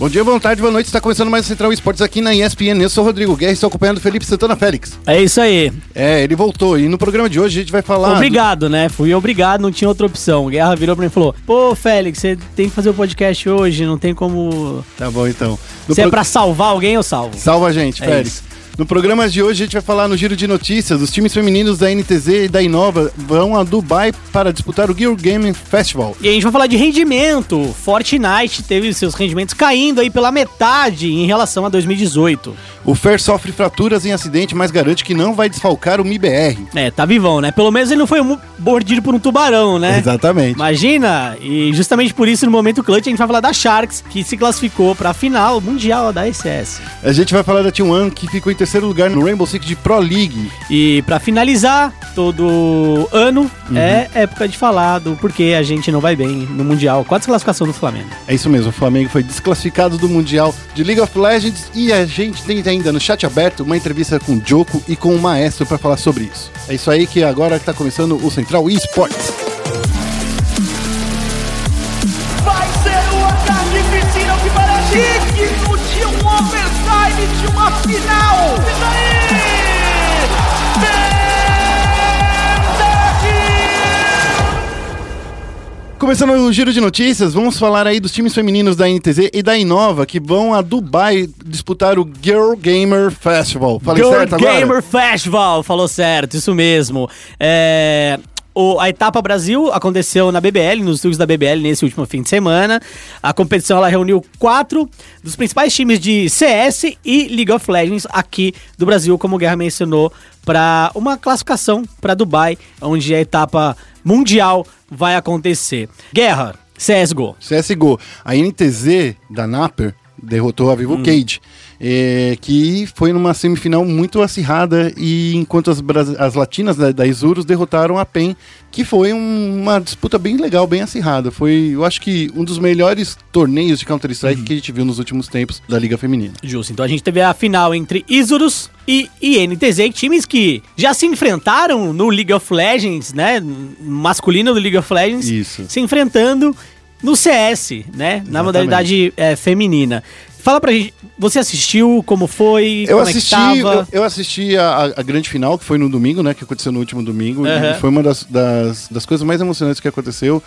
Bom dia, boa tarde, boa noite. Está começando mais o Central Esportes aqui na ESPN. Eu sou o Rodrigo Guerra e estou acompanhando o Felipe Santana Félix. É isso aí. É, ele voltou. E no programa de hoje a gente vai falar. Obrigado, né? Fui obrigado, não tinha outra opção. O Guerra virou pra mim e falou: Pô, Félix, você tem que fazer o podcast hoje, não tem como. Tá bom, então. No Se é pro... é pra salvar alguém, eu salvo. Salva a gente, é Félix. Isso. No programa de hoje a gente vai falar no giro de notícias. Os times femininos da NTZ e da Inova vão a Dubai para disputar o Gear Gaming Festival. E a gente vai falar de rendimento. Fortnite teve seus rendimentos caindo aí pela metade em relação a 2018. O Fer sofre fraturas em acidente, mas garante que não vai desfalcar o MIBR. É, tá vivão, né? Pelo menos ele não foi mordido por um tubarão, né? Exatamente. Imagina! E justamente por isso, no momento clutch, a gente vai falar da Sharks, que se classificou para a final mundial da SS. A gente vai falar da T1, que ficou em terceiro lugar no Rainbow Six de Pro League. E para finalizar, todo ano uhum. é época de falar do porquê a gente não vai bem no Mundial. Qual a desclassificação do Flamengo? É isso mesmo, o Flamengo foi desclassificado do Mundial de League of Legends e a gente tem ainda no chat aberto uma entrevista com o Joko e com o Maestro para falar sobre isso. É isso aí que agora está começando o Central Esports. Começando o giro de notícias, vamos falar aí dos times femininos da NTZ e da Inova que vão a Dubai disputar o Girl Gamer Festival. Falei Girl certo agora? Gamer Festival, falou certo, isso mesmo. É, o, a etapa Brasil aconteceu na BBL, nos estúdios da BBL nesse último fim de semana. A competição ela reuniu quatro dos principais times de CS e League of Legends aqui do Brasil, como o Guerra mencionou, para uma classificação para Dubai, onde a etapa mundial vai acontecer. Guerra, CSGO. CSGO. A NTZ da Naper derrotou a Vivo hum. Cage, é, que foi numa semifinal muito acirrada e enquanto as, as latinas da, da Isurus derrotaram a PEN, que foi um, uma disputa bem legal, bem acirrada. Foi, eu acho que um dos melhores torneios de Counter-Strike uhum. que a gente viu nos últimos tempos da Liga Feminina. Justo, então a gente teve a final entre Isurus e INTZ, times que já se enfrentaram no League of Legends, né, masculino do League of Legends, Isso. se enfrentando no CS, né? Exatamente. Na modalidade é, feminina. Fala pra gente, você assistiu, como foi, eu como assisti, é eu, eu, assisti a, a, grande final, que foi no domingo, né? Que aconteceu no último domingo. Uhum. foi uma das, das, das coisas mais emocionantes que aconteceu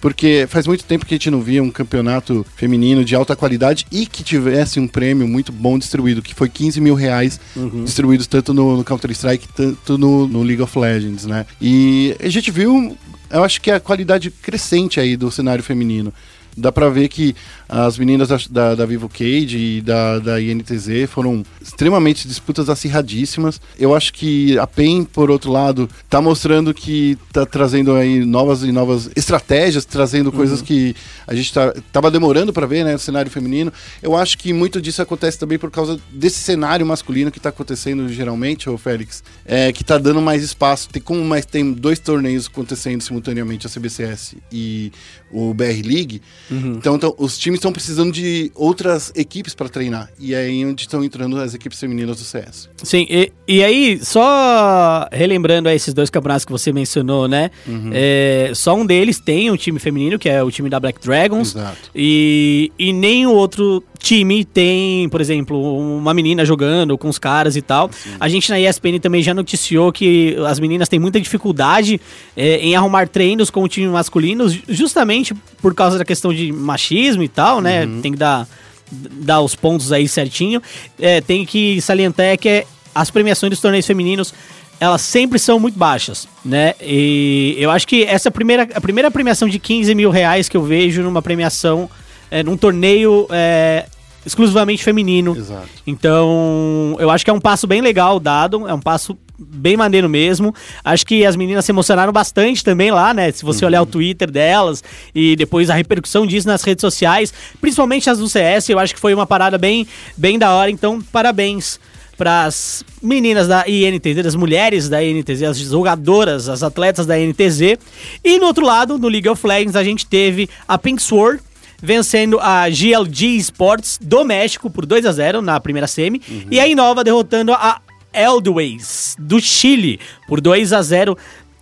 porque faz muito tempo que a gente não via um campeonato feminino de alta qualidade e que tivesse um prêmio muito bom distribuído, que foi 15 mil reais uhum. distribuídos tanto no, no Counter-Strike, tanto no, no, League of Legends, né? E a gente viu, eu acho que a qualidade crescente aí do cenário feminino dá para ver que as meninas da, da, da, Vivo Cage e da, da INTZ foram extremamente disputas acirradíssimas. Eu acho que a PEN, por outro lado, está mostrando que está trazendo aí novas e novas estratégias, trazendo uhum. coisas que a gente tá, tava demorando para ver, né, no cenário feminino. Eu acho que muito disso acontece também por causa desse cenário masculino que está acontecendo geralmente, o Félix, é, que está dando mais espaço. Tem como mais tem dois torneios acontecendo simultaneamente, a CBCS e o BR League. Uhum. Então, então, os times estão precisando de outras equipes para treinar. E é aí onde estão entrando as equipes femininas do CS. Sim, e, e aí, só relembrando esses dois campeonatos que você mencionou, né? Uhum. É, só um deles tem um time feminino, que é o time da Black Dragons. Exato. E, e nenhum outro time tem, por exemplo, uma menina jogando com os caras e tal. Sim. A gente na ESPN também já noticiou que as meninas têm muita dificuldade é, em arrumar treinos com o time masculino, justamente por causa da questão de machismo e tal, né? Uhum. Tem que dar, dar os pontos aí certinho. É, tem que salientar que é, as premiações dos torneios femininos elas sempre são muito baixas, né? E eu acho que essa primeira, a primeira premiação de 15 mil reais que eu vejo numa premiação, é, num torneio é, exclusivamente feminino. Exato. Então, eu acho que é um passo bem legal dado, é um passo bem maneiro mesmo. Acho que as meninas se emocionaram bastante também lá, né? Se você uhum. olhar o Twitter delas e depois a repercussão disso nas redes sociais, principalmente as do CS, eu acho que foi uma parada bem, bem da hora. Então, parabéns para as meninas da INTZ, das mulheres da INTZ, as jogadoras, as atletas da INTZ. E no outro lado, no League of Legends, a gente teve a Pink Sword vencendo a GLG Sports do México por 2 a 0 na primeira semi. Uhum. E a Inova derrotando a Eldways do Chile por 2 a 0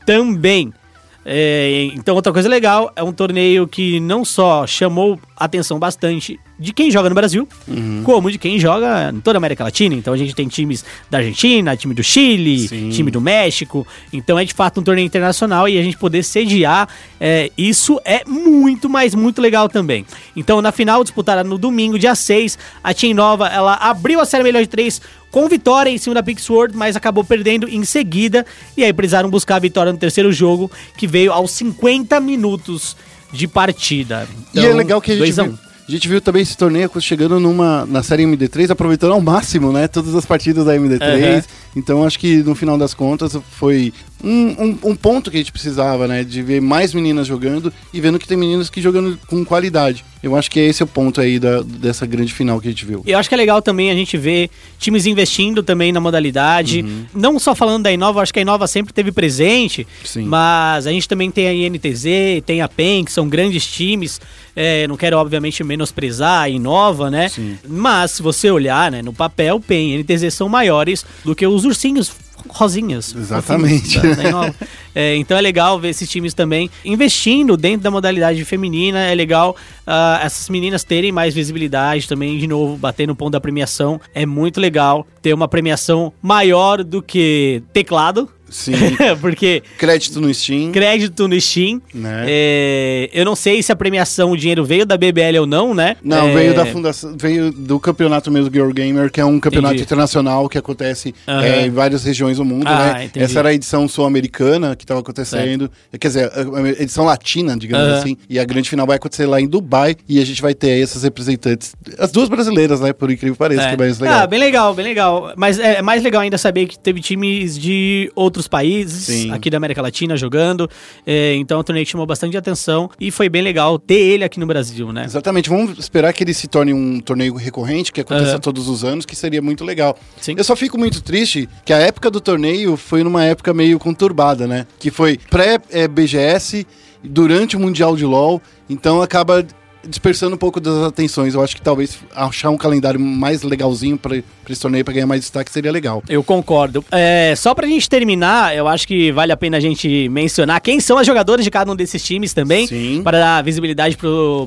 também. É, então, outra coisa legal, é um torneio que não só chamou atenção bastante de quem joga no Brasil, uhum. como de quem joga em toda a América Latina. Então a gente tem times da Argentina, time do Chile, Sim. time do México. Então é de fato um torneio internacional e a gente poder sediar é, isso é muito, mas muito legal também. Então na final disputada no domingo, dia 6, a Team Nova ela abriu a série melhor de três com vitória em cima da Big Sword, mas acabou perdendo em seguida. E aí precisaram buscar a vitória no terceiro jogo, que veio aos 50 minutos de partida. Então, e é então, legal que a gente, viu, a gente viu também esse torneio chegando numa, na série MD3, aproveitando ao máximo, né? Todas as partidas da MD3. Uhum. Então acho que no final das contas foi um, um, um, ponto que a gente precisava, né? De ver mais meninas jogando e vendo que tem meninas que jogando com qualidade. Eu acho que esse é o ponto aí da, dessa grande final que a gente viu. Eu acho que é legal também a gente ver times investindo também na modalidade. Uhum. Não só falando da Inova, acho que a Inova sempre teve presente, Sim. mas a gente também tem a INTZ, tem a PEN, que são grandes times. É, não quero, obviamente, menosprezar a Inova, né? Sim. Mas se você olhar né, no papel, PEN e INTZ são maiores do que os ursinhos rosinhas. Exatamente. é, então é legal ver esses times também investindo dentro da modalidade feminina. É legal uh, essas meninas terem mais visibilidade também, de novo, bater no ponto da premiação. É muito legal ter uma premiação maior do que teclado. Sim. Porque. Crédito no Steam. Crédito no Steam. Né? É, eu não sei se a premiação, o dinheiro veio da BBL ou não, né? Não, é... veio da fundação. Veio do campeonato mesmo Girl Gamer, que é um campeonato entendi. internacional que acontece uhum. é, em várias regiões do mundo, ah, né? Entendi. Essa era a edição sul-americana que estava acontecendo. Quer dizer, a edição latina, digamos uhum. assim. E a grande final vai acontecer lá em Dubai. E a gente vai ter aí essas representantes. As duas brasileiras, né? Por incrível que pareça, é. que é mais legal. Ah, bem legal, bem legal. Mas é mais legal ainda saber que teve times de outros outros países Sim. aqui da América Latina jogando. É, então o torneio chamou bastante atenção e foi bem legal ter ele aqui no Brasil, né? Exatamente. Vamos esperar que ele se torne um torneio recorrente, que aconteça uhum. todos os anos, que seria muito legal. Sim. Eu só fico muito triste que a época do torneio foi numa época meio conturbada, né? Que foi pré-BGS, durante o Mundial de LoL, então acaba dispersando um pouco das atenções. Eu acho que talvez achar um calendário mais legalzinho para esse torneio para ganhar mais destaque seria legal. Eu concordo. É, só pra gente terminar, eu acho que vale a pena a gente mencionar quem são as jogadoras de cada um desses times também, Sim. para dar visibilidade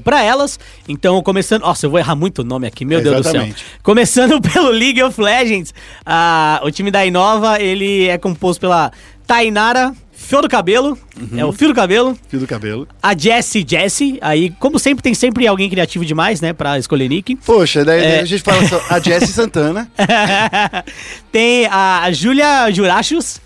para elas. Então, começando. Nossa, eu vou errar muito o nome aqui, meu Deus Exatamente. do céu. Começando pelo League of Legends, a, o time da Inova ele é composto pela Tainara Fio do cabelo, uhum. é o fio do cabelo. Fio do cabelo. A Jessie Jessie, aí, como sempre, tem sempre alguém criativo demais, né, pra escolher nick. Poxa, daí, é... a gente fala só, a Jessie Santana. tem a Julia Jurachos,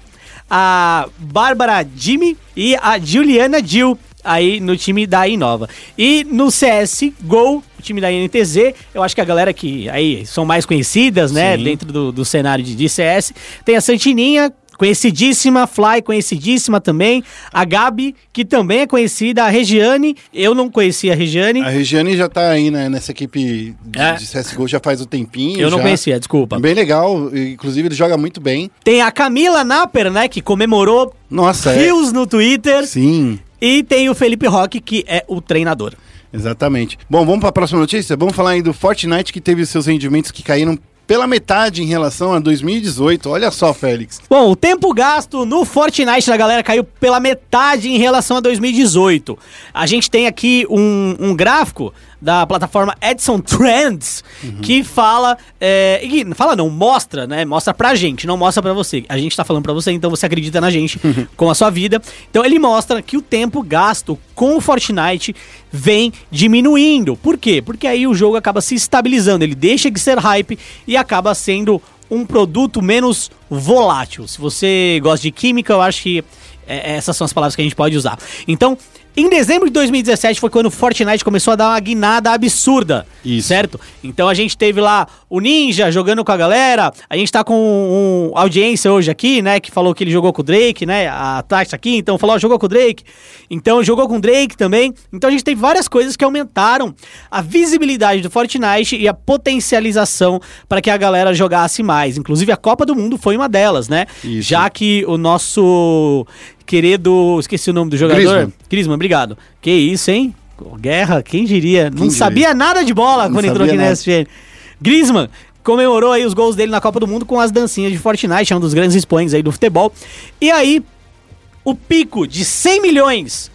a Bárbara Jimmy e a Juliana Jill aí no time da Inova. E no CS Go, o time da NTZ, eu acho que a galera que aí são mais conhecidas, né, Sim. dentro do, do cenário de, de CS, tem a Santininha Conhecidíssima, Fly, conhecidíssima também. A Gabi, que também é conhecida. A Regiane, eu não conhecia a Regiane. A Regiane já tá aí né, nessa equipe de, é. de CSGO já faz um tempinho. Eu já. não conhecia, desculpa. Bem legal, inclusive ele joga muito bem. Tem a Camila Napper, né, que comemorou Nossa, rios é. no Twitter. Sim. E tem o Felipe Roque, que é o treinador. Exatamente. Bom, vamos para a próxima notícia? Vamos falar aí do Fortnite, que teve seus rendimentos que caíram pela metade em relação a 2018. Olha só, Félix. Bom, o tempo gasto no Fortnite da galera caiu pela metade em relação a 2018. A gente tem aqui um, um gráfico da plataforma Edson Trends, uhum. que fala. É, fala não, mostra, né? Mostra pra gente, não mostra pra você. A gente tá falando pra você, então você acredita na gente uhum. com a sua vida. Então ele mostra que o tempo gasto com o Fortnite vem diminuindo. Por quê? Porque aí o jogo acaba se estabilizando, ele deixa de ser hype e acaba sendo um produto menos volátil. Se você gosta de química, eu acho que é, essas são as palavras que a gente pode usar. Então, em dezembro de 2017 foi quando o Fortnite começou a dar uma guinada absurda. Isso. Certo? Então a gente teve lá o Ninja jogando com a galera. A gente tá com um, audiência hoje aqui, né? Que falou que ele jogou com o Drake, né? A Tati tá aqui, então falou, ó, jogou com o Drake. Então jogou com o Drake também. Então a gente teve várias coisas que aumentaram a visibilidade do Fortnite e a potencialização para que a galera jogasse mais. Inclusive a Copa do Mundo foi uma delas, né? Isso. Já que o nosso querido. Esqueci o nome do jogador. Griezmann, obrigado. Que isso, hein? Guerra, quem diria? Quem não diria? sabia nada de bola não quando entrou aqui nada. na SGN. Griezmann comemorou aí os gols dele na Copa do Mundo com as dancinhas de Fortnite, é um dos grandes expoentes aí do futebol. E aí, o pico de 100 milhões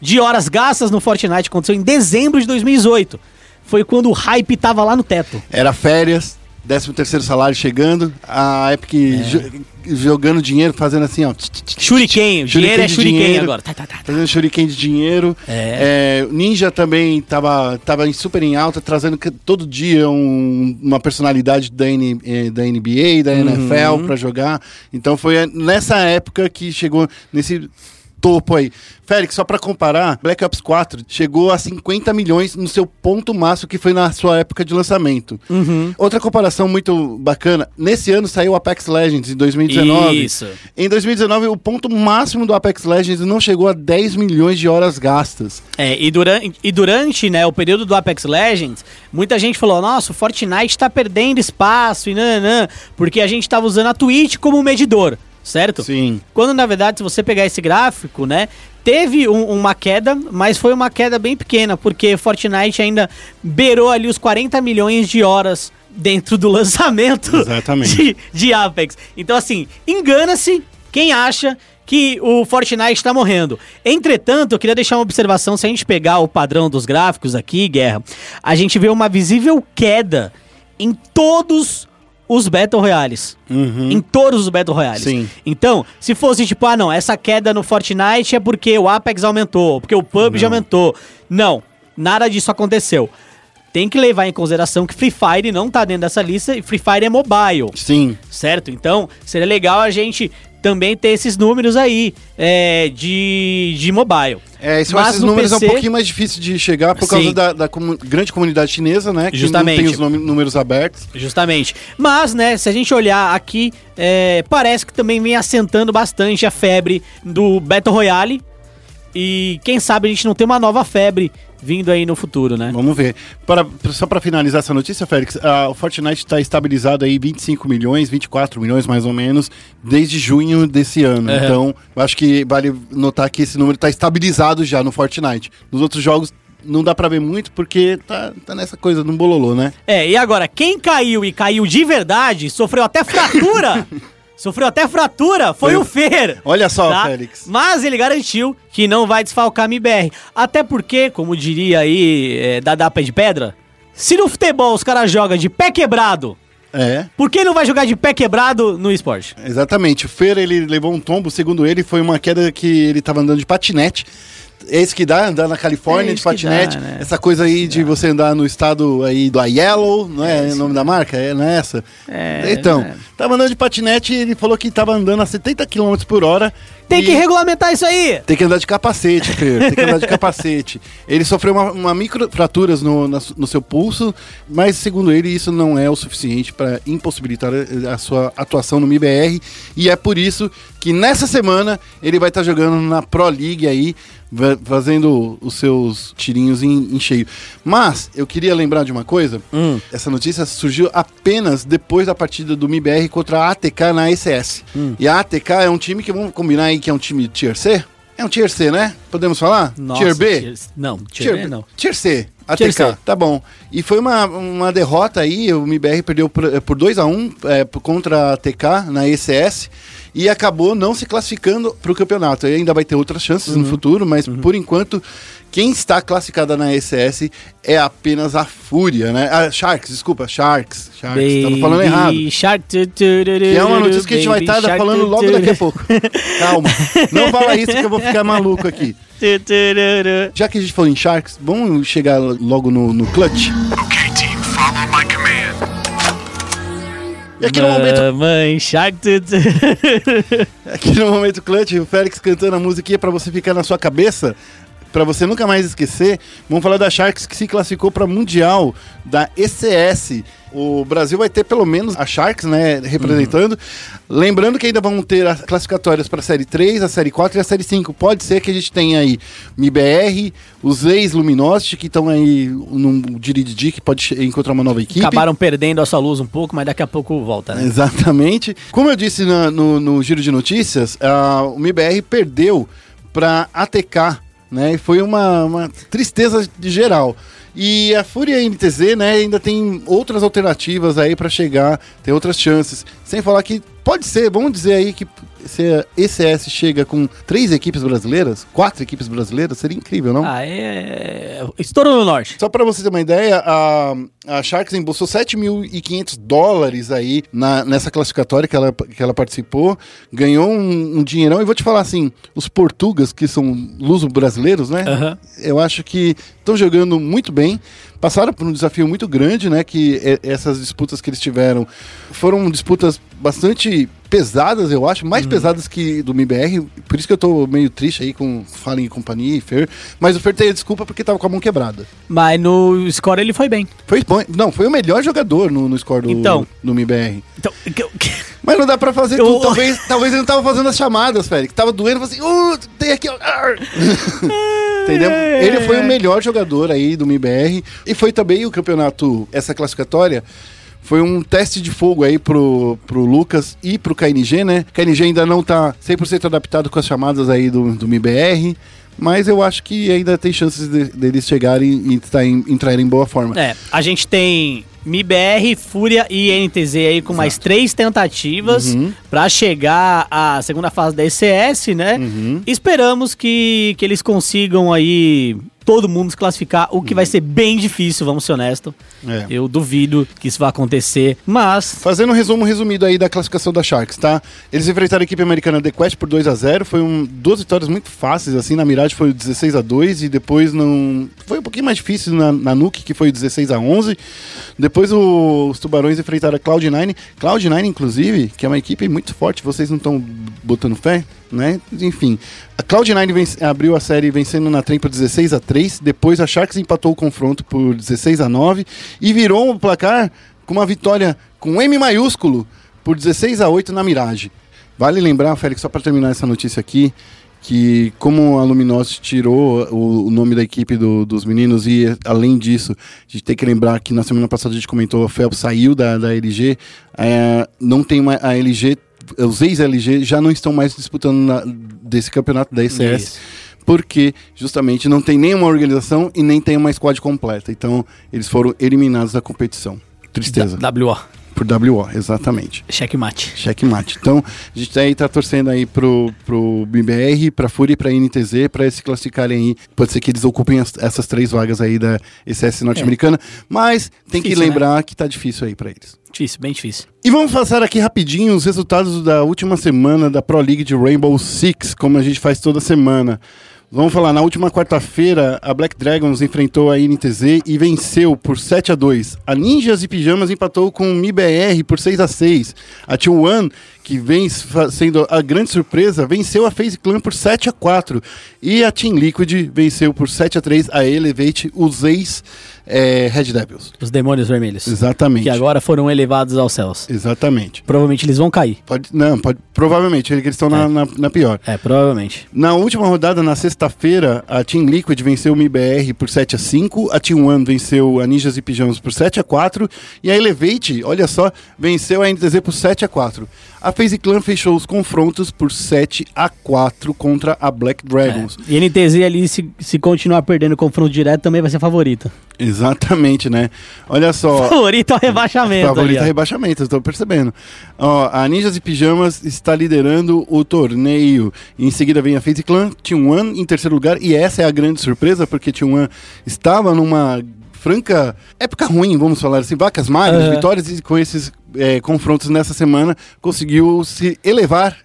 de horas gastas no Fortnite aconteceu em dezembro de 2018. foi quando o hype tava lá no teto. Era férias, 13 terceiro salário chegando, a Epic jo- jogando dinheiro, fazendo assim, ó. Shuriken, o dinheiro é Shuriken dinheiro, agora. Tá, tá, tá, tá. Fazendo shuriken de dinheiro. É. É, Ninja também tava, tava super em alta, trazendo todo dia um- uma personalidade da, N- eh, da NBA, da Uhum. NFL pra jogar. Então foi nessa época que chegou nesse topo aí. Félix, só pra comparar, Black Ops 4 chegou a 50 milhões no seu ponto máximo, que foi na sua época de lançamento. Uhum. Outra comparação muito bacana, nesse ano saiu o Apex Legends, em 2019. Isso. Em 2019, o ponto máximo do Apex Legends não chegou a 10 milhões de horas gastas. É, e durante, e durante né, o período do Apex Legends, muita gente falou: nossa, o Fortnite tá perdendo espaço e nanã, porque a gente tava usando a Twitch como medidor, certo? Sim. Quando na verdade, se você pegar esse gráfico, né, teve um- uma queda, mas foi uma queda bem pequena, porque Fortnite ainda beirou ali os 40 milhões de horas dentro do lançamento Exatamente. de, de Apex. Então, assim, engana-se quem acha que o Fortnite tá morrendo. Entretanto, eu queria deixar uma observação, se a gente pegar o padrão dos gráficos aqui, Guerra, a gente vê uma visível queda em todos os Battle Royales. Em todos os Battle Royales. Sim. Então, se fosse tipo, ah não, essa queda no Fortnite é porque o Apex aumentou, porque o PUBG aumentou. Não, nada disso aconteceu. Tem que levar em consideração que Free Fire não tá dentro dessa lista e Free Fire é mobile Sim. certo? Então, seria legal a gente também ter esses números aí é, de, de mobile. É, esses, Mas esses números é PC um pouquinho mais difícil de chegar por causa Sim. da, da comu- grande comunidade chinesa, né? Que Justamente. não tem os números abertos. Justamente. Mas, né, se a gente olhar aqui, é, parece que também vem assentando bastante a febre do Battle Royale. E quem sabe a gente não tem uma nova febre vindo aí no futuro, né? Vamos ver. Para, só para finalizar essa notícia, Félix, ah, o Fortnite está estabilizado aí 25 milhões, 24 milhões mais ou menos, desde junho desse ano. Uhum. Então, acho que vale notar que esse número está estabilizado já no Fortnite. Nos outros jogos não dá para ver muito porque tá, tá nessa coisa, no bololô, né? É, e agora, quem caiu e caiu de verdade, sofreu até fratura. sofreu até fratura, foi Foi o- Fer. Olha só, tá? Félix. Mas ele garantiu que não vai desfalcar a MBR. Até porque, como diria aí é, Dadá Pé de Pedra, se no futebol os caras jogam de pé quebrado, É. por que não vai jogar de pé quebrado no esporte? Exatamente. O Fer, ele levou um tombo, segundo ele, foi uma queda que ele tava andando de patinete. É isso que dá, andar na Califórnia É de patinete. dá, né? Essa coisa aí de você andar no estado aí do Yellow, não é, o nome da marca? É, não é essa? É, então, é. tava andando de patinete e ele falou que tava andando a 70 km por hora. Tem que regulamentar isso aí! Tem que andar de capacete, Fer. Tem que andar de capacete. Ele sofreu uma, uma micro fraturas no, na no seu pulso, mas segundo ele isso não é o suficiente para impossibilitar a, a sua atuação no MIBR e é por isso que nessa semana ele vai estar jogando na Pro League aí, fazendo os seus tirinhos em, em cheio. Mas eu queria lembrar de uma coisa. Hum. Essa notícia surgiu apenas depois da partida do MIBR contra a ATK na ECS. Hum. E a ATK é um time que vamos combinar aí que é um time Tier C? É um Tier C, né? Podemos falar? Nossa, tier B? tier- não, Tier, B não. Tier C. ATK, Tier tá bom. E foi uma, uma derrota aí, o MIBR perdeu por, por 2x1 é, por- contra a ATK na ECS e acabou não se classificando para o campeonato. E ainda vai ter outras chances Uhum. no futuro, mas por enquanto quem está classificada na ECS é apenas a Fúria, né? A Sharks, desculpa, Sharks. Sharks, tava falando errado. Shark, Que é uma notícia que a gente vai estar falando logo daqui a pouco. Calma. Não fala isso que eu vou ficar maluco aqui. Já que a gente falou em Sharks, vamos chegar logo no, no clutch. E aqui no momento, Mãe, aqui no momento clutch, o Félix cantando a musiquinha pra você ficar na sua cabeça, pra você nunca mais esquecer. Vamos falar da Sharks que se classificou pra Mundial da ECS. O Brasil vai ter pelo menos a Sharks, né, representando. Lembrando que ainda vão ter as classificatórias para a Série 3, a Série 4 e a Série 5. Pode ser que a gente tenha aí MIBR, os ex-Luminosity, que estão aí num Diridi que pode encontrar uma nova equipe. Acabaram perdendo a sua luz um pouco, mas daqui a pouco volta, né? Exatamente. Como eu disse na- no, no giro de notícias, o MIBR perdeu para ATK, né? E foi uma, uma tristeza de geral. E a Fúria NTZ, né, ainda tem outras alternativas aí para chegar, tem outras chances. Sem falar que pode ser, vamos dizer aí que se a ECS chega com três equipes brasileiras, quatro equipes brasileiras, seria incrível, não? Ah, é. Estourou no norte. Só pra você ter uma ideia, a, a Sharks embolsou 7.500 dólares aí na, nessa classificatória que ela, que ela participou, ganhou um, um dinheirão. E vou te falar assim: os portugas, que são luso-brasileiros, né? Eu acho que estão jogando muito bem. Passaram por um desafio muito grande, né? Que essas disputas que eles tiveram foram disputas bastante pesadas, eu acho, mais pesadas que do MIBR. Por isso que eu tô meio triste aí com Fallen e companhia e Fer. Mas o Fer tem a desculpa porque tava com a mão quebrada. Mas no score ele foi bem. Foi bom. Não, foi o melhor jogador no, no score do, Então. do MIBR. Então, Mas não dá pra fazer Eu- tudo. Talvez, talvez ele não tava fazendo as chamadas, Félix. Tava doendo, falou assim, uh, tem aqui. Entendeu? Ele foi o melhor jogador aí do MIBR. E foi também o campeonato, essa classificatória. Foi um teste de fogo aí pro, pro Lucas e pro KNG, né? KNG ainda não tá 100% adaptado com as chamadas aí do, do MIBR. Mas eu acho que ainda tem chances de- deles chegarem e estar em, entrarem em boa forma. É, a gente tem MIBR, Fúria e NTZ aí com mais três tentativas Uhum. pra chegar à segunda fase da ECS, né? Uhum. Esperamos que, que eles consigam aí todo mundo se classificar, o que vai ser bem difícil, vamos ser honestos. É. Eu duvido que isso vá acontecer, mas Fazendo um resumo resumido aí da classificação da Sharks, tá? Eles enfrentaram a equipe americana The Quest por 2 a 0 Foi um, duas vitórias muito fáceis, assim. Na Mirage foi o 16 a 2 e depois não. Foi um pouquinho mais difícil na, na Nuke, que foi o 16 a 11 Depois o- os Tubarões enfrentaram a Cloud9. Cloud9, inclusive, que é uma equipe muito forte, vocês não estão botando fé, né? Enfim. A Cloud9 vence- abriu a série vencendo na trem por 16 a 3 Depois a Sharks empatou o confronto por 16 a 9 e virou o placar com uma vitória com M maiúsculo por 16 a 8 na Mirage. Vale lembrar, Félix, só para terminar essa notícia aqui, que como a Luminosity tirou o, o nome da equipe do- dos meninos e além disso, a gente tem que lembrar que na semana passada a gente comentou, a Phelps saiu da, da LG, é, não tem mais a LG, os ex-LG já não estão mais disputando na- desse campeonato da ECS. Isso. Porque justamente não tem nenhuma organização e nem tem uma squad completa. Então, eles foram eliminados da competição. Tristeza. WO, Por WO, exatamente. checkmate. Checkmate. Então, a gente aí tá torcendo aí pro, pro BBR, pra Fúria e pra NTZ, pra eles se classificarem aí. Pode ser que eles ocupem as- essas três vagas aí da ECS norte-americana, mas tem que Difícil, lembrar que tá difícil aí pra eles. Difícil, bem difícil. E vamos passar aqui rapidinho os resultados da última semana da Pro League de Rainbow Six, como a gente faz toda semana. Vamos falar, na última quarta-feira, a Black Dragons enfrentou a NTZ e venceu por 7 a 2 A Ninjas e Pijamas empatou com o MIBR por 6 a 6 A T1, que vem sendo a grande surpresa, venceu a FaZe Clan por 7 a 4 E a Team Liquid venceu por 7 a 3 a Elevate, os ex-Red Devils. Os demônios vermelhos. Exatamente. Que agora foram elevados aos céus. Exatamente. Provavelmente eles vão cair. Pode, não, pode, provavelmente, eles estão na, É. na, na pior. É, provavelmente. Na última rodada, na sexta-feira, a Team Liquid venceu o MIBR por 7 a 5 a Team One venceu a Ninjas e Pijamas por 7 a 4 e a Elevate, olha só, venceu a NTZ por 7 a 4 A FaZe Clan fechou os confrontos por 7 a 4 contra a Black Dragons. E NTZ ali, se, se continuar perdendo o confronto direto, também vai ser favorito. Exatamente, né? Olha só. Favorito ao rebaixamento. Favorita ali, ó. rebaixamento, eu tô percebendo. Ó, a Ninjas e Pijamas está liderando o torneio. Em seguida vem a FaZe Clan, Team One em terceiro lugar. E essa é a grande surpresa, porque Team One estava numa franca época ruim, vamos falar assim, vacas magras, Aham. vitórias e com esses é, confrontos nessa semana, conseguiu se elevar,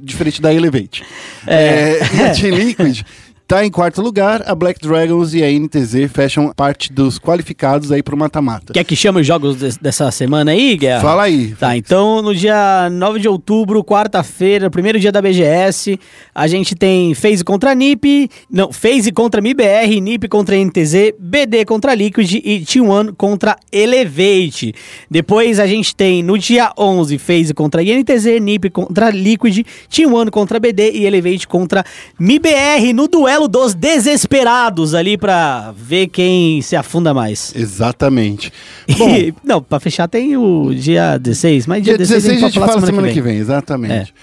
diferente da Elevate. É. É, Liquid tá em quarto lugar, a Black Dragons e a NTZ fecham parte dos qualificados aí pro mata-mata. Quer que chame os jogos des- dessa semana aí, Guerra? Fala aí. Tá, então no dia 9 de outubro, quarta-feira, primeiro dia da BGS, a gente tem FaZe contra NiP, não, FaZe contra MIBR, NiP contra NTZ, BD contra Liquid e T1 contra Elevate. Depois a gente tem no dia 11 FaZe contra INTZ, NiP contra Liquid, T1 contra BD e Elevate contra MIBR no duelo dos desesperados ali pra ver quem se afunda mais. Exatamente. Bom, E- não, pra fechar tem o dia 16, mas dia, dia 16 a gente falar fala semana que vem, exatamente.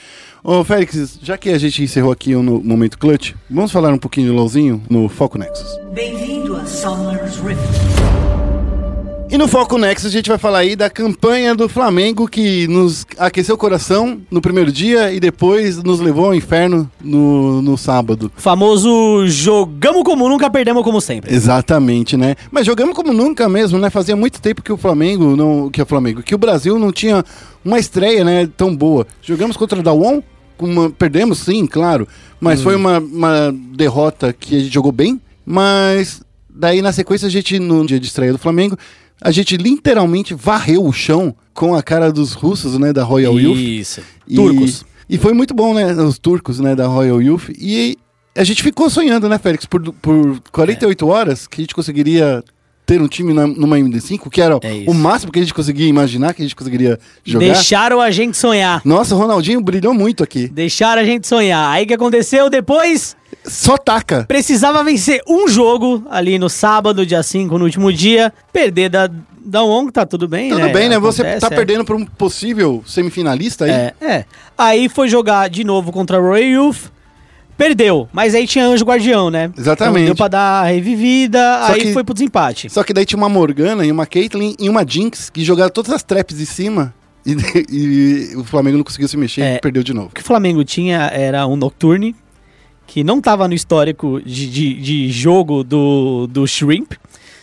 Ô, Félix, já que a gente encerrou aqui o no momento clutch, vamos falar um pouquinho do LOLzinho no Foco Nexus. Bem-vindo a Summer's Rift. E no Foco Next a gente vai falar aí da campanha do Flamengo que nos aqueceu o coração no primeiro dia e depois nos levou ao inferno no, no sábado. Famoso jogamos como nunca, perdemos como sempre. Exatamente, né? Mas jogamos como nunca mesmo, né? Fazia muito tempo que o Flamengo não, que o Flamengo, que o Brasil não tinha uma estreia, né, tão boa. Jogamos contra o Dawon, uma, perdemos sim, claro, mas foi uma, uma derrota que a gente jogou bem, mas daí na sequência a gente no dia de estreia do Flamengo, a gente literalmente varreu o chão com a cara dos russos, né, da Royal Youth. Isso. E- Turcos. E foi muito bom, né? Os turcos, né, da Royal Youth. E a gente ficou sonhando, né, Félix, por, por 48 horas que a gente conseguiria ter um time na- numa MD5, que era É o máximo que a gente conseguia imaginar que a gente conseguiria jogar. Deixaram a gente sonhar. Nossa, o Ronaldinho brilhou muito aqui. Deixaram a gente sonhar. Aí o que aconteceu depois? Só taca. Precisava vencer um jogo ali no sábado, dia 5, no último dia. Perder da, da ONG, tá tudo bem, Tudo né? bem, né? Você Acontece, tá é. perdendo pra um possível semifinalista aí. É, é. Aí foi jogar de novo contra a Royal Youth. Perdeu, mas aí tinha Anjo Guardião, né? Exatamente. Então deu pra dar a revivida, Só aí que- foi pro desempate. Só que daí tinha uma Morgana e uma Caitlyn e uma Jinx que jogaram todas as traps em cima e, e o Flamengo não conseguiu se mexer É. e perdeu de novo. O que o Flamengo tinha era um Nocturne, que não tava no histórico de, de, de jogo do, do Shrimp,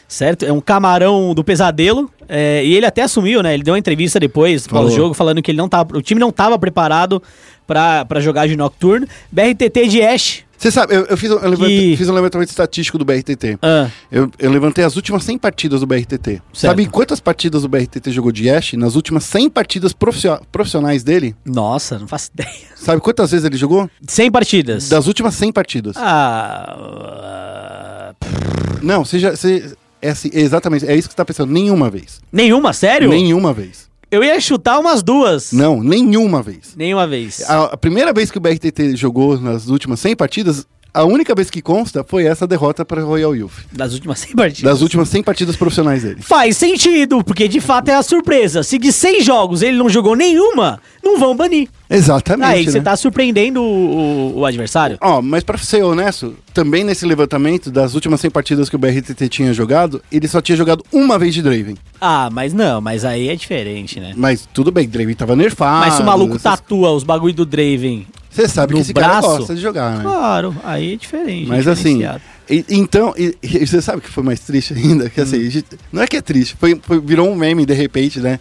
certo? É um camarão do pesadelo. é, e ele até assumiu, né? Ele deu uma entrevista depois Falou. pós-jogo falando que ele não tava, o time não tava preparado pra jogar de Nocturne. BRTT de Ash. Você sabe, eu, eu fiz, um, eu Que- fiz um levantamento estatístico do BRTT. Ah, Eu, eu levantei as últimas 100 partidas do BRTT. Certo. Sabe quantas partidas o BRTT jogou de Ash nas últimas 100 partidas profissio- profissionais dele? nossa, não faço ideia. Sabe quantas vezes ele jogou? 100 partidas. Das últimas 100 partidas. Ah, Não, você já. Você, é assim, exatamente, é isso que você tá pensando. Nenhuma vez. nenhuma, sério? Nenhuma vez. Eu ia chutar umas duas. Não, nenhuma vez. Nenhuma vez. A, a primeira vez que o BRTT jogou nas últimas 100 partidas, a única vez que consta foi essa derrota para Royal Youth. Das últimas 100 partidas. Das últimas 100 partidas profissionais dele. Faz sentido, porque de fato é a surpresa. Se de 100 jogos ele não jogou nenhuma, não vão banir. Exatamente. Aí você né? tá surpreendendo o, o- o adversário. Ó, mas pra ser honesto, também nesse levantamento, das últimas 100 partidas que o BRTT tinha jogado, ele só tinha jogado uma vez de Draven. Ah, mas não, mas aí é diferente, né? Mas tudo bem, Draven tava nerfado. mas se o maluco essas- tatua os bagulho do Draven, Você sabe no que esse cara braço, gosta de jogar, né? claro, aí é diferente. Mas assim, e- então, e, e você sabe que foi mais triste ainda? Que Hum. assim, gente- não é que é triste, foi, foi- virou um meme de repente, né?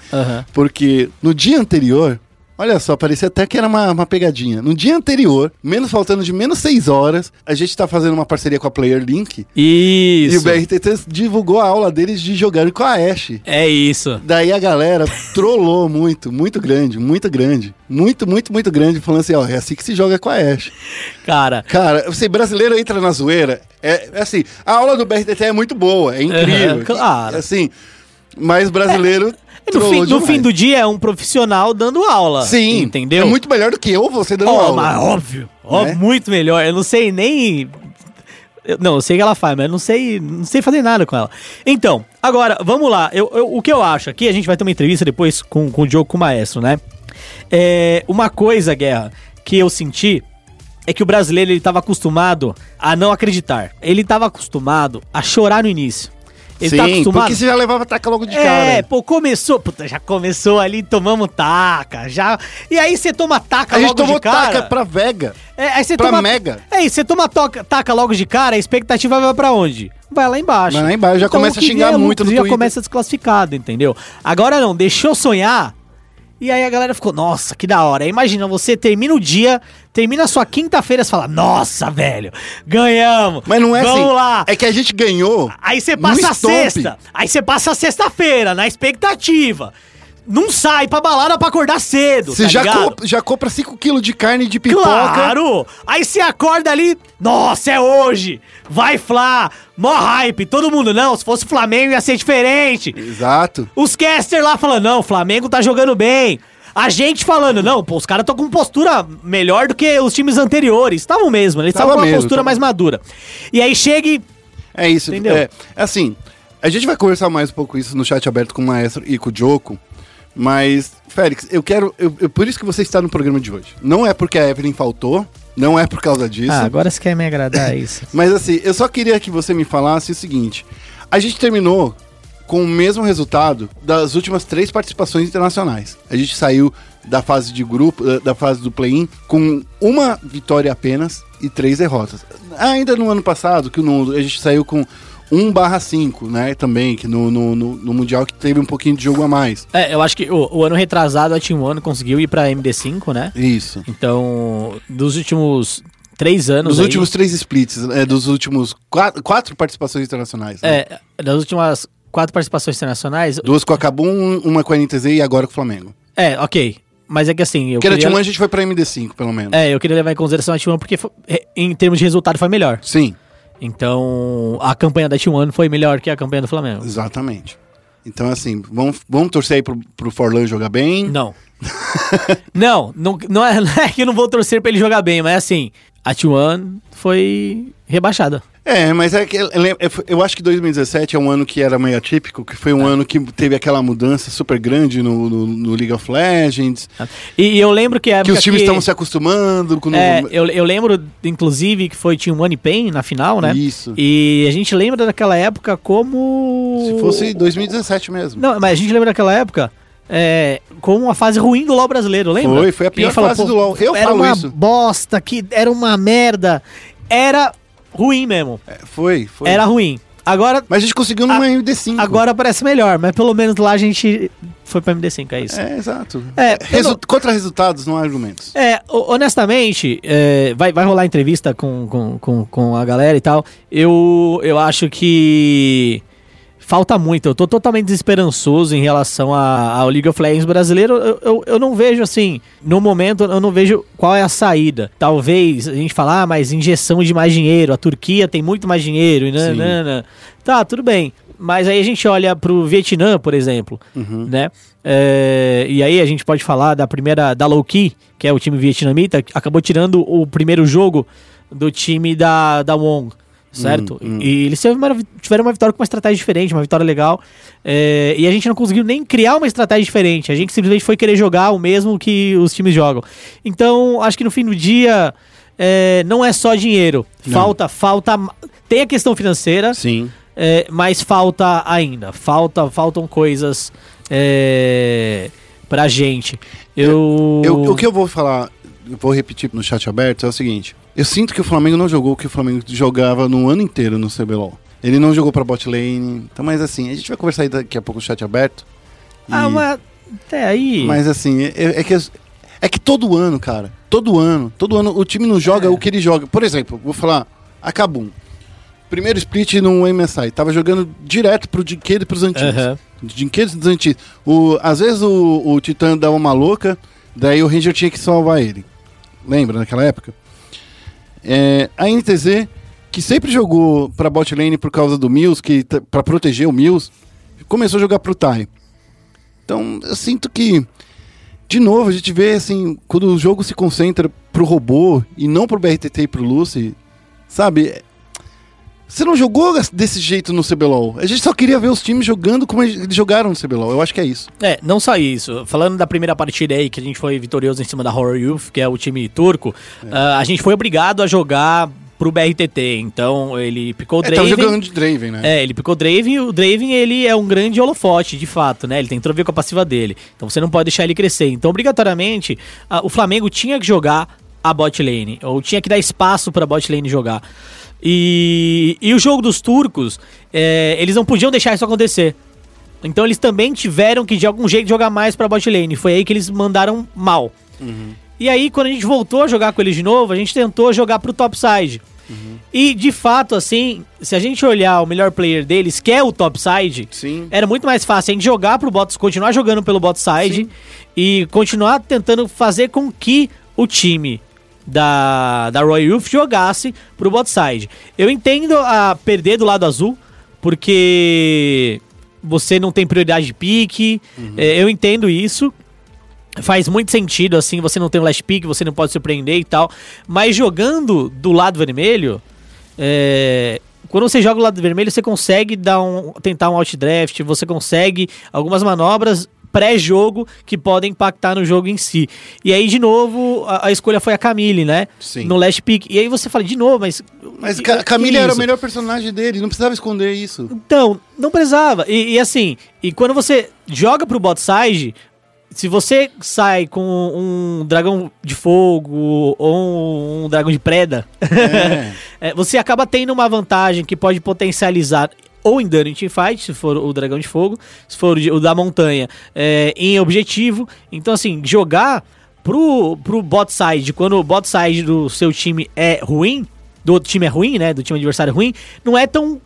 Porque no dia anterior, olha só, parecia até que era uma, uma pegadinha. No dia anterior, menos faltando de menos 6 horas, a gente tá fazendo uma parceria com a Player Link. E Isso. o BRTT divulgou a aula deles de jogar com a Ashe. É isso. Daí a galera trollou muito, muito grande, muito grande. Muito, muito, muito grande, falando assim, ó, é assim que se joga com a Ashe. Cara, Cara, você brasileiro entra na zoeira, é, é assim, a aula do BRTT é muito boa, é incrível. Uhum, claro. E, assim, mas brasileiro no, fim, no fim do dia é um profissional dando aula. Sim, Entendeu? É muito melhor do que eu, você dando Ó, aula. mas óbvio. Ó, Né? muito melhor. Eu não sei nem. eu- não, eu sei que ela faz, mas eu não sei, não sei fazer nada com ela. Então, agora, vamos lá. Eu, eu- o que eu acho aqui, a gente vai ter uma entrevista depois com, com o Diogo com o Maestro, né? É, uma coisa, Guerra, que eu senti é que o brasileiro ele tava acostumado a não acreditar. Ele tava acostumado a chorar no início. Ele Sim, tá acostumado. porque você já levava taca logo de É, cara. pô, começou, puta, já começou ali, tomamos taca, já. E aí você toma taca A gente logo tomou de cara. taca pra Vega. É, aí você pra toma, Mega. É, você toma toca, taca logo de cara, a expectativa vai pra onde? Vai lá embaixo. Vai lá embaixo, já começa o a xingar vier muito no Já Twitter. começa desclassificado, entendeu? Agora não, deixou sonhar. E aí a galera ficou, nossa, que da hora. Imagina, você termina o dia, termina a sua quinta-feira, você fala, nossa, velho, ganhamos. Mas não é Vamos assim. lá. É que a gente ganhou. Aí você passa a sexta. Aí você passa a sexta-feira, na expectativa. Não sai pra balada pra acordar cedo. Você tá já, comp- já compra 5kg de carne de pipoca. Claro! Aí você acorda ali, nossa, é hoje! Vai Flá! Mó hype, todo mundo, não, se fosse o Flamengo ia ser diferente. Exato. Os caster lá falando, não, o Flamengo tá jogando bem. A gente falando, não, pô, os caras estão com postura melhor do que os times anteriores. Estavam mesmo, eles Tava estavam com uma postura tava. mais madura. E aí chega e É isso. Entendeu? É, assim, a gente vai conversar mais um pouco isso no chat aberto com o Maestro e com o Joko. Mas, Félix, eu quero. eu- eu- por isso que você está no programa de hoje. Não é porque a Evelyn faltou, não é por causa disso. Ah, agora você quer me agradar é isso. Mas assim, eu só queria que você me falasse o seguinte: a gente terminou com o mesmo resultado das últimas três participações internacionais. A gente saiu da fase de grupo, eh, da fase do play-in, com uma vitória apenas e três derrotas. Ainda no ano passado, que a gente saiu com 1 barra 5, né? Também, que no, no, no, no Mundial que teve um pouquinho de jogo a mais. É, eu acho que o, o ano retrasado a Team One conseguiu ir pra MD5, né? Isso. Então, dos últimos três anos. Dos aí- últimos três splits, é, dos últimos quatro, quatro participações internacionais. né? É, das últimas quatro participações internacionais. Duas com a Cabum, uma com a NTZ e agora com o Flamengo. É, ok. Mas é que assim, eu Porque na queria, Team One a gente foi pra MD5, pelo menos. é, eu queria levar em consideração a Team One porque fo- é, em termos de resultado foi melhor. Sim, Então, a campanha da Team One foi melhor que a campanha do Flamengo. exatamente. Então, assim, vamos, vamos torcer aí pro, pro Forlan jogar bem. Não. não, não, não, é, não é que eu não vou torcer pra ele jogar bem, mas assim, a Team One foi rebaixada. É, mas é que eu, acho que 2017 é um ano que era meio atípico, que foi um É. ano que teve aquela mudança super grande no, no, no League of Legends, E, eu lembro que a que os times estavam se acostumando com É, eu, eu lembro, inclusive, que foi Team One e Pain na final, né? Isso. E a gente lembra daquela época como. Se fosse 2017 mesmo. Não, mas a gente lembra daquela época é, como uma fase ruim do LoL brasileiro, lembra? Foi, foi a Que pior falou, fase pô, do LoL. Eu era falo uma isso. bosta, que era uma merda. Era ruim mesmo. É, foi, foi. Era ruim. Agora, Mas a gente conseguiu numa A- MD5. agora parece melhor, mas pelo menos lá a gente foi pra MD5, é isso. É, exato. É, Resu- eu Contra resultados, não há argumentos. É, ho- honestamente, é, vai, vai rolar entrevista com, com, com, com a galera e tal. Eu, eu acho que falta muito. Eu tô totalmente desesperançoso em relação ao League of Legends brasileiro. Eu, eu, eu não vejo assim, no momento, eu não vejo qual é a saída. Talvez a gente falar, ah, mas injeção de mais dinheiro. A Turquia tem muito mais dinheiro. E nanana. Tá, tudo bem. Mas aí a gente olha pro Vietnã, por exemplo, né? É, e aí a gente pode falar da primeira, da Low Key, que é o time vietnamita, que acabou tirando o primeiro jogo do time da, da Wong, certo? Hum, hum. E eles tiveram uma, vitória com uma estratégia diferente, uma vitória legal. É, e a gente não conseguiu nem criar uma estratégia diferente. A gente simplesmente foi querer jogar o mesmo que os times jogam. Então, acho que no fim do dia, é, não é só dinheiro. Não. Falta, falta. Tem a questão financeira, Sim. é, mas falta ainda. Falta, faltam coisas é, pra gente. Eu, Eu, o que eu vou falar, vou repetir no chat aberto, é o seguinte. Eu sinto que o Flamengo não jogou o que o Flamengo jogava no ano inteiro no CBLOL. Ele não jogou pra bot lane. Então, mas assim, a gente vai conversar aí daqui a pouco no chat aberto. Ah, E- mas até aí. Mas assim, é, é que, é que todo ano, cara, todo ano, todo ano o time não joga É. o que ele joga. Por exemplo, vou falar, a Kabum. Primeiro split no MSI, tava jogando direto pro Dinquedo e pros antigos. Aham. Dinquedos dos antigos. O, às vezes o, o Titã dava uma louca, daí o Ranger tinha que salvar ele. Lembra naquela época? É, a NTZ, que sempre jogou pra bot lane por causa do Mills, que pra proteger o Mills, começou a jogar pro Tai. Então eu sinto que, de novo, a gente vê assim, quando o jogo se concentra pro robô e não pro BRTT e pro Lucy, sabe? Você não jogou desse jeito no CBLOL. A gente só queria ver os times jogando como eles jogaram no CBLOL. Eu acho que é isso. É, não só isso. Falando da primeira partida aí, que a gente foi vitorioso em cima da Horror Youth, que é o time turco, ah, a gente foi obrigado a jogar pro BRTT. Então, ele picou o É, Draven. jogando de Draven, né? É, ele picou o Draven e o Draven, ele é um grande holofote, de fato, né? Ele tem tudo a ver com a passiva dele. Então você não pode deixar ele crescer. Então, obrigatoriamente, a- o Flamengo tinha que jogar a bot lane, ou tinha que dar espaço pra bot lane jogar. E, e o jogo dos turcos, é, eles não podiam deixar isso acontecer. Então eles também tiveram que de algum jeito jogar mais pra bot lane. Foi aí que eles mandaram mal. E aí, quando a gente voltou a jogar com eles de novo, a gente tentou jogar pro topside. E de fato, assim, se a gente olhar o melhor player deles, que é o topside, Sim. era muito mais fácil a gente jogar pro bot, continuar jogando pelo bot side e continuar tentando fazer com que o time da, da Royal Youth jogasse pro bot side. Eu entendo a perder do lado azul, porque você não tem prioridade de pique, é, eu entendo isso. Faz muito sentido, assim, você não tem um last pick, você não pode surpreender e tal. Mas jogando do lado vermelho, é, quando você joga do lado vermelho, você consegue dar um, tentar um outdraft, você consegue algumas manobras pré-jogo que podem impactar no jogo em si. E aí, de novo, a, a escolha foi a Camille, né? Sim. No last pick. E aí você fala, de novo, mas. Mas que- Ca- Camille era o melhor personagem dele, não precisava esconder isso. Então, não precisava. E, e assim, e quando você joga pro bot side, se você sai com um dragão de fogo ou um dragão de preda, É. é, você acaba tendo uma vantagem que pode potencializar ou em dano em teamfight, se for o dragão de fogo, se for o da montanha, é, em objetivo. Então, assim, jogar pro, pro bot side, quando o bot side do seu time é ruim, do outro time é ruim, né? Do time adversário é ruim, não é tão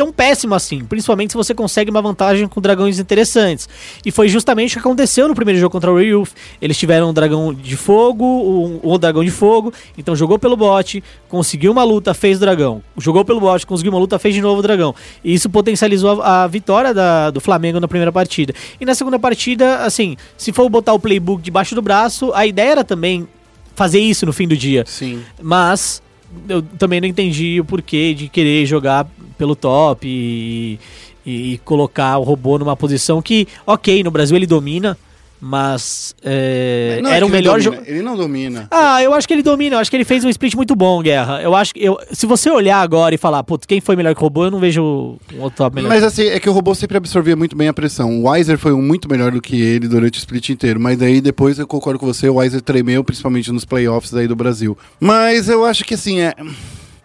tão péssimo assim, principalmente se você consegue uma vantagem com dragões interessantes. E foi justamente o que aconteceu no primeiro jogo contra o Ryuth. Eles tiveram um dragão de fogo, um, um dragão de fogo, então jogou pelo bot, conseguiu uma luta, fez o dragão. Jogou pelo bot, conseguiu uma luta, fez de novo o dragão. E isso potencializou a, a vitória da- do Flamengo na primeira partida. E na segunda partida, assim, se for botar o playbook debaixo do braço, a ideia era também fazer isso no fim do dia. Sim. Mas eu também não entendi o porquê de querer jogar pelo top e, e colocar o robô numa posição que, ok, no Brasil ele domina, mas é, Não é era o que ele melhor jogo. Ele não domina. Ah, eu acho que ele domina, eu acho que ele fez um split muito bom, Guerra. Eu acho que eu, se você olhar agora e falar, putz, quem foi melhor que o robô, eu não vejo um outro top melhor. Mas assim, é que o robô sempre absorvia muito bem a pressão. O Weiser foi um muito melhor do que ele durante o split inteiro. Mas daí depois eu concordo com você, o Weiser tremeu, principalmente nos playoffs daí do Brasil. Mas eu acho que assim, é.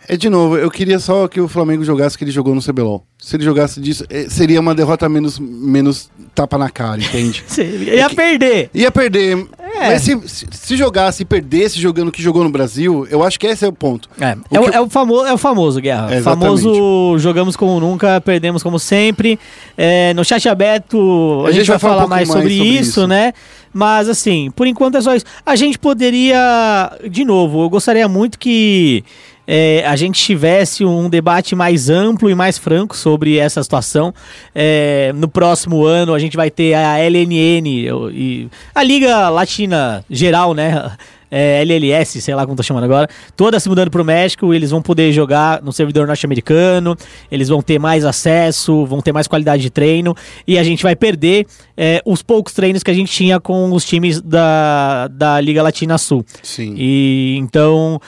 É de novo, eu queria só que o Flamengo jogasse o que ele jogou no CBLOL. Se ele jogasse disso, eh, seria uma derrota menos, menos tapa na cara, entende? Ia perder. Ia perder. É. Mas se, se, se jogasse e perdesse jogando o que jogou no Brasil, eu acho que esse é o ponto. É, O é, o, que eu- é o famoso, é o famoso, Guerra. É, exatamente. famoso jogamos como nunca, perdemos como sempre. É, no chat aberto a, gente, vai falar, um pouco mais, mais sobre, sobre isso, isso. né? Mas assim, por enquanto é só isso. A gente poderia, de novo, eu gostaria muito que é, a gente tivesse um debate mais amplo e mais franco sobre essa situação. É, no próximo ano a gente vai ter a LNN e a Liga Latina Geral, né? É, LLS, sei lá como tô chamando agora, toda se mudando pro México, eles vão poder jogar no servidor norte-americano, eles vão ter mais acesso, vão ter mais qualidade de treino, e a gente vai perder é, os poucos treinos que a gente tinha com os times da, da Liga Latina Sul. Sim. E então,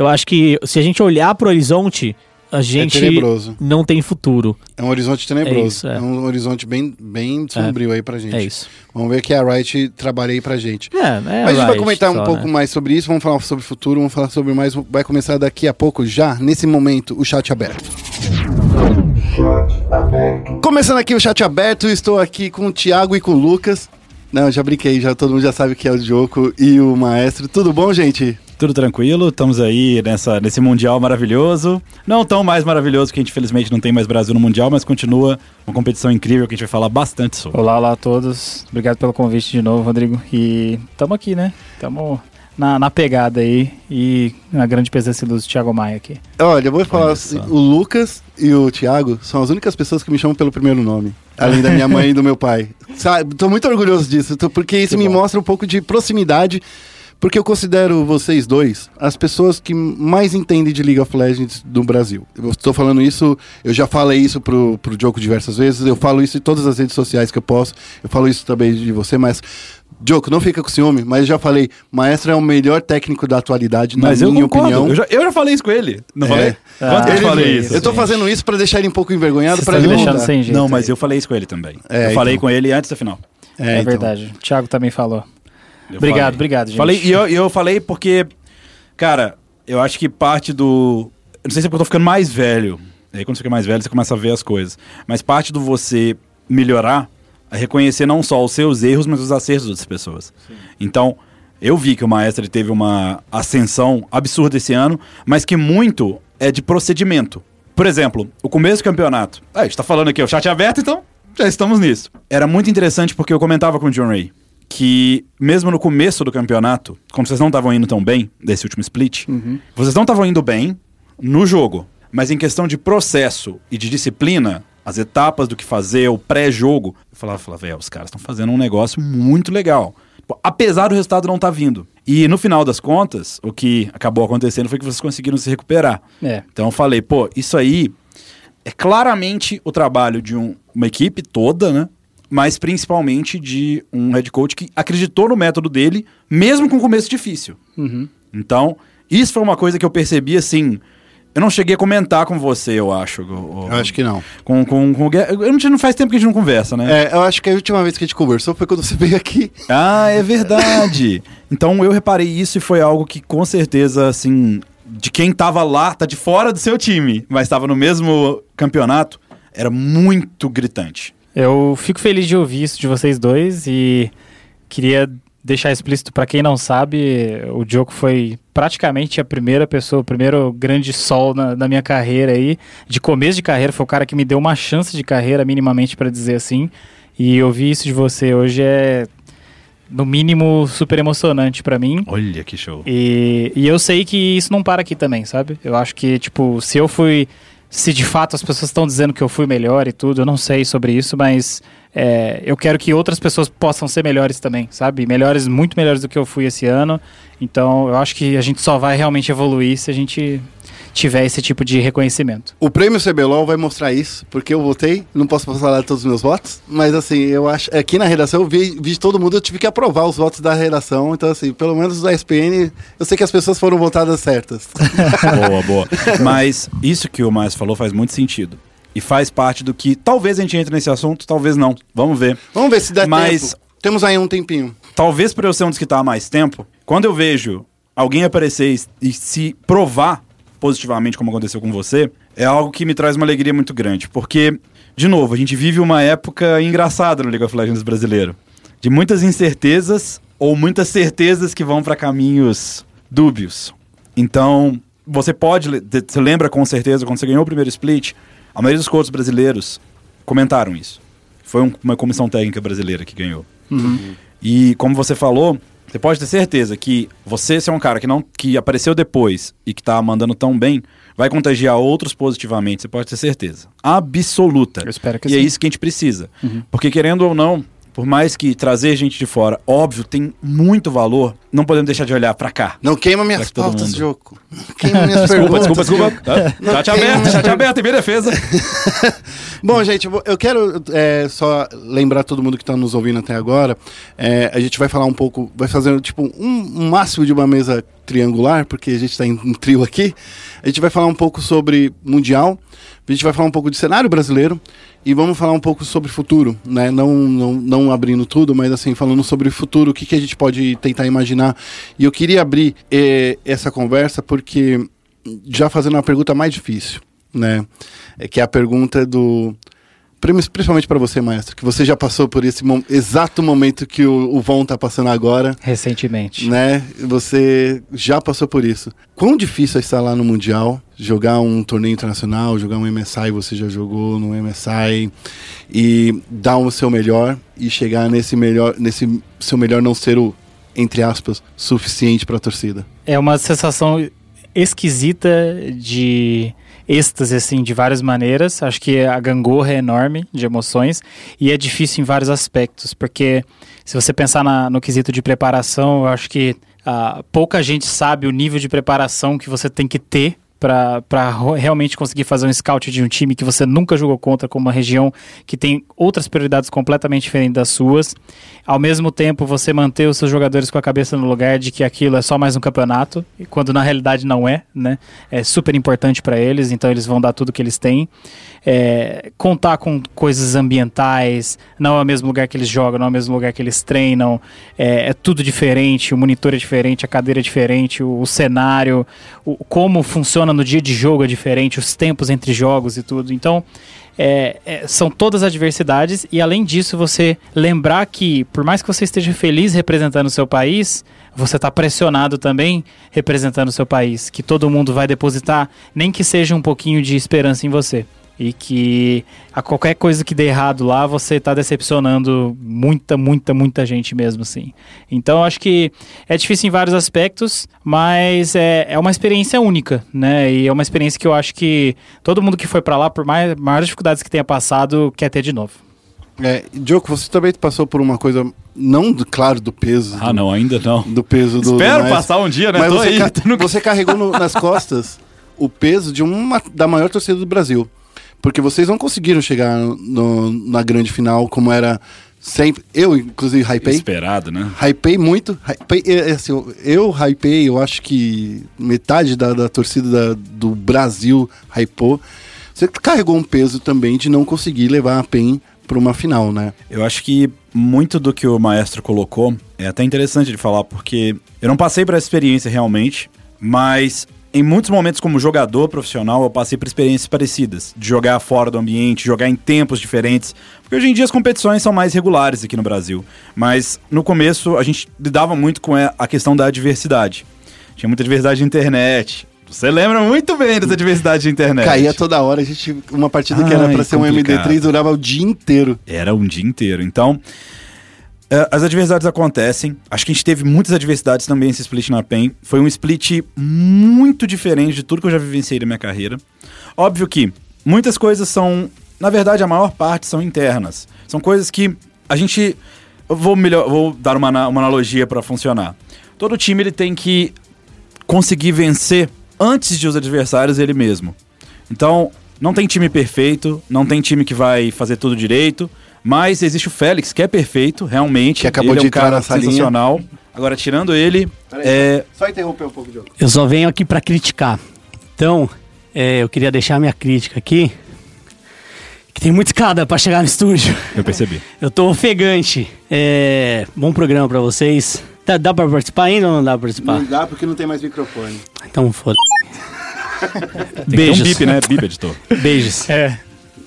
eu acho que se a gente olhar pro horizonte, a gente tenebroso. não tem futuro. É um horizonte tenebroso. É É, isso, é. um horizonte bem, bem sombrio aí pra gente. É isso. Vamos ver que a Wright trabalha aí pra gente. É, é Mas a gente vai comentar um só, pouco né? mais sobre isso, vamos falar sobre o futuro, vamos falar sobre mais. Vai começar daqui a pouco, já, nesse momento, o chat aberto. Começando aqui o chat aberto, estou aqui com o Thiago e com o Lucas. Não, já brinquei, já todo mundo já sabe que é o Diogo e o Maestro. Tudo bom, gente? Tudo tranquilo, estamos aí nessa, nesse Mundial maravilhoso. Não tão mais maravilhoso que a gente, infelizmente, não tem mais Brasil no Mundial, mas continua uma competição incrível que a gente vai falar bastante sobre. Olá, olá a todos. Obrigado pelo convite de novo, Rodrigo. E tamo aqui, né? Tamo na, na pegada aí e na grande presença do Thiago Maia aqui. Olha, eu vou falar assim, o Lucas e o Thiago são as únicas pessoas que me chamam pelo primeiro nome. Além da minha mãe e do meu pai. Sabe, tô muito orgulhoso disso, tô- porque isso Que me bom. mostra um pouco de proximidade. Porque eu considero vocês dois as pessoas que mais entendem de League of Legends do Brasil. Eu estou falando isso, eu já falei isso pro, pro Diogo diversas vezes, eu falo isso em todas as redes sociais que eu posso, eu falo isso também de você, mas. Diogo, não fica com ciúme, mas eu já falei, Maestro é o melhor técnico da atualidade, Mas na eu minha concordo, opinião. eu já, eu já falei isso com ele, não É. falei? Ah, Quanto que eu falei isso? eu tô gente. fazendo isso pra deixar ele um pouco envergonhado, estão ele deixando sem jeito. Não, mas eu falei isso com ele também. É, eu falei então. com ele antes da final. É, então. verdade. O Thiago também falou. Eu Obrigado, falei. obrigado, gente. Falei, e eu, eu falei porque, cara, eu acho que parte do. Eu não sei se é porque eu tô ficando mais velho. Aí quando você fica mais velho, você começa a ver as coisas. Mas parte do você melhorar é reconhecer não só os seus erros, mas os acertos das pessoas. Então, eu vi que o Maestro ele teve uma ascensão absurda esse ano, mas que muito é de procedimento. Por exemplo, o começo do campeonato. Ah, a gente tá falando aqui, o chat é aberto, então já estamos nisso. Era muito interessante porque eu comentava com o John Ray que, mesmo no começo do campeonato, quando vocês não estavam indo tão bem, desse último split, vocês não estavam indo bem no jogo, mas em questão de processo e de disciplina, as etapas do que fazer, o pré-jogo, eu falava, falava, velho, os caras estão fazendo um negócio muito legal. Apesar do resultado não estar vindo. E no final das contas, o que acabou acontecendo foi que vocês conseguiram se recuperar. É. Então eu falei, pô, isso aí é claramente o trabalho de um- uma equipe toda, né? Mas principalmente de um head coach que acreditou no método dele, mesmo com o começo difícil. Então, isso foi uma coisa que eu percebi assim. Eu não cheguei a comentar com você, eu acho. o- o- Eu acho que não. Com, com, com o Guerra. Eu não, não faz tempo que a gente não conversa, né? É, eu acho que a última vez que a gente conversou foi quando você veio aqui. Ah, é verdade. então eu reparei isso e foi algo que com certeza, assim, de quem tava lá, tá de fora do seu time, mas tava no mesmo campeonato, era muito gritante. Eu fico feliz de ouvir isso de vocês dois e queria deixar explícito para quem não sabe, o Diogo foi praticamente a primeira pessoa, o primeiro grande sol na, na minha carreira aí, de começo de carreira, foi o cara que me deu uma chance de carreira minimamente para dizer assim. E ouvir isso de você hoje é no mínimo super emocionante para mim. Olha que show. E, e eu sei que isso não para aqui também, sabe? Eu acho que, tipo, se eu fui. Se de fato as pessoas estão dizendo que eu fui melhor e tudo, eu não sei sobre isso, mas é, eu quero que outras pessoas possam ser melhores também, sabe? Melhores, muito melhores do que eu fui esse ano. Então eu acho que a gente só vai realmente evoluir se a gente tiver esse tipo de reconhecimento. O prêmio CBLOL vai mostrar isso, porque eu votei, não posso falar todos os meus votos, mas assim, eu acho. Aqui na redação eu vi, vi de todo mundo, eu tive que aprovar os votos da redação, então assim, pelo menos da SPN, eu sei que as pessoas foram votadas certas. boa, boa. Mas isso que o Márcio falou faz muito sentido. E faz parte do que talvez a gente entre nesse assunto, talvez não. Vamos ver. Vamos ver se dá Mas- tempo. Temos aí um tempinho. Talvez por eu ser um dos que tá há mais tempo, quando eu vejo alguém aparecer e, e se provar positivamente como aconteceu com você, é algo que me traz uma alegria muito grande. Porque, de novo, a gente vive uma época engraçada no League of Legends brasileiro. De muitas incertezas ou muitas certezas que vão para caminhos dúbios. Então, você pode, você lembra com certeza, quando você ganhou o primeiro split, a maioria dos coaches brasileiros comentaram isso. Foi um- uma comissão técnica brasileira que ganhou. E como você falou, você pode ter certeza que você, se é um cara que não que apareceu depois e que tá mandando tão bem, vai contagiar outros positivamente, você pode ter certeza. Absoluta. Eu espero que e é sim. isso que a gente precisa. Porque querendo ou não, por mais que trazer gente de fora, óbvio, tem muito valor, não podemos deixar de olhar pra cá. Não queima minhas pautas. Não queima minhas Desculpa, perguntas. desculpa, desculpa. Não Chat tem aberto, mais chat pergunta. aberto, em minha defesa. Bom, gente, eu quero é, só lembrar todo mundo que está nos ouvindo até agora. é, a gente vai falar um pouco, vai fazer tipo um, um máximo de uma mesa triangular, porque a gente está em um trio aqui. A gente vai falar um pouco sobre mundial, a gente vai falar um pouco de cenário brasileiro e vamos falar um pouco sobre futuro, né? Não, não, não abrindo tudo, mas assim falando sobre o futuro, o que, que a gente pode tentar imaginar. E eu queria abrir eh, essa conversa porque já fazendo uma pergunta mais difícil, né? É que é a pergunta do principalmente para você, maestro, que você já passou por esse mo- exato momento que o, o Von tá passando agora, Recentemente. né? Você já passou por isso. Quão difícil é estar lá no Mundial, jogar um torneio internacional, jogar um MSI, você já jogou no MSI, e dar o seu melhor e chegar nesse melhor, nesse seu melhor não ser o, entre aspas, suficiente para a torcida. É uma sensação esquisita de êxtase, assim, de várias maneiras. Acho que a gangorra é enorme de emoções e é difícil em vários aspectos, porque se você pensar na- no quesito de preparação, eu acho que ah, pouca gente sabe o nível de preparação que você tem que ter para realmente conseguir fazer um scout de um time que você nunca jogou contra, com uma região que tem outras prioridades completamente diferentes das suas. Ao mesmo tempo, você manter os seus jogadores com a cabeça no lugar de que aquilo é só mais um campeonato, quando na realidade não é, né? É super importante para eles, então eles vão dar tudo que eles têm. É, contar com coisas ambientais, não é o mesmo lugar que eles jogam, não é o mesmo lugar que eles treinam, é, é tudo diferente, o monitor é diferente, a cadeira é diferente, o, o cenário, o, como funciona no dia de jogo é diferente, os tempos entre jogos e tudo. Então, é, é, são todas adversidades e além disso você lembrar que por mais que você esteja feliz representando o seu país, você está pressionado também representando o seu país, que todo mundo vai depositar nem que seja um pouquinho de esperança em você e que a qualquer coisa que dê errado lá você está decepcionando muita, muita, muita gente mesmo assim. Então eu acho que é difícil em vários aspectos, mas é, é uma experiência única, né? E é uma experiência que eu acho que todo mundo que foi para lá, por mais maiores dificuldades que tenha passado, quer ter de novo. É, Diogo, você também passou por uma coisa, não, do, claro, do peso. Ah, do- não, ainda não. Do peso do. Espero do maestro. passar um dia, né? Mas Tô você, aí, ca- tô no- você carregou no- nas costas o peso de uma da maior torcida do Brasil. Porque vocês não conseguiram chegar no- na grande final como era sempre. Eu, inclusive, hypei. Esperado, né? Hypei muito. Hypei, é, é, assim, eu- eu hypei, eu acho que metade da, da torcida da- do Brasil hypou. Você carregou um peso também de não conseguir levar a PEN para uma final, né? Eu acho que muito do que o maestro colocou é até interessante de falar, porque eu não passei por essa experiência realmente, mas em muitos momentos como jogador profissional eu passei por experiências parecidas, de jogar fora do ambiente, jogar em tempos diferentes, porque hoje em dia as competições são mais regulares aqui no Brasil, mas no começo a gente lidava muito com a questão da adversidade. Tinha muita diversidade de internet. Você lembra muito bem dessa diversidade de internet. Caía toda hora, a gente. Uma partida que era para ser um complicado. MD3 durava o dia inteiro. Era um dia inteiro. Então, é, as adversidades acontecem. Acho que a gente teve muitas adversidades também nesse split na PEN. Foi um split muito diferente de tudo que eu já vivenciei na minha carreira. Óbvio que muitas coisas são, na verdade, a maior parte são internas. São coisas que a gente. Vou, melhor, vou dar uma, uma analogia para funcionar. Todo time ele tem que conseguir vencer antes de os adversários ele mesmo. Então, não tem time perfeito, não tem time que vai fazer tudo direito, mas existe o Félix, que é perfeito, realmente. Que acabou ele de é um entrar cara na salinha. sensacional. Agora, tirando ele, é, Só interromper um pouco, Diogo. Eu só venho aqui pra criticar. Então, é, eu queria deixar minha crítica aqui. Que tem muita escada pra chegar no estúdio. eu percebi. Eu tô ofegante. É, bom programa pra vocês. Dá, dá pra participar ainda ou não dá pra participar? Não dá porque não tem mais microfone. Então foda. Tem ter um Beijos. bip, né? Bip, editor. Beijos. É.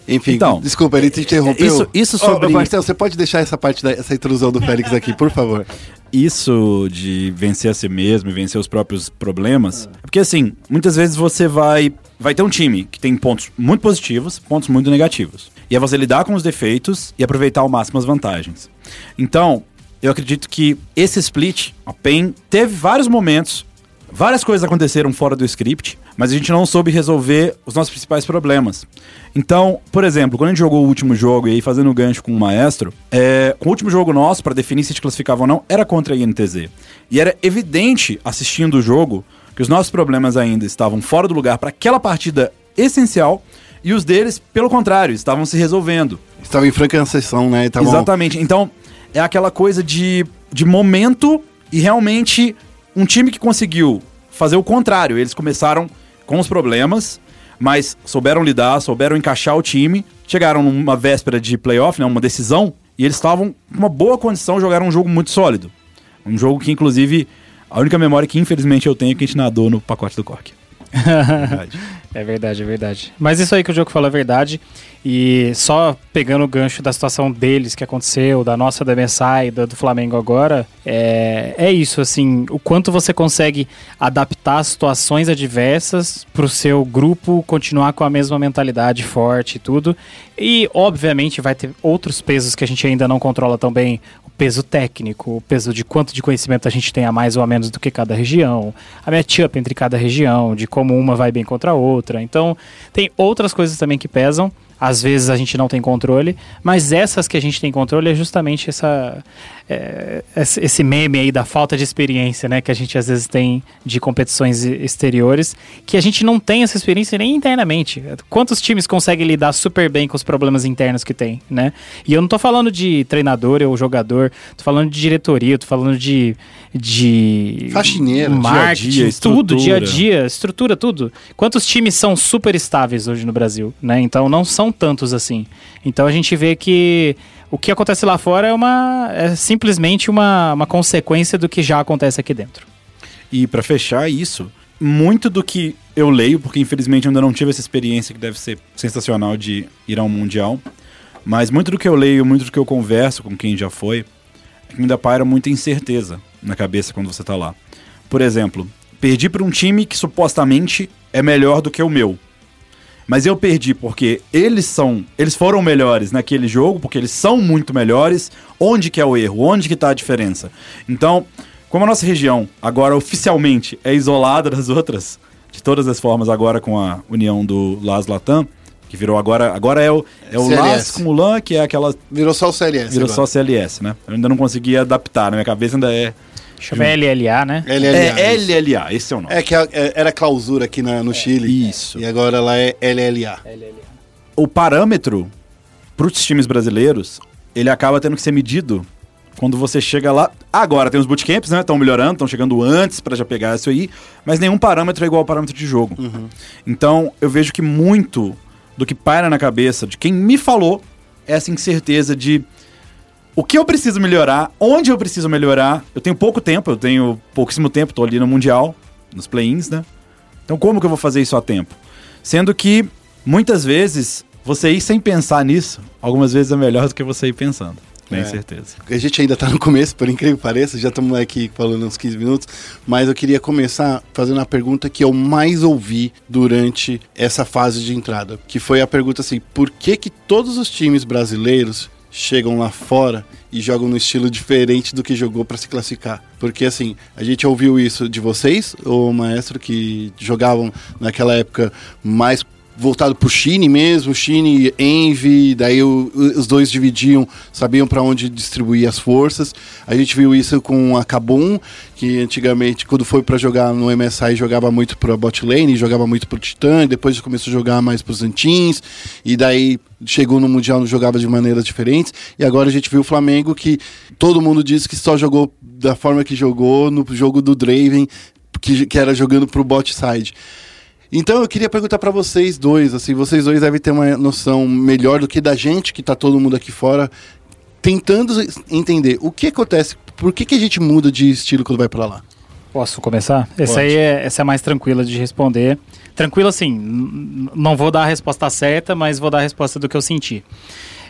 Enfim, Então, desculpa, ele te interrompeu. isso- isso sobre- ô, Marcelo, você pode deixar essa parte da essa intrusão do Félix aqui, por favor? isso de vencer a si mesmo e vencer os próprios problemas. é Porque assim, muitas vezes você vai vai ter um time que tem pontos muito positivos, pontos muito negativos. E é você lidar com os defeitos e aproveitar ao máximo as vantagens. Então, eu acredito que esse split, a PEN, teve vários momentos, várias coisas aconteceram fora do script, mas a gente não soube resolver os nossos principais problemas. Então, por exemplo, quando a gente jogou o último jogo e aí fazendo o gancho com o maestro, é, o último jogo nosso, para definir se a gente classificava ou não, era contra a INTZ. E era evidente, assistindo o jogo, que os nossos problemas ainda estavam fora do lugar para aquela partida essencial e os deles, pelo contrário, estavam se resolvendo. Estava em franca sessão, né? Exatamente. Então, é aquela coisa de, de momento e realmente um time que conseguiu fazer o contrário. Eles começaram com os problemas, mas souberam lidar, souberam encaixar o time, chegaram numa véspera de playoff, né, uma decisão, e eles estavam com uma boa condição, jogaram um jogo muito sólido. Um jogo que, inclusive, a única memória que infelizmente eu tenho é que a gente nadou no pacote do Cork. Verdade. É verdade, é verdade. Mas isso aí que o jogo falou é verdade. E só pegando o gancho da situação deles que aconteceu, da nossa da MSI da do Flamengo agora, é, é isso, assim, o quanto você consegue adaptar situações adversas pro seu grupo continuar com a mesma mentalidade forte e tudo. E, obviamente, vai ter outros pesos que a gente ainda não controla. O peso técnico, o peso de quanto de conhecimento a gente tem a mais ou a menos do que cada região, a matchup entre cada região, de como uma vai bem contra a outra. Então, tem outras coisas também que pesam. Às vezes a gente não tem controle, mas essas que a gente tem controle é justamente essa, é, esse meme aí da falta de experiência, né? Que a gente às vezes tem de competições exteriores, que a gente não tem essa experiência nem internamente. Quantos times conseguem lidar super bem com os problemas internos que tem, né? E eu não tô falando de treinador ou jogador, tô falando de diretoria, tô falando de. de Faxineiro, marketing, dia a dia, tudo, dia a dia, estrutura, tudo. Quantos times são super estáveis hoje no Brasil, né? Então não são tantos assim. Então a gente vê que o que acontece lá fora é uma é simplesmente uma, uma consequência do que já acontece aqui dentro. E pra fechar isso, muito do que eu leio, porque infelizmente ainda não tive essa experiência que deve ser sensacional de ir a um mundial, mas muito do que eu leio, muito do que eu converso com quem já foi, é que ainda paira muita incerteza na cabeça quando você tá lá. Por exemplo, perdi para um time que supostamente é melhor do que o meu. Mas eu perdi porque eles são, eles foram melhores naquele jogo, porque eles são muito melhores. Onde que é o erro? Onde que tá a diferença? Então, como a nossa região agora oficialmente é isolada das outras, de todas as formas agora com a união do Las Latam, que virou agora, agora é o, é o CLS. Las com o LAN, que é aquela, Virou só o CLS. virou agora. só CLS, né? Eu ainda não consegui adaptar, na minha cabeça ainda é... Chama LLA, né? LLA. É isso. LLA, esse é o nome. É que a- é- era clausura aqui na- no Chile. Isso. E agora lá é LLA. o parâmetro para os times brasileiros, ele acaba tendo que ser medido quando você chega lá. Agora tem os bootcamps, né? Estão melhorando, estão chegando antes para já pegar isso aí, mas nenhum parâmetro é igual ao parâmetro de jogo. Então eu vejo que muito do que paira na cabeça de quem me falou é essa incerteza de o que eu preciso melhorar, onde eu preciso melhorar. Eu tenho pouco tempo, eu tenho pouquíssimo tempo, tô ali no Mundial, nos play-ins, né? Então como que eu vou fazer isso a tempo? Sendo que muitas vezes você ir sem pensar nisso, algumas vezes é melhor do que você ir pensando. Tenho É. certeza. A gente ainda tá no começo, por incrível que pareça, já estamos aqui falando uns 15 minutos, mas eu queria começar fazendo a pergunta que eu mais ouvi durante essa fase de entrada, que foi a pergunta assim, por que que todos os times brasileiros chegam lá fora e jogam no estilo diferente do que jogou para se classificar? Porque assim, a gente ouviu isso de vocês, o maestro que jogavam naquela época mais voltado pro Chine mesmo, Chine, Envy, daí o- os dois dividiam, sabiam para onde distribuir as forças. A gente viu isso com a Kabum, que antigamente, quando foi para jogar no MSI, jogava muito pro bot lane, jogava muito pro Titã, e depois começou a jogar mais pros Antins, e daí chegou no Mundial jogava de maneiras diferentes, e agora a gente viu o Flamengo que todo mundo disse que só jogou da forma que jogou no jogo do Draven, que, que era jogando pro bot side. Então eu queria perguntar pra vocês dois, assim, vocês dois devem ter uma noção melhor do que da gente, que tá todo mundo aqui fora, tentando entender o que acontece, por que, que a gente muda de estilo quando vai pra lá? Posso começar? Essa aí é, essa é mais tranquila de responder. Tranquila assim, não vou dar a resposta certa, mas vou dar a resposta do que eu senti.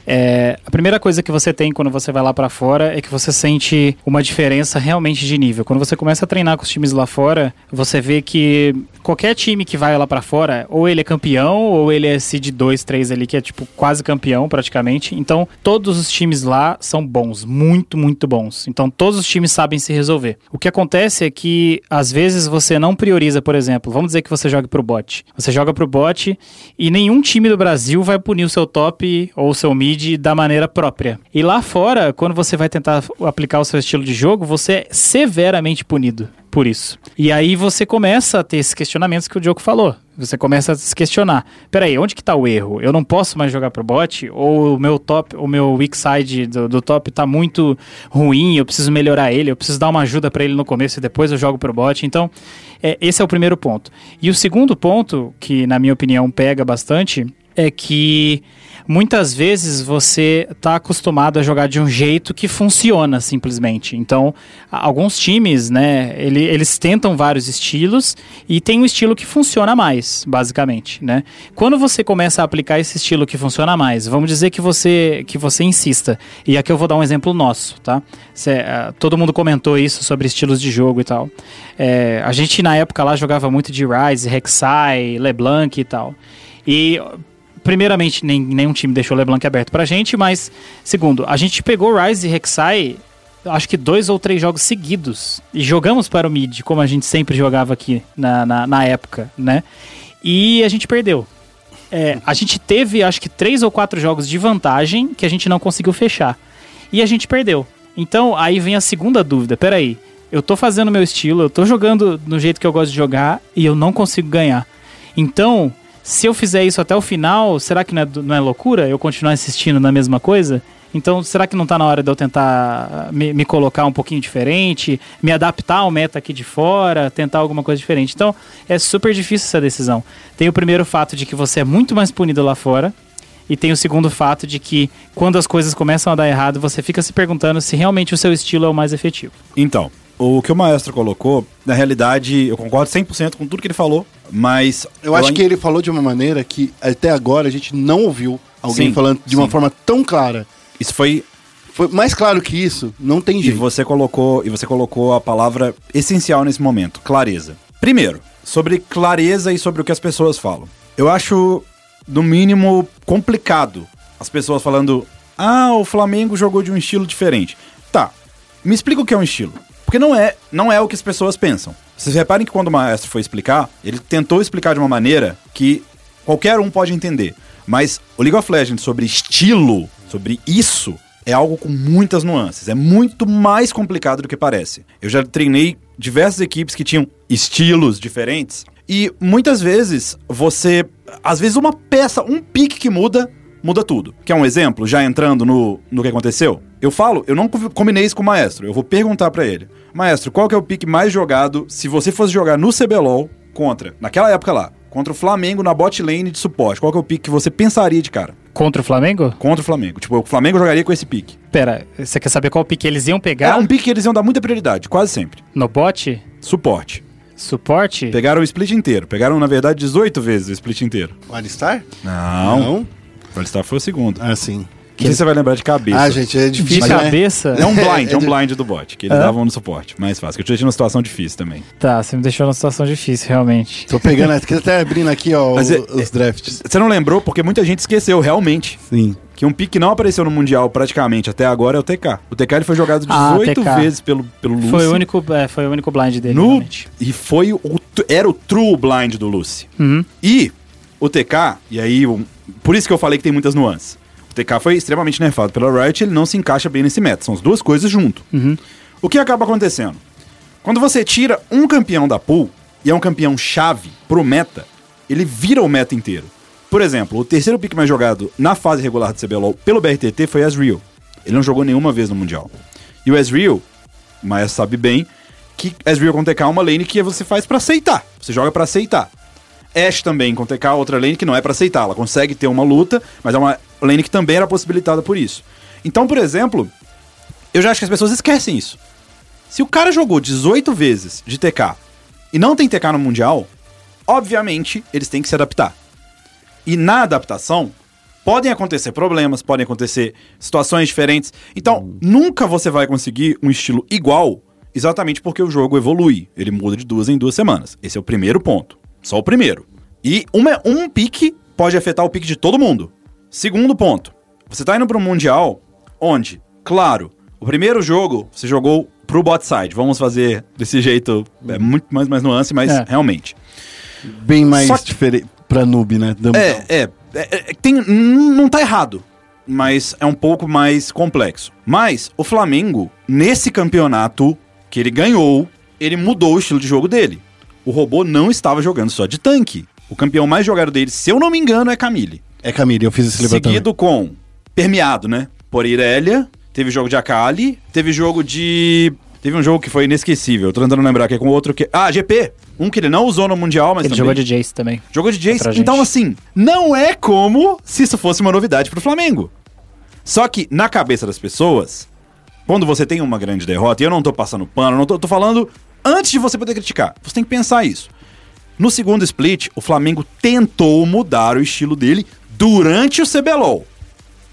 É, a primeira coisa que você tem quando você vai lá pra fora é que você sente uma diferença realmente de nível. Quando você começa a treinar com os times lá fora, você vê que qualquer time que vai lá pra fora, ou ele é campeão, ou ele é seed 2, 3 ali, que é tipo quase campeão praticamente. Então, todos os times lá são bons, muito, muito bons. Então, todos os times sabem se resolver. O que acontece é que às vezes você não prioriza, por exemplo, vamos dizer que você joga pro bot. Você joga pro bot e nenhum time do Brasil vai punir o seu top ou o seu mid da maneira própria. E lá fora, quando você vai tentar aplicar o seu estilo de jogo, você é severamente punido por isso. E aí você começa a ter esses questionamentos que o Diogo falou. Você começa a se questionar. Peraí, onde que tá o erro? Eu não posso mais jogar pro bot? Ou o meu top, o meu weak side do, do top tá muito ruim, eu preciso melhorar ele, eu preciso dar uma ajuda para ele no começo e depois eu jogo pro bot. Então, é, esse é o primeiro ponto. E o segundo ponto, que na minha opinião pega bastante, é que muitas vezes você está acostumado a jogar de um jeito que funciona simplesmente. Então, alguns times, né, ele- eles tentam vários estilos e tem um estilo que funciona mais, basicamente, né? Quando você começa a aplicar esse estilo que funciona mais, vamos dizer que você que você insista. E aqui eu vou dar um exemplo nosso, tá? Cê, ah, todo mundo comentou isso sobre estilos de jogo e tal. É, a gente na época lá jogava muito de Ryze, Rek'Sai, LeBlanc e tal. E primeiramente, nem, nenhum time deixou o LeBlanc aberto pra gente, mas, segundo, a gente pegou Ryze e Rek'Sai, acho que dois ou três jogos seguidos, e jogamos para o mid, como a gente sempre jogava aqui na, na, na época, né? E a gente perdeu. É, a gente teve, acho que, três ou quatro jogos de vantagem que a gente não conseguiu fechar. E a gente perdeu. Então, aí vem a segunda dúvida. Peraí, eu tô fazendo meu estilo, eu tô jogando do jeito que eu gosto de jogar e eu não consigo ganhar. Então, se eu fizer isso até o final, será que não é, não é loucura eu continuar insistindo na mesma coisa? Então, será que não tá na hora de eu tentar me, me colocar um pouquinho diferente, me adaptar ao meta aqui de fora, tentar alguma coisa diferente? Então, é super difícil essa decisão. Tem o primeiro fato de que você é muito mais punido lá fora, e tem o segundo fato de que quando as coisas começam a dar errado, você fica se perguntando se realmente o seu estilo é o mais efetivo. Então, o que o maestro colocou, na realidade, eu concordo 100% com tudo que ele falou, mas... Eu acho que ele falou de uma maneira que até agora a gente não ouviu alguém Sim, falando de uma sim. forma tão clara. Isso foi... Foi mais claro que isso, não tem E jeito. você colocou, e você colocou a palavra essencial nesse momento, clareza. Primeiro, sobre clareza e sobre o que as pessoas falam. Eu acho, no mínimo, complicado as pessoas falando: "Ah, o Flamengo jogou de um estilo diferente". Tá. Me explica o que é um estilo. Porque não é, não é o que as pessoas pensam. Vocês reparem que quando o maestro foi explicar, ele tentou explicar de uma maneira que qualquer um pode entender. Mas o League of Legends sobre estilo, sobre isso, é algo com muitas nuances. É muito mais complicado do que parece. Eu já treinei diversas equipes que tinham estilos diferentes E muitas vezes você. Às vezes uma peça, um pique que muda, muda tudo. Quer um exemplo? Já entrando no, no que aconteceu? Eu falo, eu não co- combinei isso com o maestro. Eu vou perguntar pra ele. Maestro, qual que é o pique mais jogado se você fosse jogar no CBLOL contra, naquela época lá, contra o Flamengo na bot lane de suporte? Qual que é o pique que você pensaria de cara? Contra o Flamengo? Contra o Flamengo. Tipo, o Flamengo jogaria com esse pique. Pera, você quer saber qual pique eles iam É pegar um pique que eles iam dar muita prioridade, quase sempre. no bot? Suporte. Suporte? Pegaram o split inteiro. Pegaram, na verdade, 18 vezes o split inteiro. O Alistar? Não. O Alistar foi o segundo. Ah, sim. Não sei se você vai lembrar de cabeça. Ah, gente, é De difícil, né? cabeça? É um blind, é um É de- blind do bot, que eles davam no suporte. Mais fácil, que eu te deixei numa situação difícil também. Tá, você me deixou numa situação difícil, realmente. Tô pegando, aqui, até abrindo aqui, ó, Mas o- é- os drafts. Você não lembrou porque muita gente esqueceu, realmente. Sim. Que um pique que não apareceu no Mundial praticamente até agora é o TK. O TK ele foi jogado Ah, 18 TK. vezes pelo, pelo Lucy. Foi o único, é, foi o único blind dele, no, realmente. E foi o, era o true blind do Lucy. Uhum. E o TK, e aí, um- por isso que eu falei que tem muitas nuances. O TK foi extremamente nerfado pela Riot, ele não se encaixa bem nesse meta. São as duas coisas junto. Uhum. O que acaba acontecendo? Quando você tira um campeão da pool, e é um campeão chave pro meta, ele vira o meta inteiro. Por exemplo, o terceiro pick mais jogado na fase regular do CBLOL pelo BRTT foi Ezreal. Ele não jogou nenhuma vez no Mundial. E o Ezreal, o Maestro sabe bem, que Ezreal com TK é uma lane que você faz pra aceitar. Você joga pra aceitar. Ashe também com TK, outra lane que não é pra aceitar. Ela consegue ter uma luta, mas é uma lane que também era possibilitada por isso. Então, por exemplo, eu já acho que as pessoas esquecem isso. Se o cara jogou 18 vezes de TK e não tem TK no Mundial, obviamente eles têm que se adaptar. E na adaptação, podem acontecer problemas, podem acontecer situações diferentes. Então, nunca você vai conseguir um estilo igual, exatamente porque o jogo evolui. Ele muda de duas em duas semanas. Esse é o primeiro ponto. Só o primeiro. E uma, um pique pode afetar o pique de todo mundo. Segundo ponto. Você tá indo para um Mundial onde, claro, o primeiro jogo você jogou pro bot side. Vamos fazer desse jeito, é muito mais, mais nuance, mas É. realmente. Bem mais que- diferente pra noob, né? É, é, é, é, tem, não tá errado, mas é um pouco mais complexo. Mas o Flamengo, nesse campeonato que ele ganhou, ele mudou o estilo de jogo dele. O robô não estava jogando só de tanque. O campeão mais jogado dele, se eu não me engano, é Camille. É Camille, eu fiz esse levantamento. Seguido com Permeado, né? Por Irelia, teve jogo de Akali, teve jogo de. Teve um jogo que foi inesquecível. Eu tô tentando lembrar que é com outro que. Ah, GP! Um que ele não usou no Mundial, mas Ele também. jogou de Jace também. Jogou de Jace. Gente. Então, assim, não é como se isso fosse uma novidade pro Flamengo. Só que, na cabeça das pessoas, quando você tem uma grande derrota, e eu não tô passando pano, não tô, tô falando antes de você poder criticar. Você tem que pensar isso. No segundo split, o Flamengo tentou mudar o estilo dele durante o CBLOL.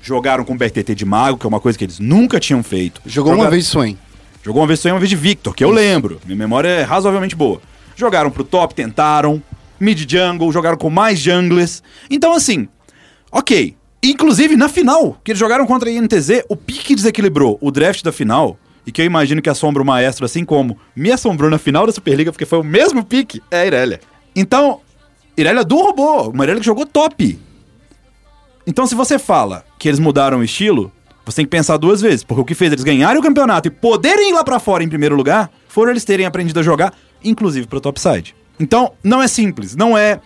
Jogaram com BRTT de mago, que é uma coisa que eles nunca tinham feito. Jogou uma Jogaram- vez Swain. Jogou uma vez e uma vez de Victor, que eu lembro. Minha memória é razoavelmente boa. Jogaram pro top, tentaram. Mid jungle, jogaram com mais junglers. Então, assim, ok. Inclusive, na final, que eles jogaram contra a INTZ, o pique desequilibrou o draft da final. E que eu imagino que assombra o maestro, assim como me assombrou na final da Superliga, porque foi o mesmo pique, é a Irelia. Então, Irelia do robô, uma Irelia que jogou top. Então, se você fala que eles mudaram o estilo, você tem que pensar duas vezes, porque o que fez eles ganharem o campeonato e poderem ir lá pra fora em primeiro lugar, foram eles terem aprendido a jogar, inclusive pro topside. Então, não é simples, não é.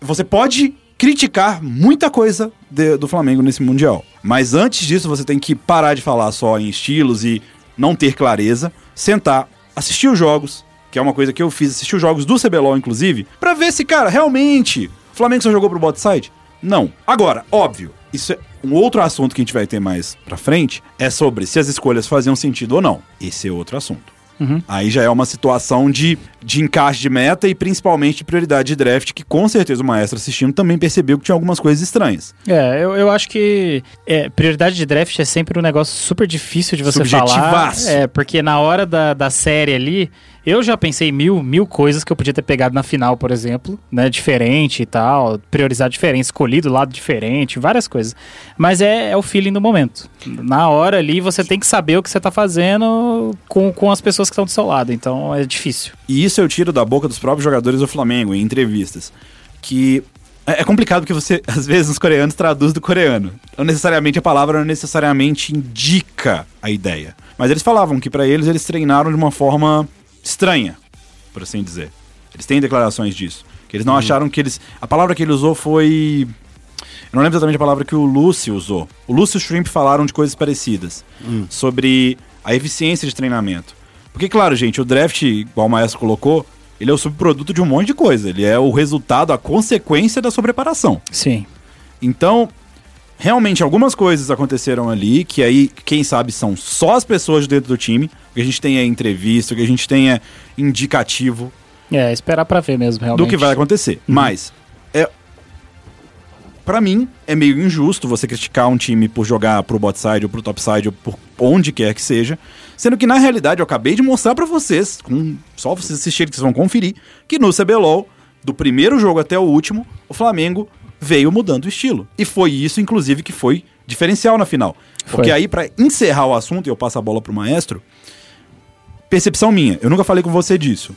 Você pode criticar muita coisa de- do Flamengo nesse Mundial, mas antes disso você tem que parar de falar só em estilos e não ter clareza, sentar, assistir os jogos, que é uma coisa que eu fiz, assistir os jogos do CBLOL, inclusive, pra ver se, cara, realmente o Flamengo só jogou pro bot side? Não. Agora, óbvio, isso é um outro assunto que a gente vai ter mais pra frente, é sobre se as escolhas faziam sentido ou não. Esse é outro assunto. Aí já é uma situação de, de encaixe de meta e principalmente de prioridade de draft, que com certeza o maestro assistindo também percebeu que tinha algumas coisas estranhas. É, eu, eu acho que é, prioridade de draft é sempre um negócio super difícil de você falar. É, porque na hora da, da série ali, eu já pensei mil, mil coisas que eu podia ter pegado na final, por exemplo, né? Diferente e tal, priorizar diferente, escolhido lado diferente, várias coisas. Mas é, é o feeling do momento. Na hora ali, você tem que saber o que você tá fazendo com, com as pessoas que estão do seu lado. Então é difícil. E isso eu tiro da boca dos próprios jogadores do Flamengo em entrevistas. Que é é complicado porque você, às vezes, os coreanos traduz do coreano. Não necessariamente a palavra não necessariamente indica a ideia. Mas eles falavam que pra eles eles treinaram de uma forma estranha, por assim dizer. Eles têm declarações disso. Que eles não acharam que eles. A palavra que ele usou foi. Eu não lembro exatamente a palavra que o Lúcio usou. O Lúcio e o Shrimp falaram de coisas parecidas. Sobre a eficiência de treinamento. Porque, claro, gente, o draft, igual o Maestro colocou, ele é o subproduto de um monte de coisa. Ele é o resultado, a consequência da sua preparação. Sim. Então, realmente algumas coisas aconteceram ali, que aí, quem sabe, são só as pessoas dentro do time. O que a gente tem é entrevista, o que a gente tem é indicativo É, esperar pra ver mesmo, realmente. do que vai acontecer. Mas, é. Pra mim, é meio injusto você criticar um time por jogar pro bot side ou pro top side ou por onde quer que seja. Sendo que, na realidade, eu acabei de mostrar pra vocês, com, só vocês assistirem que vocês vão conferir, que no CBLOL, do primeiro jogo até o último, o Flamengo veio mudando o estilo. E foi isso, inclusive, que foi diferencial na final. Porque Foi. aí, pra encerrar o assunto, e eu passo a bola pro maestro, percepção minha, eu nunca falei com você disso.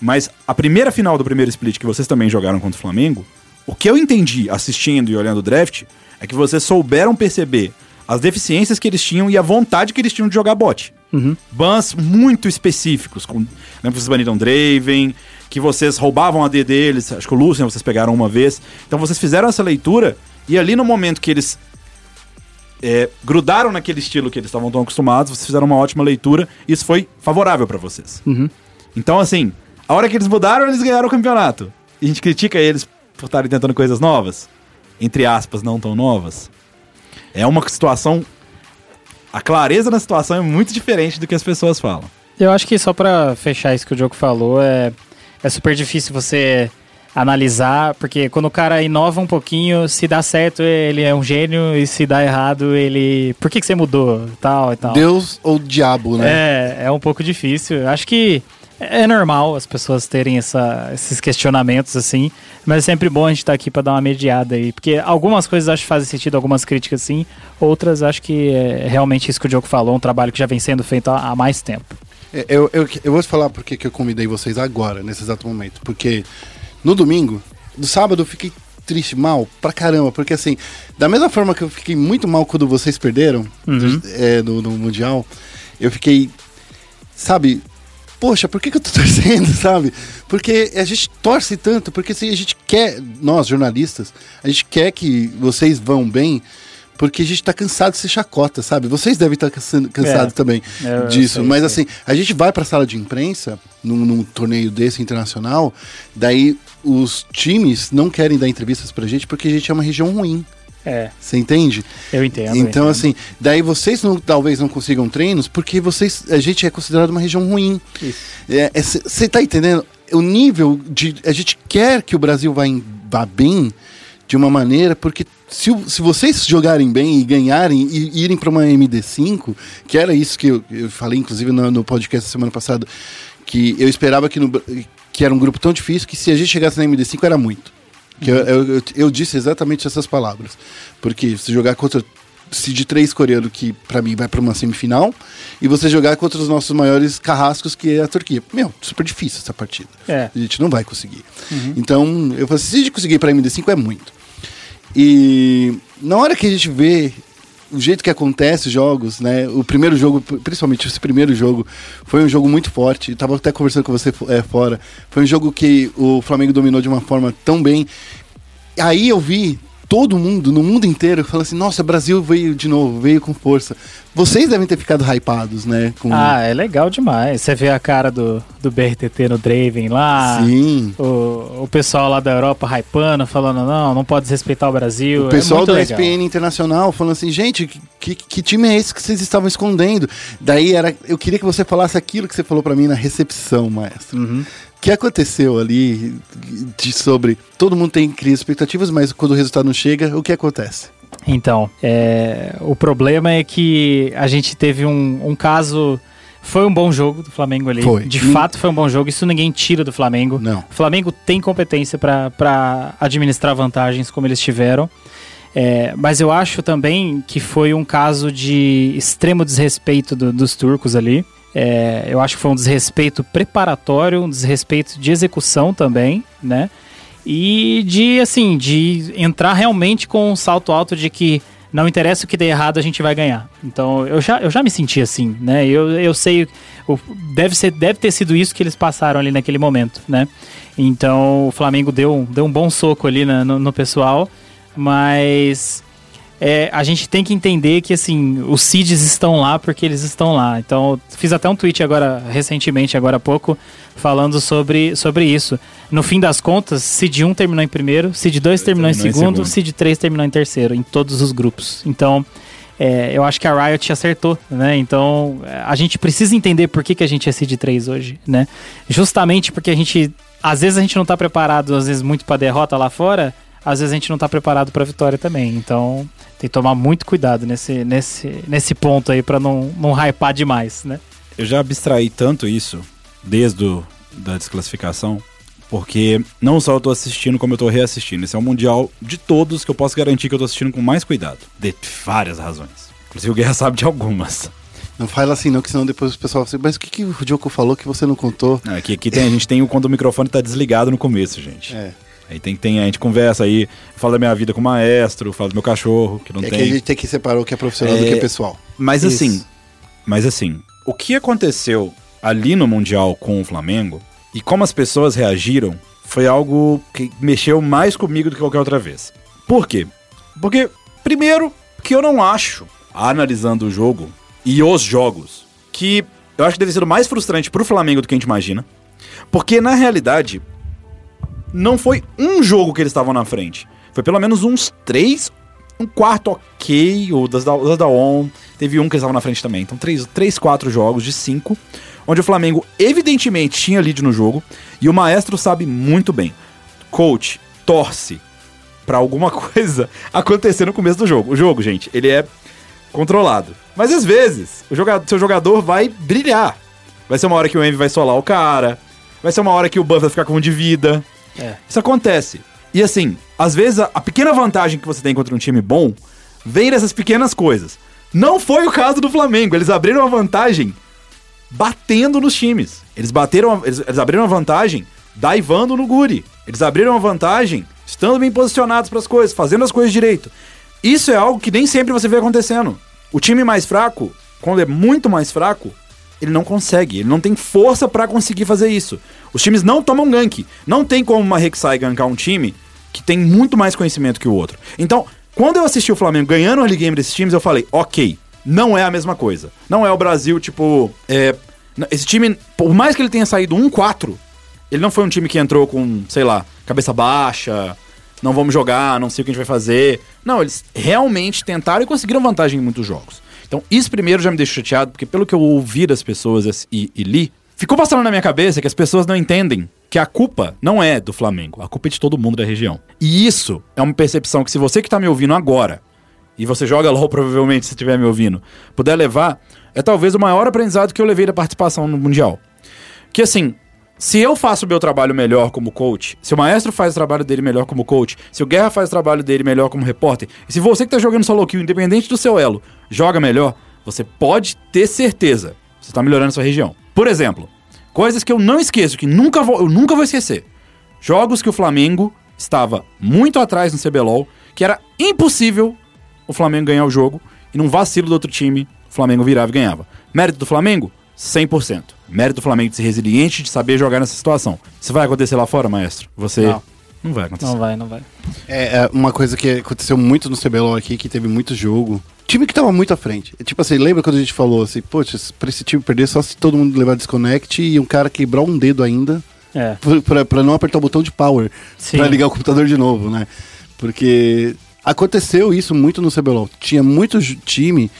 Mas a primeira final do primeiro split que vocês também jogaram contra o Flamengo, o que eu entendi assistindo e olhando o draft é que vocês souberam perceber as deficiências que eles tinham e a vontade que eles tinham de jogar bot. Bans muito específicos. Com, lembra que vocês baniram Draven, que vocês roubavam a D deles, acho que o Lucian vocês pegaram uma vez. Então vocês fizeram essa leitura e ali no momento que eles é, grudaram naquele estilo que eles estavam tão acostumados, vocês fizeram uma ótima leitura e isso foi favorável pra vocês. Então, assim, a hora que eles mudaram, eles ganharam o campeonato. E a gente critica eles por estarem tentando coisas novas, entre aspas, não tão novas. É uma situação. A clareza na situação é muito diferente do que as pessoas falam. Eu acho que só pra fechar isso que o Diogo falou, é, é super difícil você analisar, porque quando o cara inova um pouquinho, se dá certo, ele é um gênio, e se dá errado, ele. Por que, que você mudou? Tal e tal. Deus ou diabo, né? É, é um pouco difícil. Acho que é normal as pessoas terem essa- esses questionamentos assim, mas é sempre bom a gente estar aqui para dar uma mediada aí, porque algumas coisas acho que fazem sentido, algumas críticas sim, outras acho que é realmente isso que o Diogo falou, um trabalho que já vem sendo feito há, há mais tempo. É, Eu, eu, eu vou te falar porque que eu convidei vocês agora, nesse exato momento. Porque no domingo, do sábado, eu fiquei triste, mal, pra caramba. Porque assim, da mesma forma que eu fiquei muito mal quando vocês perderam do- é, no, no Mundial, eu fiquei, sabe, poxa, por que, que eu tô torcendo, sabe? Porque a gente torce tanto, porque assim, a gente quer, nós jornalistas, a gente quer que vocês vão bem. Porque a gente tá cansado de ser chacota, sabe? Vocês devem estar cansados É. também É, eu disso. sei, mas assim, a gente vai pra sala de imprensa, num, num torneio desse internacional, daí os times não querem dar entrevistas pra gente porque a gente é uma região ruim. É, Você entende? eu entendo. eu então, entendo. assim, daí vocês não- talvez não consigam treinos porque vocês, a gente é considerado uma região ruim. Você tá entendendo? O nível de. A gente quer que o Brasil vá, em- vá bem de uma maneira, porque se, se vocês jogarem bem e ganharem e irem para uma MD5, que era isso que eu, eu falei, inclusive, no, no podcast da semana passada, que eu esperava que, no, que era um grupo tão difícil que se a gente chegasse na MD5 era muito. Que eu, eu, eu- eu disse exatamente essas palavras. Porque se jogar contra Cid 3 coreano, que pra mim vai pra uma semifinal, e você jogar contra os nossos maiores carrascos, que é a Turquia. Meu, super difícil essa partida. É. A gente não vai conseguir. Então, eu falei, se a gente conseguir ir pra MD5 é muito. E na hora que a gente vê o jeito que acontece os jogos, né? O primeiro jogo, principalmente esse primeiro jogo, foi um jogo muito forte. Eu tava até conversando com você é, fora. Foi um jogo que o Flamengo dominou de uma forma tão bem. Aí eu vi todo mundo, no mundo inteiro, falando assim: nossa, Brasil veio de novo, veio com força. Vocês devem ter ficado hypados, né? Com... Ah, é legal demais. Você vê a cara do, do BRTT no Draven lá. Sim. O, o pessoal lá da Europa hypando, falando, não, não pode desrespeitar o Brasil. O pessoal é da legal. SPN Internacional falando assim, gente, que, que time é esse que vocês estavam escondendo? Daí era, eu queria que você falasse aquilo que você falou pra mim na recepção, maestro. Uhum. O que aconteceu ali de sobre todo mundo tem cria expectativas, mas quando o resultado não chega, o que acontece? Então, é, o problema é que a gente teve um, um caso. Foi um bom jogo do Flamengo ali. Foi. De fato, foi um bom jogo. Isso ninguém tira do Flamengo. Não. O Flamengo tem competência para administrar vantagens como eles tiveram. É, mas eu acho também que foi um caso de extremo desrespeito do- dos turcos ali. É, eu acho que foi um desrespeito preparatório, um desrespeito de execução também, né? E de, assim, de entrar realmente com um salto alto de que não interessa o que der errado, a gente vai ganhar. Então, eu já, eu já me senti assim, né? Eu, eu sei deve, ser, deve ter sido isso que eles passaram ali naquele momento, né? Então o Flamengo deu, deu um bom soco ali na- no, no pessoal, mas é, a gente tem que entender que assim os seeds estão lá porque eles estão lá. Então fiz até um tweet agora recentemente, agora há pouco, falando sobre, sobre isso. No fim das contas, seed 1 terminou em primeiro, seed 2 terminou, em, terminou em segundo, segundo. seed 3 terminou em terceiro, em todos os grupos. Então é, eu acho que a Riot acertou, né? Então a gente precisa entender por que, que a gente é seed 3 hoje, né? Justamente porque a gente, às vezes a gente não tá preparado, às vezes muito pra derrota lá fora, às vezes a gente não tá preparado pra vitória também. Então tem que tomar muito cuidado nesse, nesse, nesse ponto aí pra não, não hypar demais, né? Eu já abstraí tanto isso desde o, da desclassificação, porque não só eu tô assistindo, como eu tô reassistindo. Esse é um mundial de todos que eu posso garantir que eu tô assistindo com mais cuidado. De várias razões. Inclusive o Guerra sabe de algumas. Não fala assim não, que senão depois o pessoal vai assim, mas o que, que o Diogo falou que você não contou? Aqui, aqui tem, a gente tem o quando o microfone tá desligado no começo, gente. É. Aí tem, tem, a gente conversa aí, fala da minha vida com o maestro, fala do meu cachorro, que não É tem. que a gente tem que separar o que é profissional do É, que é pessoal. Mas Isso. assim, mas assim, o que aconteceu ali no Mundial com o Flamengo e como as pessoas reagiram foi algo que mexeu mais comigo do que qualquer outra vez. Por quê? Porque, primeiro, que eu não acho, analisando o jogo e os jogos, que eu acho que deve ser mais frustrante pro Flamengo do que a gente imagina. Porque, na realidade, não foi um jogo que eles estavam na frente. Foi pelo menos uns três, um quarto ok, ou das da, das da ON. Teve um que eles estavam na frente também. Então, três, três, quatro jogos de cinco, onde o Flamengo evidentemente tinha lead no jogo, e o Maestro sabe muito bem. Coach, torce pra alguma coisa acontecer no começo do jogo. O jogo, gente, ele é controlado. Mas às vezes, o jogador, seu jogador vai brilhar. Vai ser uma hora que o Envy vai solar o cara, vai ser uma hora que o Buff vai ficar com um de vida. É. Isso acontece. E assim, às vezes a, a pequena vantagem que você tem contra um time bom vem dessas pequenas coisas. Não foi o caso do Flamengo. Eles abriram uma vantagem batendo nos times. Eles bateram, a- eles, eles abriram uma vantagem daivando no Guri. Eles abriram uma vantagem estando bem posicionados para as coisas, fazendo as coisas direito. Isso é algo que nem sempre você vê acontecendo. O time mais fraco, quando é muito mais fraco, ele não consegue, ele não tem força pra conseguir fazer isso. Os times não tomam gank. Não tem como uma Rek'Sai gankar um time que tem muito mais conhecimento que o outro. Então, quando eu assisti o Flamengo ganhando o early game desses times, eu falei, ok, não é a mesma coisa. Não é o Brasil, tipo, é, esse time, por mais que ele tenha saído 1-4, ele não foi um time que entrou com, sei lá, cabeça baixa, não vamos jogar, não sei o que a gente vai fazer. Não, eles realmente tentaram e conseguiram vantagem em muitos jogos. Então, isso primeiro já me deixou chateado, porque pelo que eu ouvi das pessoas e, e li, ficou passando na minha cabeça que as pessoas não entendem que a culpa não é do Flamengo, a culpa é de todo mundo da região. E isso é uma percepção que se você que tá me ouvindo agora, e você joga LOL provavelmente se estiver me ouvindo, puder levar, é talvez o maior aprendizado que eu levei da participação no Mundial. Que assim, se eu faço o meu trabalho melhor como coach, se o maestro faz o trabalho dele melhor como coach, se o Guerra faz o trabalho dele melhor como repórter, e se você que tá jogando solo kill, independente do seu elo, joga melhor, você pode ter certeza, você tá melhorando sua região. Por exemplo, coisas que eu não esqueço, que nunca vou, eu nunca vou esquecer. Jogos que o Flamengo estava muito atrás no CBLOL, que era impossível o Flamengo ganhar o jogo, e num vacilo do outro time, o Flamengo virava e ganhava. Mérito do Flamengo? 100%. Mérito do Flamengo de ser resiliente, de saber jogar nessa situação. Isso vai acontecer lá fora, maestro? Você... Não. Não vai acontecer. Não vai, não vai. É, é uma coisa que aconteceu muito no CBLOL aqui, que teve muito jogo. Time que tava muito à frente. É Tipo assim, lembra quando a gente falou assim, poxa, pra esse time perder só se todo mundo levar desconnect e um cara quebrar um dedo ainda É. pra- pra, não apertar o botão de power Sim. pra ligar o computador de novo, né? Porque aconteceu isso muito no CBLOL. Tinha muito time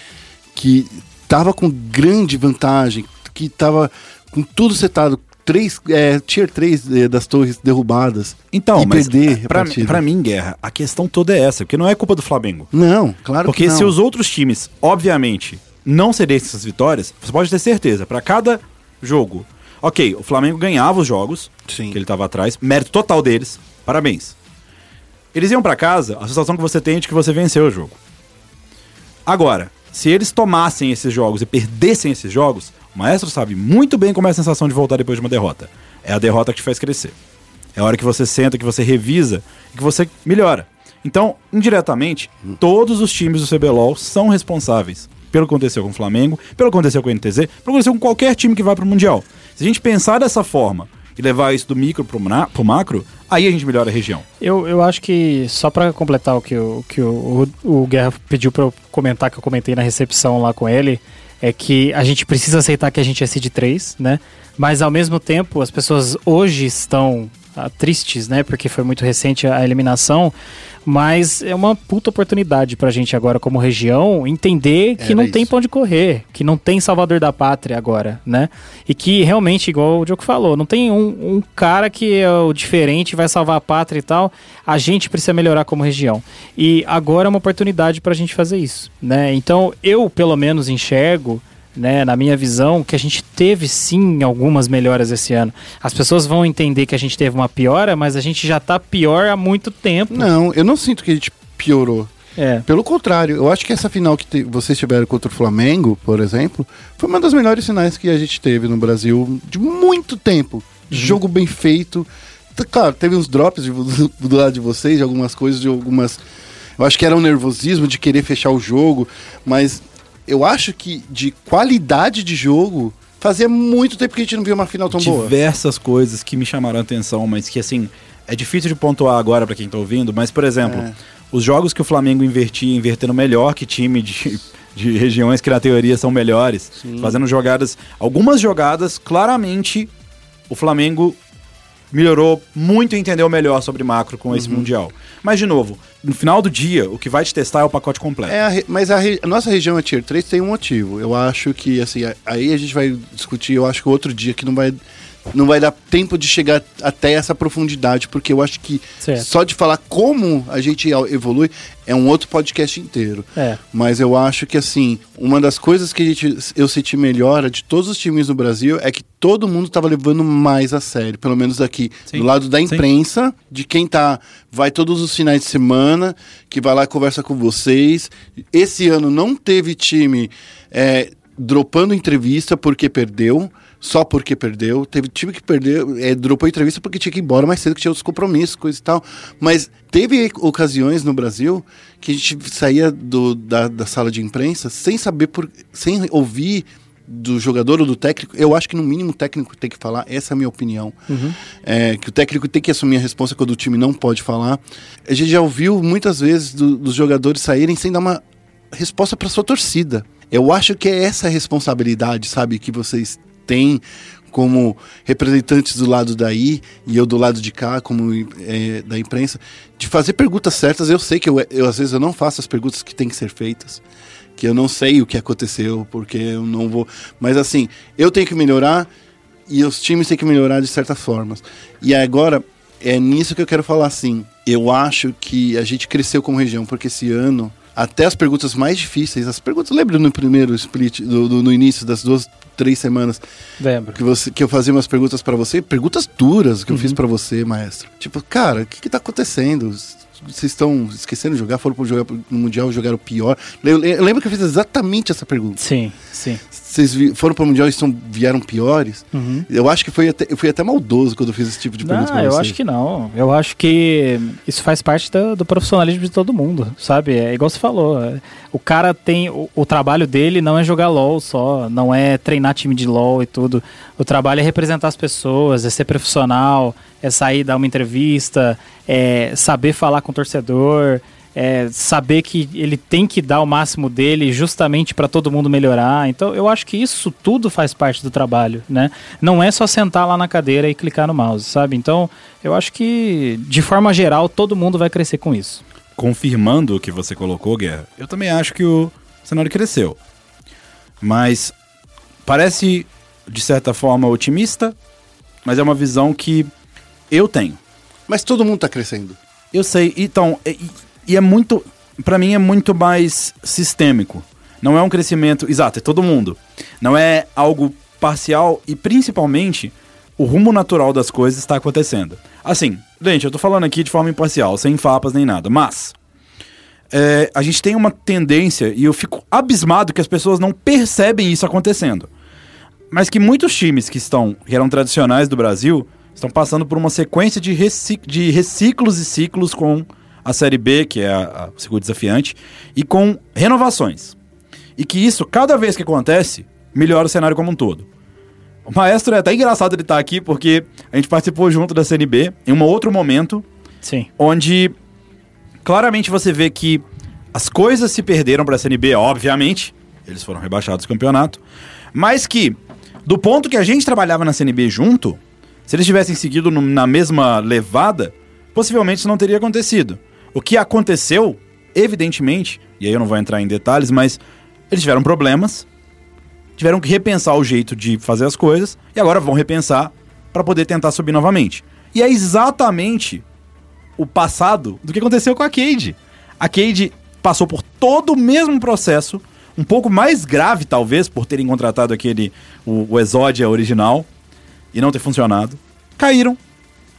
que tava com grande vantagem, que tava com tudo setado. Três, é, tier 3 é, das torres derrubadas. Então, e mas perder pra, pra mim, Guerra, a questão toda é essa, porque não é culpa do Flamengo. Não, claro Porque que não. se os outros times, obviamente, não cedessem essas vitórias, você pode ter certeza, pra cada jogo. Ok, o Flamengo ganhava os jogos, Sim. que ele tava atrás, mérito total deles, parabéns. Eles iam pra casa, a sensação que você tem é de que você venceu o jogo. Agora, se eles tomassem esses jogos e perdessem esses jogos, o maestro sabe muito bem como é a sensação de voltar depois de uma derrota. É a derrota que te faz crescer. É a hora que você senta, que você revisa que você melhora. Então, indiretamente, todos os times do CBLOL são responsáveis pelo que aconteceu com o Flamengo, pelo que aconteceu com o NTZ, pelo que aconteceu com qualquer time que vai pro Mundial. Se a gente pensar dessa forma e levar isso do micro na- pro macro, aí a gente melhora a região. Eu, eu acho que, só pra completar o que, o, que o, o, o Guerra pediu pra eu comentar, que eu comentei na recepção lá com ele, é que a gente precisa aceitar que a gente é seed 3, né? Mas ao mesmo tempo, as pessoas hoje estão tristes, né? Porque foi muito recente a eliminação. Mas é uma puta oportunidade pra gente agora, como região, entender que Era não tem isso. pra onde correr, que não tem salvador da pátria agora, né? E que realmente, igual o Diogo falou, não tem um, um cara que é o diferente, vai salvar a pátria e tal. A gente precisa melhorar como região. E agora é uma oportunidade pra gente fazer isso, né? Então eu, pelo menos, enxergo né, na minha visão, que a gente teve sim algumas melhoras esse ano. As pessoas vão entender que a gente teve uma piora, mas a gente já tá pior há muito tempo. Não, eu não sinto que a gente piorou. É. Pelo contrário, eu acho que essa final que vocês tiveram contra o Flamengo, por exemplo, foi uma das melhores finais que a gente teve no Brasil de muito tempo. Jogo bem feito. Claro, teve uns drops de- do, do lado de vocês, de algumas coisas, de algumas. Eu acho que era um nervosismo de querer fechar o jogo, mas eu acho que de qualidade de jogo, fazia muito tempo que a gente não via uma final tão boa. diversas coisas que me chamaram a atenção, mas que assim, é difícil de pontuar agora pra quem tá ouvindo, mas por exemplo, É. os jogos que o Flamengo invertia, invertendo melhor que time de, de regiões que na teoria são melhores, fazendo jogadas, algumas jogadas, claramente o Flamengo melhorou muito e entendeu melhor sobre macro com Uhum. esse mundial. Mas de novo, no final do dia, o que vai te testar é o pacote completo. É, a re- mas a, re- a nossa região é Tier 3 tem um motivo. Eu acho que, assim, aí a gente vai discutir, eu acho que outro dia que não vai, não vai dar tempo de chegar até essa profundidade, porque eu acho que Certo. só de falar como a gente evolui é um outro podcast inteiro. É. Mas eu acho que, assim, uma das coisas que gente, eu senti melhora de todos os times no Brasil é que todo mundo estava levando mais a sério, pelo menos aqui, Sim. do lado da Sim. imprensa, de quem tá, vai todos os finais de semana, que vai lá e conversa com vocês. Esse ano não teve time é, dropando entrevista porque perdeu, só porque perdeu. Teve time que perdeu, é, dropou entrevista porque tinha que ir embora mais cedo, que tinha outros compromissos, coisa e tal. Mas teve ocasiões no Brasil que a gente saía do- da, da sala de imprensa sem saber, por, sem ouvir do jogador ou do técnico, eu acho que no mínimo o técnico tem que falar, essa é a minha opinião. É, que o técnico tem que assumir a responsa quando o time não pode falar. A gente já ouviu muitas vezes do- dos jogadores saírem sem dar uma resposta para sua torcida. Eu acho que é essa a responsabilidade, sabe, que vocês têm como representantes do lado daí e eu do lado de cá, como é, da imprensa, de fazer perguntas certas. Eu sei que eu, eu, às vezes eu não faço as perguntas que têm que ser feitas, que eu não sei o que aconteceu, porque eu não vou. Mas assim, eu tenho que melhorar e os times têm que melhorar de certas formas. E agora, é nisso que eu quero falar assim. Eu acho que a gente cresceu como região, porque esse ano, até as perguntas mais difíceis, as perguntas, lembra no primeiro split, do, do- no início das duas, três semanas, Lembro. que, você, que eu fazia umas perguntas pra você, perguntas duras que eu fiz pra você, maestro. Tipo, cara, o que, que tá acontecendo? Vocês estão esquecendo de jogar? Foram pro jogar no Mundial jogaram pior? Eu, eu lembro que eu fiz exatamente essa pergunta. Sim, sim. Vocês foram pro Mundial e estão, vieram piores? Eu acho que foi até, eu fui até maldoso quando eu fiz esse tipo de pergunta Não, eu acho que não. Eu acho que isso faz parte do, do profissionalismo de todo mundo, sabe? É igual você falou. é, O cara tem. O, o trabalho dele não é jogar LOL só, não é treinar time de LOL e tudo. O trabalho é representar as pessoas, é ser profissional, é sair dar uma entrevista, é saber falar com o torcedor. É saber que ele tem que dar o máximo dele justamente para todo mundo melhorar. Então, eu acho que isso tudo faz parte do trabalho, né? Não é só sentar lá na cadeira e clicar no mouse, sabe? Então, eu acho que de forma geral todo mundo vai crescer com isso. confirmando o que você colocou, Guerra, eu também acho que o cenário cresceu. Mas parece, de certa forma, otimista, mas é uma visão que eu tenho. Mas todo mundo tá crescendo. Eu sei, então, e, e é muito, Pra mim é muito mais sistêmico. Não é um crescimento, exato, é todo mundo. Não é algo parcial e principalmente o rumo natural das coisas está acontecendo. Assim, gente, eu tô falando aqui de forma imparcial, sem fapas nem nada, mas é, a gente tem uma tendência, e eu fico abismado que as pessoas não percebem isso acontecendo. Mas que muitos times que estão, que eram tradicionais do Brasil, estão passando por uma sequência de, reci- de reciclos e ciclos com a Série B, que é a, a segunda desafiante, e com renovações. e que isso, cada vez que acontece, melhora o cenário como um todo. O maestro é até engraçado ele estar aqui porque a gente participou junto da CNB em um outro momento Sim. onde claramente você vê que as coisas se perderam para a CNB, obviamente, eles foram rebaixados do campeonato, mas que do ponto que a gente trabalhava na CNB junto, se eles tivessem seguido no- na mesma levada, possivelmente isso não teria acontecido. O que aconteceu, evidentemente, e aí eu não vou entrar em detalhes, mas eles tiveram problemas, tiveram que repensar o jeito de fazer as coisas e agora vão repensar para poder tentar subir novamente. E é exatamente o passado do que aconteceu com a Cade. A Cade passou por todo o mesmo processo, um pouco mais grave, talvez, por terem contratado aquele, o, o Exódia original e não ter funcionado. Caíram,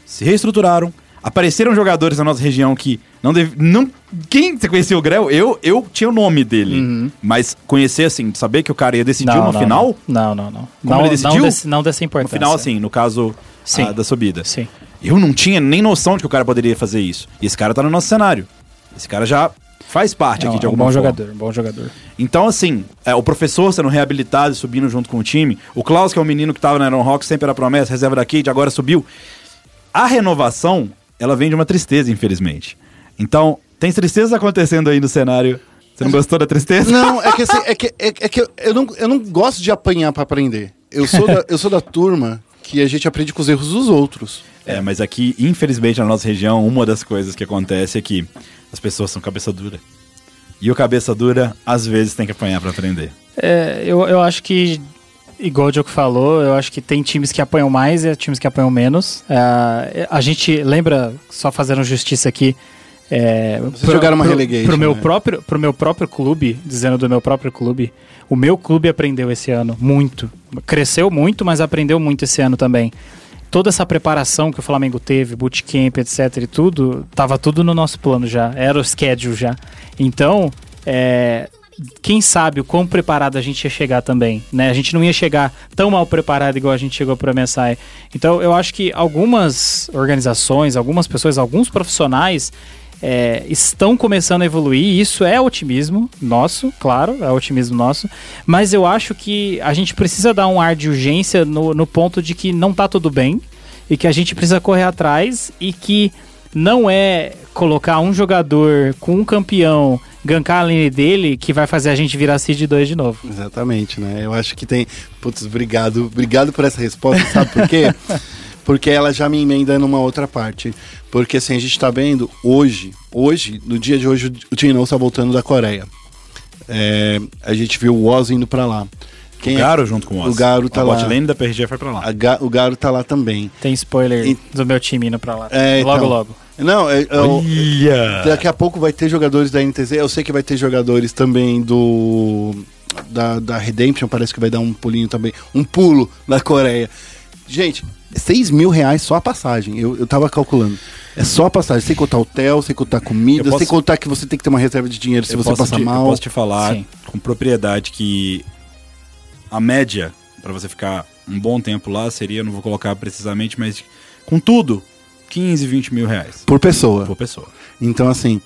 se reestruturaram, apareceram jogadores na nossa região que não deve, não Quem você conhecia o Grell? Eu, eu tinha o nome dele, mas conhecer assim, saber que o cara ia decidir no final, Não, não, não. Como não, ele decidiu? Não, desse, não dessa no importância. final assim, no caso Sim. ah, da subida. Sim. Eu não tinha nem noção de que o cara poderia fazer isso. E esse cara tá no nosso cenário. Esse cara já faz parte É aqui de é um bom forma. jogador, um bom jogador. Então, assim, é, o professor sendo reabilitado e subindo junto com o time. O Klaus, que é o menino que tava na Iron Rock, sempre era promessa, reserva da Cade, agora subiu. A renovação, ela vem de uma tristeza, infelizmente. Então, tem tristeza acontecendo aí no cenário. Você não gostou da tristeza? Não, é que, assim, é que, é, é que eu, não, eu não gosto de apanhar pra aprender. Eu sou, da, eu sou da turma que a gente aprende com os erros dos outros. É, mas aqui, infelizmente, na nossa região, uma das coisas que acontece é que as pessoas são cabeça dura. E o cabeça dura, às vezes, tem que apanhar pra aprender. É, eu, eu acho que, igual o Diogo falou, eu acho que tem times que apanham mais e times que apanham menos. É, a gente lembra, só fazendo justiça aqui. É, Vocês jogaram uma relegation, pro meu né? próprio Pro meu próprio clube, dizendo do meu próprio clube, o meu clube aprendeu esse ano muito. Cresceu muito, mas aprendeu muito esse ano também. Toda essa preparação que o Flamengo teve, bootcamp, etc e tudo, tava tudo no nosso plano já. Era o schedule já. Então, é, quem sabe o quão preparado a gente ia chegar também, né? A gente não ia chegar tão mal preparado igual a gente chegou para o MSI. Então, eu acho que algumas organizações, algumas pessoas, alguns profissionais é, estão começando a evoluir. Isso é otimismo nosso, claro, é otimismo nosso. Mas eu acho que a gente precisa dar um ar de urgência no, no ponto de que não tá tudo bem e que a gente precisa correr atrás e que não é colocar um jogador com um campeão gankar a lane dele que vai fazer a gente virar Seed 2 de novo. Exatamente, né? Eu acho que tem. Putz, obrigado. Obrigado por essa resposta, sabe por quê? Porque ela já me emenda numa outra parte. Porque assim, a gente tá vendo hoje, hoje, no dia de hoje, o Tino está voltando da Coreia. É, a gente viu o Oz indo pra lá. Quem o é- Garo junto com o Oz. O Garo tá a lá. bot lane da PRG foi pra lá. a Ga- o Garo tá lá também. Tem spoiler E- do meu time indo pra lá. É, logo, então. logo. Não, é, é o- Olha! Daqui a pouco vai ter jogadores da NTZ. Eu sei que vai ter jogadores também do. Da, da Redemption, parece que vai dar um pulinho também. Um pulo na Coreia. Gente, 6 mil reais só a passagem. Eu, eu tava calculando. É só a passagem, sem contar hotel, sem contar comida, posso- sem contar que você tem que ter uma reserva de dinheiro se eu você passar te, mal. Eu posso te falar Sim. com propriedade que a média pra você ficar um bom tempo lá seria, não vou colocar precisamente, mas com tudo, 15, 20 mil reais Por pessoa. por pessoa. Então, assim,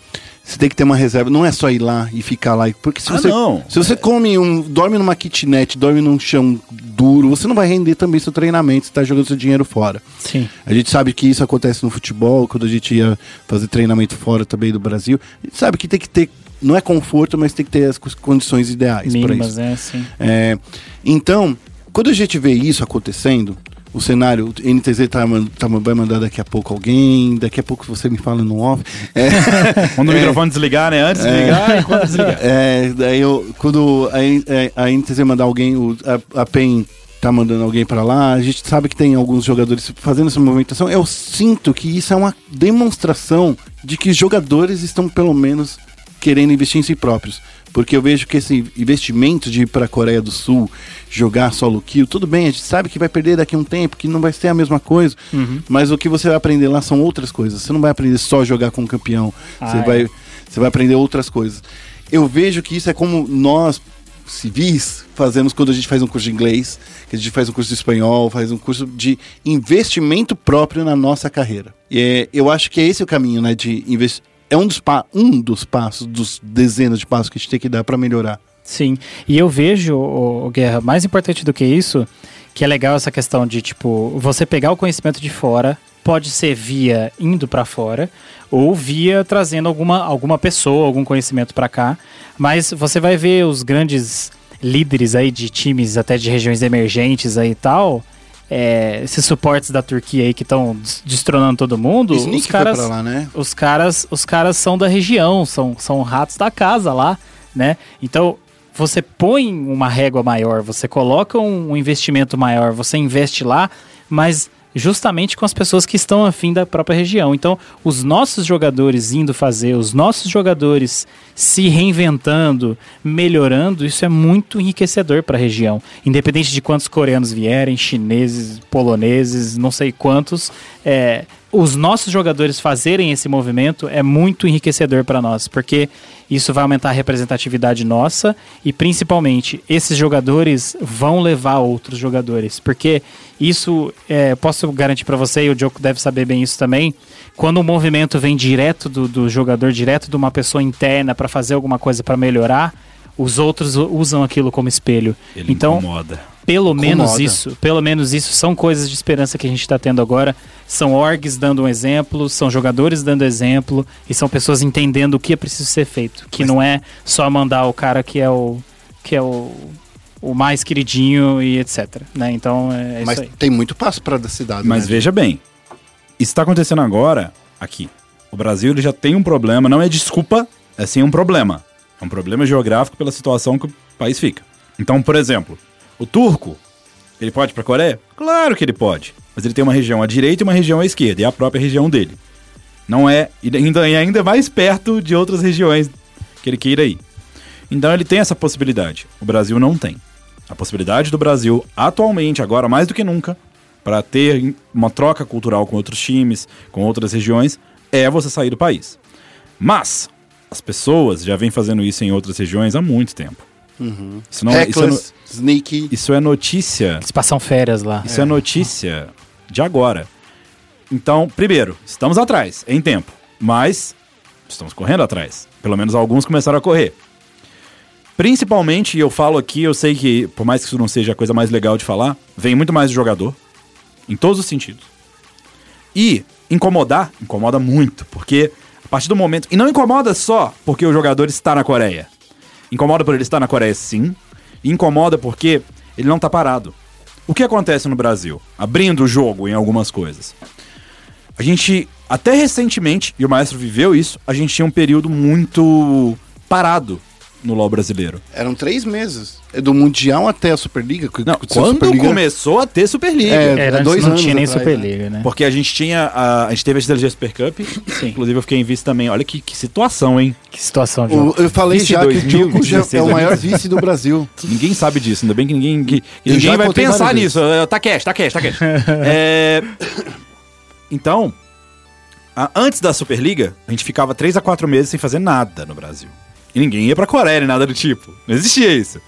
você tem que ter uma reserva. Não é só ir lá e ficar lá. Porque se Ah, você, não. se você come um. dorme numa kitnet, dorme num chão duro, você não vai render também seu treinamento, você tá jogando seu dinheiro fora. Sim. A gente sabe que isso acontece no futebol, quando a gente ia fazer treinamento fora também do Brasil. A gente sabe que tem que ter. Não é conforto, mas tem que ter as co- condições ideais para Mínimas, isso. né? Sim. É, então, quando a gente vê isso acontecendo, o cenário, o NTZ tá, tá, vai mandar daqui a pouco alguém, daqui a pouco você me fala no off. É, Quando o microfone desligar, né? Antes de desligar e quando desligar. é, daí eu, quando a, é, a NTZ mandar alguém, o, a, a PEN tá mandando alguém pra lá, a gente sabe que tem alguns jogadores fazendo essa movimentação. Eu sinto que isso é uma demonstração de que jogadores estão pelo menos querendo investir em si próprios. Porque eu vejo que esse investimento de ir pra Coreia do Sul, jogar solo kill, tudo bem, a gente sabe que vai perder daqui a um tempo, que não vai ser a mesma coisa, mas o que você vai aprender lá são outras coisas. Você não vai aprender só a jogar com o campeão, Ah, você é. vai você vai aprender outras coisas. Eu vejo que isso é como nós, civis, fazemos quando a gente faz um curso de inglês, que a gente faz um curso de espanhol, faz um curso de investimento próprio na nossa carreira. E é, eu acho que é esse o caminho, né? De investir. É um dos, um dos passos, dos dezenas de passos que a gente tem que dar para melhorar. Sim, e eu vejo, o, Guerra, mais importante do que isso, que é legal essa questão de, tipo, você pegar o conhecimento de fora, pode ser via indo para fora, ou via trazendo alguma, alguma pessoa, algum conhecimento para cá, mas você vai ver os grandes líderes aí de times, até de regiões emergentes aí e tal, é, esses suportes da Turquia aí que estão destronando todo mundo, Sneak os caras, lá, né? os caras, os caras são da região, são, são ratos da casa lá, né? Então você põe uma régua maior, você coloca um investimento maior, você investe lá, mas justamente com as pessoas que estão afim da própria região. Então, os nossos jogadores indo fazer, os nossos jogadores se reinventando, melhorando, isso é muito enriquecedor para a região. Independente de quantos coreanos vierem, chineses, poloneses, não sei quantos, é, os nossos jogadores fazerem esse movimento é muito enriquecedor para nós, porque isso vai aumentar a representatividade nossa e principalmente esses jogadores vão levar outros jogadores, porque isso é, posso garantir para você e o Diogo deve saber bem isso também. Quando o movimento vem direto do, do jogador, direto de uma pessoa interna para fazer alguma coisa para melhorar, os outros usam aquilo como espelho. Ele então, incomoda. pelo menos Incomoda. isso, pelo menos isso são coisas de esperança que a gente está tendo agora. São orgs dando um exemplo, são jogadores dando exemplo e são pessoas entendendo o que é preciso ser feito, que não é só mandar o cara que é o que é o, o mais queridinho e etc. Né? Então é Mas isso aí. tem muito passo pra dar cidade. Mas né? veja bem, isso está acontecendo agora aqui. O Brasil ele já tem um problema, não é desculpa, é sim um problema. É um problema geográfico pela situação que o país fica. Então, por exemplo, o turco, ele pode ir para a Coreia? Claro que ele pode. Mas ele tem uma região à direita e uma região à esquerda, e é a própria região dele. Não é, e ainda, e ainda mais perto de outras regiões que ele queira ir. Então ele tem essa possibilidade. O Brasil não tem. A possibilidade do Brasil, atualmente, agora mais do que nunca, para ter uma troca cultural com outros times, com outras regiões, é você sair do país. Mas as pessoas já vêm fazendo isso em outras regiões há muito tempo. Isso, não, é- isso, é, no- Reckless, Sneaky. isso é notícia. Eles passam férias lá. Isso é. notícia de agora. Então, primeiro, estamos atrás, em tempo. Mas estamos correndo atrás. Pelo menos alguns começaram a correr. Principalmente, e eu falo aqui, eu sei que, por mais que isso não seja a coisa mais legal de falar, vem muito mais do jogador. Em todos os sentidos. E incomodar, incomoda muito, porque a partir do momento. E não incomoda só porque o jogador está na Coreia. Incomoda por ele estar na Coreia, sim. E incomoda porque ele não está parado. O que acontece no Brasil? Abrindo o jogo em algumas coisas. A gente, até recentemente, e o maestro viveu isso, a gente tinha um período muito parado no LoL brasileiro. Eram três meses. É do Mundial até a Superliga. que Não, quando Superliga. começou a ter Superliga. É, Era, dois não anos tinha nem atrás, Superliga, né? Porque a gente tinha. A, a gente teve a XLG Super Cup. Inclusive eu fiquei em vice também. Olha que, que situação, hein? Que situação de O- eu falei Vice já que o Diogo já 2016, é o maior né? vice do Brasil. Ninguém sabe disso, ainda bem que ninguém, que, ninguém vai pensar nisso. É, Tá cash, tá cash, tá cash. É, Então, a- antes da Superliga, a gente ficava 3 a 4 meses sem fazer nada no Brasil. E ninguém ia pra Coreia, nem nada do tipo. Não existia isso.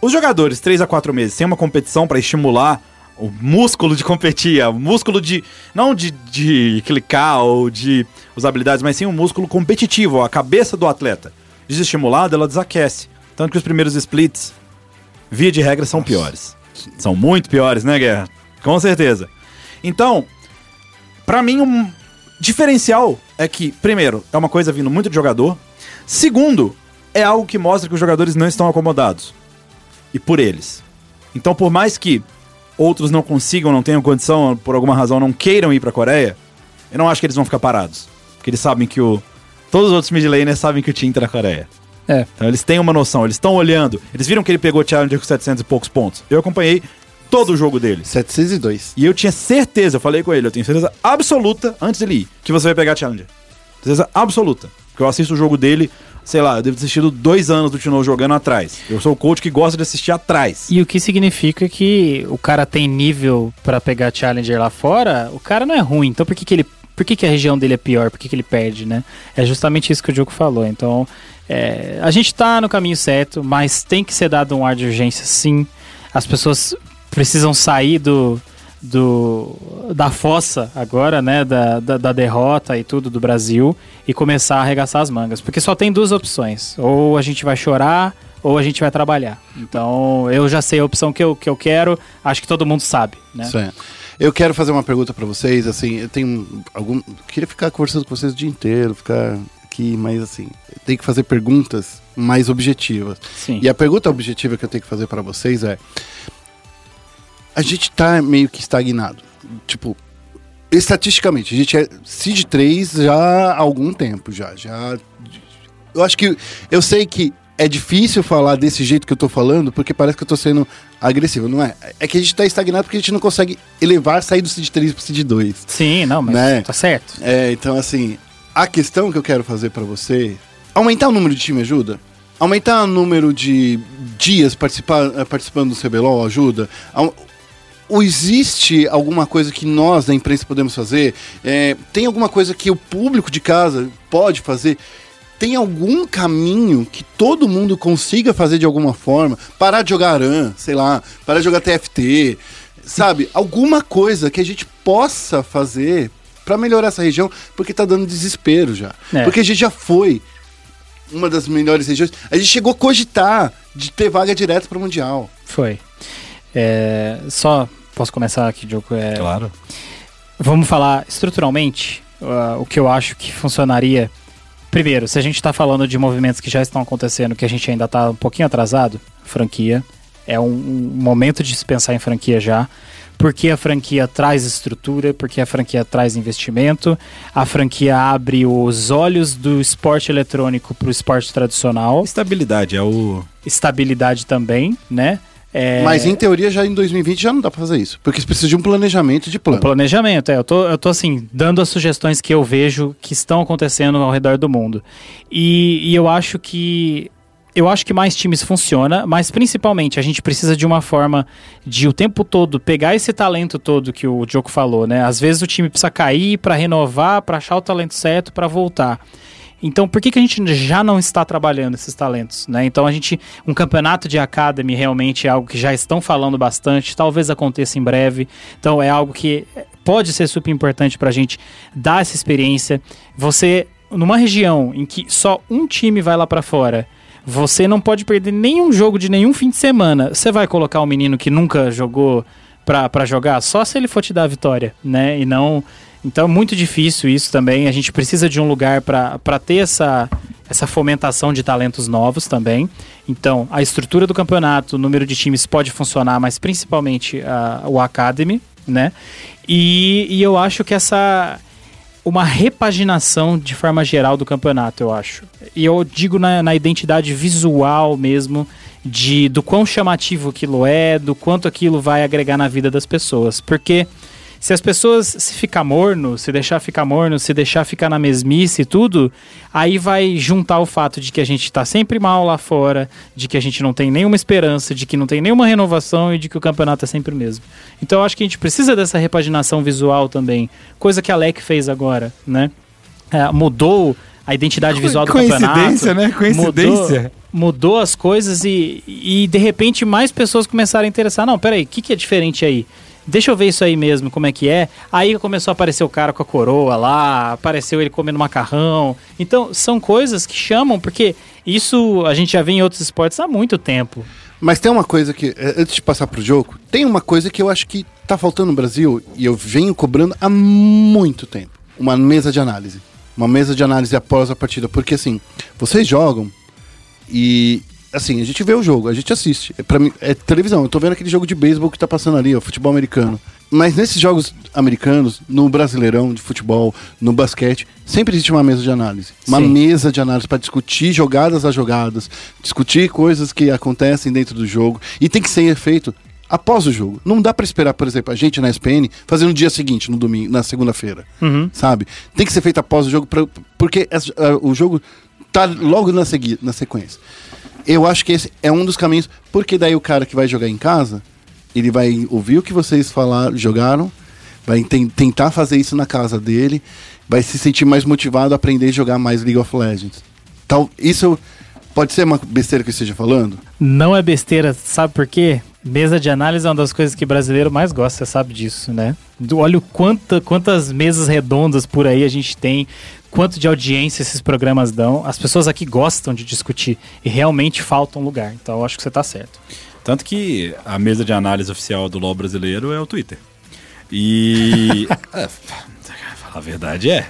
Os jogadores, 3 a 4 meses, sem uma competição pra estimular o músculo de competir, o músculo de. Não de, de clicar ou de usar habilidades, mas sim um músculo competitivo, a cabeça do atleta. Desestimulada, ela desaquece. Tanto que os primeiros splits, via de regra, são piores. São muito piores, né, Guerra? Com certeza. Então, pra mim, um diferencial é que, primeiro, é uma coisa vindo muito de jogador. Segundo, é algo que mostra que os jogadores não estão acomodados. E por eles. Então, por mais que outros não consigam, não tenham condição, por alguma razão não queiram ir pra Coreia, eu não acho que eles vão ficar parados. Porque eles sabem que o. Todos os outros mid laners sabem que o Tim tá na Coreia. É. Então eles têm uma noção, eles estão olhando. Eles viram que ele pegou o Challenger com 700 e poucos pontos. Eu acompanhei todo o jogo dele. 702. E eu tinha certeza, eu falei com ele, eu tenho certeza absoluta, antes dele ir, que você vai pegar Challenger. Certeza absoluta. Eu assisto o jogo dele, sei lá, eu devo ter assistido dois anos do Tino jogando atrás. Eu sou o coach que gosta de assistir atrás. E o que significa que o cara tem nível pra pegar Challenger lá fora, o cara não é ruim. Então por que, que ele. Por que, que a região dele é pior? Por que, que ele perde, né? É justamente isso que o Diogo falou. Então, é, a gente tá no caminho certo, mas tem que ser dado um ar de urgência, sim. As pessoas precisam sair do, do da fossa agora, né? Da, da, da derrota e tudo do Brasil e começar a arregaçar as mangas. Porque só tem duas opções. Ou a gente vai chorar, ou a gente vai trabalhar. Então, eu já sei a opção que eu, que eu quero, acho que todo mundo sabe, né? Certo. Eu quero fazer uma pergunta pra vocês, assim, eu tenho algum... Queria ficar conversando com vocês o dia inteiro, ficar aqui, mas assim, tenho que fazer perguntas mais objetivas. Sim. E a pergunta objetiva que eu tenho que fazer pra vocês é: a gente tá meio que estagnado. Tipo, estatisticamente, a gente é seed 3 já há algum tempo já, já Eu acho que eu sei que é difícil falar desse jeito que eu tô falando, porque parece que eu tô sendo agressivo, não é? É que a gente tá estagnado porque a gente não consegue elevar, sair do seed 3 pro seed 2. Sim, não, mas Né? tá certo. É, então assim, a questão que eu quero fazer pra você, aumentar o número de time ajuda? Aumentar o número de dias participar, eh, participando do CBLOL ajuda? Ou existe alguma coisa que nós da imprensa podemos fazer? É, tem alguma coisa que o público de casa pode fazer? Tem algum caminho que todo mundo consiga fazer de alguma forma? Parar de jogar ARAM, sei lá, parar de jogar TFT, sabe? Alguma coisa que a gente possa fazer pra melhorar essa região, porque tá dando desespero já. É. Porque a gente já foi uma das melhores regiões. A gente chegou a cogitar de ter vaga direta pro Mundial. Foi. É, só posso começar aqui, Diogo? É, Claro. Vamos falar estruturalmente ah, o que eu acho que funcionaria. Primeiro, se a gente está falando de movimentos que já estão acontecendo, que a gente ainda está um pouquinho atrasado, franquia. É um, um momento de se pensar em franquia já. Porque a franquia traz estrutura, porque a franquia traz investimento, a franquia abre os olhos do esporte eletrônico para o esporte tradicional, Estabilidade é o. estabilidade também, né? É, Mas em teoria já em 2020 já não dá pra fazer isso. Porque precisa de um planejamento de plano. planejamento, é. Eu tô, eu tô assim, dando as sugestões que eu vejo que estão acontecendo ao redor do mundo. E, e eu acho que. Eu acho que mais times funciona, mas principalmente a gente precisa de uma forma de o tempo todo pegar esse talento todo que o Diogo falou, né? Às vezes o time precisa cair pra renovar, pra achar o talento certo, pra voltar. Então, por que, que a gente já não está trabalhando esses talentos? Né? Então, a gente. Um campeonato de Academy realmente é algo que já estão falando bastante, talvez aconteça em breve. Então, é algo que pode ser super importante para a gente dar essa experiência. Você, numa região em que só um time vai lá para fora, você não pode perder nenhum jogo de nenhum fim de semana. Você vai colocar um menino que nunca jogou pra jogar só se ele for te dar a vitória, né? E não. Então é muito difícil isso também. A gente precisa de um lugar para ter essa, essa fomentação de talentos novos também. Então, a estrutura do campeonato, o número de times pode funcionar, mas principalmente o Academy, né? E, e eu acho que essa. Uma repaginação de forma geral do campeonato, eu acho. E eu digo na, na identidade visual mesmo, de do quão chamativo aquilo é, do quanto aquilo vai agregar na vida das pessoas. Porque se as pessoas se ficar morno, se deixar ficar morno, se deixar ficar na mesmice e tudo, aí vai juntar o fato de que a gente tá sempre mal lá fora, de que a gente não tem nenhuma esperança, de que não tem nenhuma renovação e de que o campeonato é sempre o mesmo. Então eu acho que a gente precisa dessa repaginação visual também, coisa que a LEC fez agora, né? É, mudou a identidade visual do campeonato. Coincidência, né? Coincidência. Mudou, mudou as coisas e, e de repente mais pessoas começaram a interessar. Não, peraí, o que, que é diferente aí? Deixa eu ver isso aí mesmo, como é que é. Aí começou a aparecer o cara com a coroa lá, apareceu ele comendo macarrão. Então, são coisas que chamam, porque isso a gente já vê em outros esportes há muito tempo. Mas tem uma coisa que, eh, antes de passar pro jogo, tem uma coisa que eu acho que tá faltando no Brasil e eu venho cobrando há muito tempo. Uma mesa de análise. Uma mesa de análise após a partida. Porque assim, vocês jogam e. Assim, a gente vê o jogo, a gente assiste. É, pra mim, é televisão. Eu tô vendo aquele jogo de beisebol que tá passando ali, ó, futebol americano. Mas nesses jogos americanos, no brasileirão de futebol, no basquete, sempre existe uma mesa de análise. Uma Sim. mesa de análise para discutir jogadas a jogadas, discutir coisas que acontecem dentro do jogo. E tem que ser feito após o jogo. Não dá para esperar, por exemplo, a gente na SPN fazer no dia seguinte, no domingo, na segunda-feira. Sabe? Tem que ser feito após o jogo, pra, porque as- a- o jogo tá logo na, segui na sequência. Eu acho que esse é um dos caminhos, porque daí o cara que vai jogar em casa, ele vai ouvir o que vocês falaram, jogaram, vai ten- tentar fazer isso na casa dele, vai se sentir mais motivado a aprender a jogar mais League of Legends. Tal, isso pode ser uma besteira que eu esteja falando? Não é besteira, sabe por quê? Mesa de análise é uma das coisas que brasileiro mais gosta, você sabe disso, né? Olha quanta, quantas mesas redondas por aí a gente tem, quanto de audiência esses programas dão. As pessoas aqui gostam de discutir e realmente falta um lugar. Então eu acho que você tá certo. Tanto que a mesa de análise oficial do LoL brasileiro é o Twitter. E. é, falar a verdade é.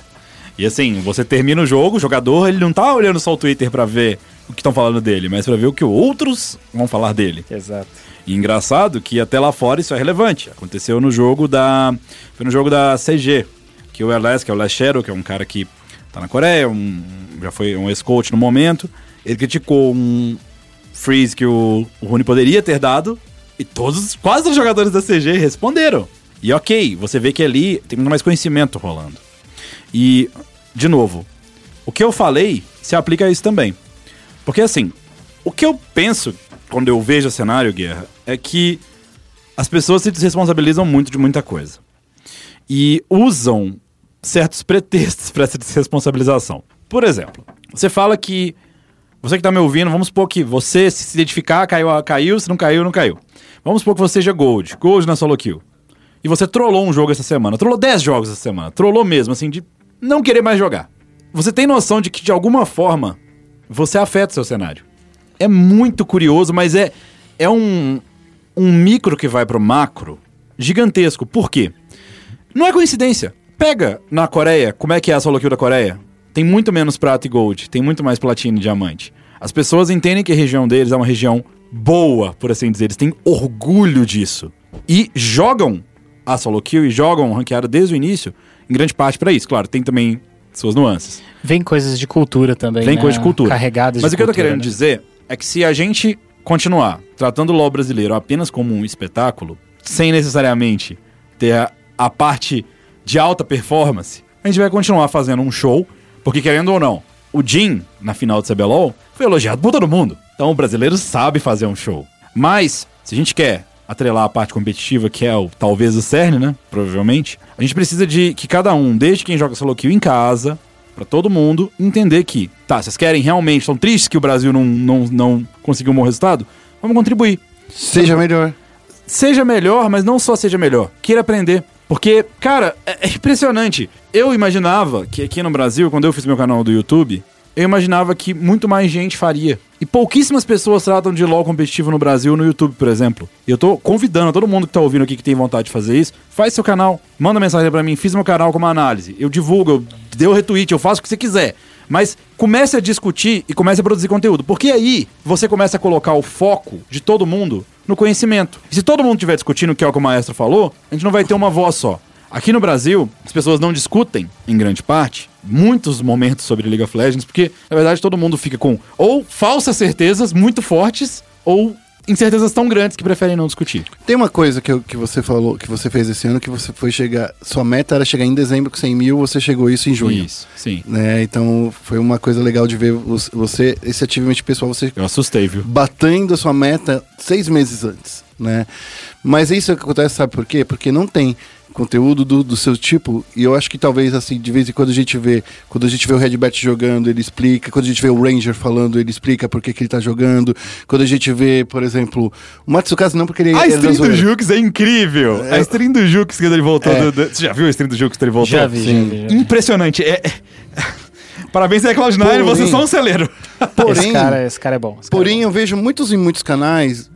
E assim, você termina o jogo, o jogador, ele não tá olhando só o Twitter pra ver o que estão falando dele, mas pra ver o que outros vão falar dele. Exato. E engraçado que até lá fora isso é relevante. Aconteceu no jogo da. Foi no jogo da CG. Que o LS, que é o Shadow, que é um cara que tá na Coreia, um, já foi um ex-coach no momento. Ele criticou um freeze que o, o Rune poderia ter dado. E todos, quase os jogadores da CG responderam. E ok, você vê que ali tem muito mais conhecimento rolando. E, de novo, o que eu falei se aplica a isso também. Porque assim, o que eu penso quando eu vejo o cenário, Guerra, é que as pessoas se desresponsabilizam muito de muita coisa. E usam certos pretextos para essa desresponsabilização. Por exemplo, você fala que. Você que tá me ouvindo, vamos supor que você se identificar, caiu, caiu, se não caiu, não caiu. Vamos supor que você seja Gold, Gold na solo kill. E você trollou um jogo essa semana, trollou 10 jogos essa semana, trollou mesmo, assim, de não querer mais jogar. Você tem noção de que, de alguma forma, você afeta o seu cenário. É muito curioso, mas é, é um, um micro que vai pro macro gigantesco. Por quê? Não é coincidência. Pega na Coreia, como é que é a solo kill da Coreia? Tem muito menos prata e gold, tem muito mais platina e diamante. As pessoas entendem que a região deles é uma região boa, por assim dizer. Eles têm orgulho disso. E jogam a solo kill e jogam ranqueada desde o início, em grande parte para isso. Claro, tem também suas nuances. Vem coisas de cultura também. Vem né? coisas de cultura. Carregadas Mas de o que eu tô cultura, querendo né? dizer é que se a gente continuar tratando o LoL brasileiro apenas como um espetáculo, sem necessariamente ter a, a parte de alta performance, a gente vai continuar fazendo um show, porque querendo ou não, o Jin, na final do CBLOL, foi elogiado por todo mundo. Então o brasileiro sabe fazer um show. Mas, se a gente quer atrelar a parte competitiva, que é o talvez o cerne, né? Provavelmente, a gente precisa de que cada um, desde quem joga solo kill em casa, Pra todo mundo entender que, tá, vocês querem realmente, estão tristes que o Brasil não, não, não conseguiu um bom resultado? Vamos contribuir. Seja melhor. Seja melhor, mas não só seja melhor. Queira aprender. Porque, cara, é, é impressionante. Eu imaginava que aqui no Brasil, quando eu fiz meu canal do YouTube, eu imaginava que muito mais gente faria. E pouquíssimas pessoas tratam de LoL competitivo no Brasil no YouTube, por exemplo. E eu tô convidando todo mundo que tá ouvindo aqui que tem vontade de fazer isso, faz seu canal, manda mensagem pra mim, fiz meu canal com uma análise. Eu divulgo, eu o retweet, eu faço o que você quiser. Mas comece a discutir e comece a produzir conteúdo. Porque aí você começa a colocar o foco de todo mundo no conhecimento. E se todo mundo estiver discutindo, que é o que o maestro falou, a gente não vai ter uma voz só. Aqui no Brasil, as pessoas não discutem, em grande parte, muitos momentos sobre League of Legends, porque, na verdade, todo mundo fica com ou falsas certezas muito fortes, ou incertezas tão grandes que preferem não discutir. Tem uma coisa que, eu- que você falou, que você fez esse ano, que você foi chegar. Sua meta era chegar em dezembro com 100 mil, você chegou isso em junho. Isso, sim. Né? Então foi uma coisa legal de ver você, esse achievement pessoal, você Eu assustei, viu? batendo a sua meta seis meses antes, né? Mas isso que acontece, sabe por quê? Porque não tem conteúdo do, do seu tipo, e eu acho que talvez assim, de vez em quando a gente vê, quando a gente vê o Redbert jogando, ele explica, quando a gente vê o Ranger falando, ele explica por que que ele tá jogando, quando a gente vê, por exemplo, o Matsukaze não porque ele A é stream do. Jux é incrível. É. A stream do Jux quando ele voltou. É. do- do- Você já viu a stream do Jux quando ele voltou? Já vi, já Sim. vi. já vi. Impressionante. É... é- Parabéns aí, Cloud9, Porém- vocês são um celeiro. Porém, Esse, cara, esse cara é bom. cara Porém, é bom. eu vejo muitos e muitos canais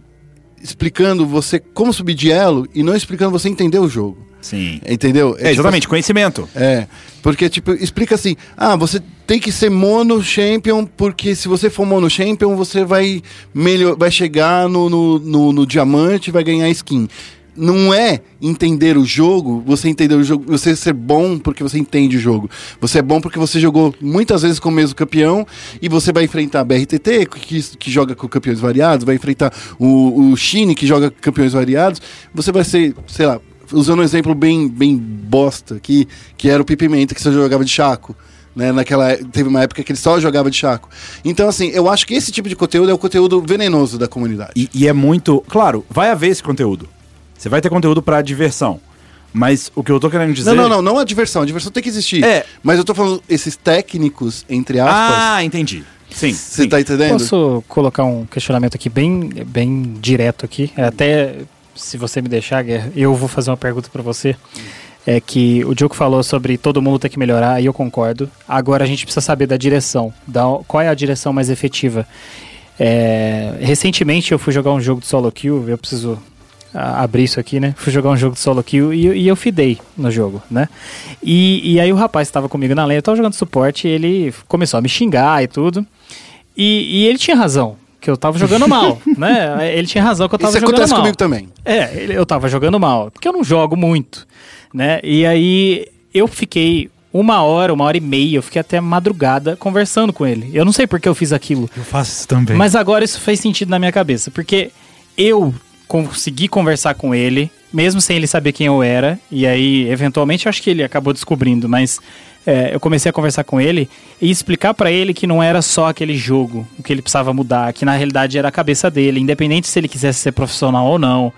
explicando você como subir de elo e não explicando você entender o jogo. Sim. Entendeu? É, exatamente, conhecimento. É, porque, tipo, explica assim: ah, você tem que ser mono champion, porque se você for mono champion, você vai, melhor, vai chegar no, no, no, no diamante e vai ganhar skin. Não é entender o jogo, você entender o jogo, você ser bom porque você entende o jogo. Você é bom porque você jogou muitas vezes com o mesmo campeão e você vai enfrentar a BRTT, que, que joga com campeões variados, vai enfrentar o, o Shine, que joga com campeões variados. Você vai ser, sei lá, usando um exemplo bem, bem bosta aqui, que era o Pipimenta, que só jogava de chaco. Né, naquela teve uma época que ele só jogava de chaco. Então, assim, eu acho que esse tipo de conteúdo é o conteúdo venenoso da comunidade. E, e é muito. Claro, vai haver esse conteúdo. Você vai ter conteúdo pra diversão. Mas o que eu tô querendo dizer. Não, não, não, não a diversão. A diversão tem que existir. É. Mas eu tô falando esses técnicos, entre aspas. Ah, entendi. Sim. Você tá entendendo? Posso colocar um questionamento aqui bem, bem direto aqui? Até se você me deixar, Guerra, eu vou fazer uma pergunta pra você. é que o Diogo falou sobre todo mundo ter que melhorar, e eu concordo. Agora a gente precisa saber da direção, da, qual é a direção mais efetiva. É, recentemente eu fui jogar um jogo de solo kill, eu preciso abrir isso aqui, né? Fui jogar um jogo de solo kill e, e eu fidei no jogo, né? E, e aí o rapaz estava comigo na lane, eu tava jogando suporte e ele começou a me xingar e tudo. E, e ele tinha razão, que eu tava jogando mal, né? Ele tinha razão que eu tava Isso jogando acontece mal. comigo também. É, ele- eu tava jogando mal, porque eu não jogo muito, né? E aí eu fiquei uma hora, uma hora e meia, eu fiquei até madrugada conversando com ele. Eu não sei por que eu fiz aquilo. Eu faço isso também. Mas agora isso fez sentido na minha cabeça, porque eu consegui conversar com ele, mesmo sem ele saber quem eu era, e aí, eventualmente, acho que ele acabou descobrindo, mas é, eu comecei a conversar com ele e explicar pra ele que não era só aquele jogo, o que ele precisava mudar, que na realidade era a cabeça dele, independente se ele quisesse ser profissional ou não,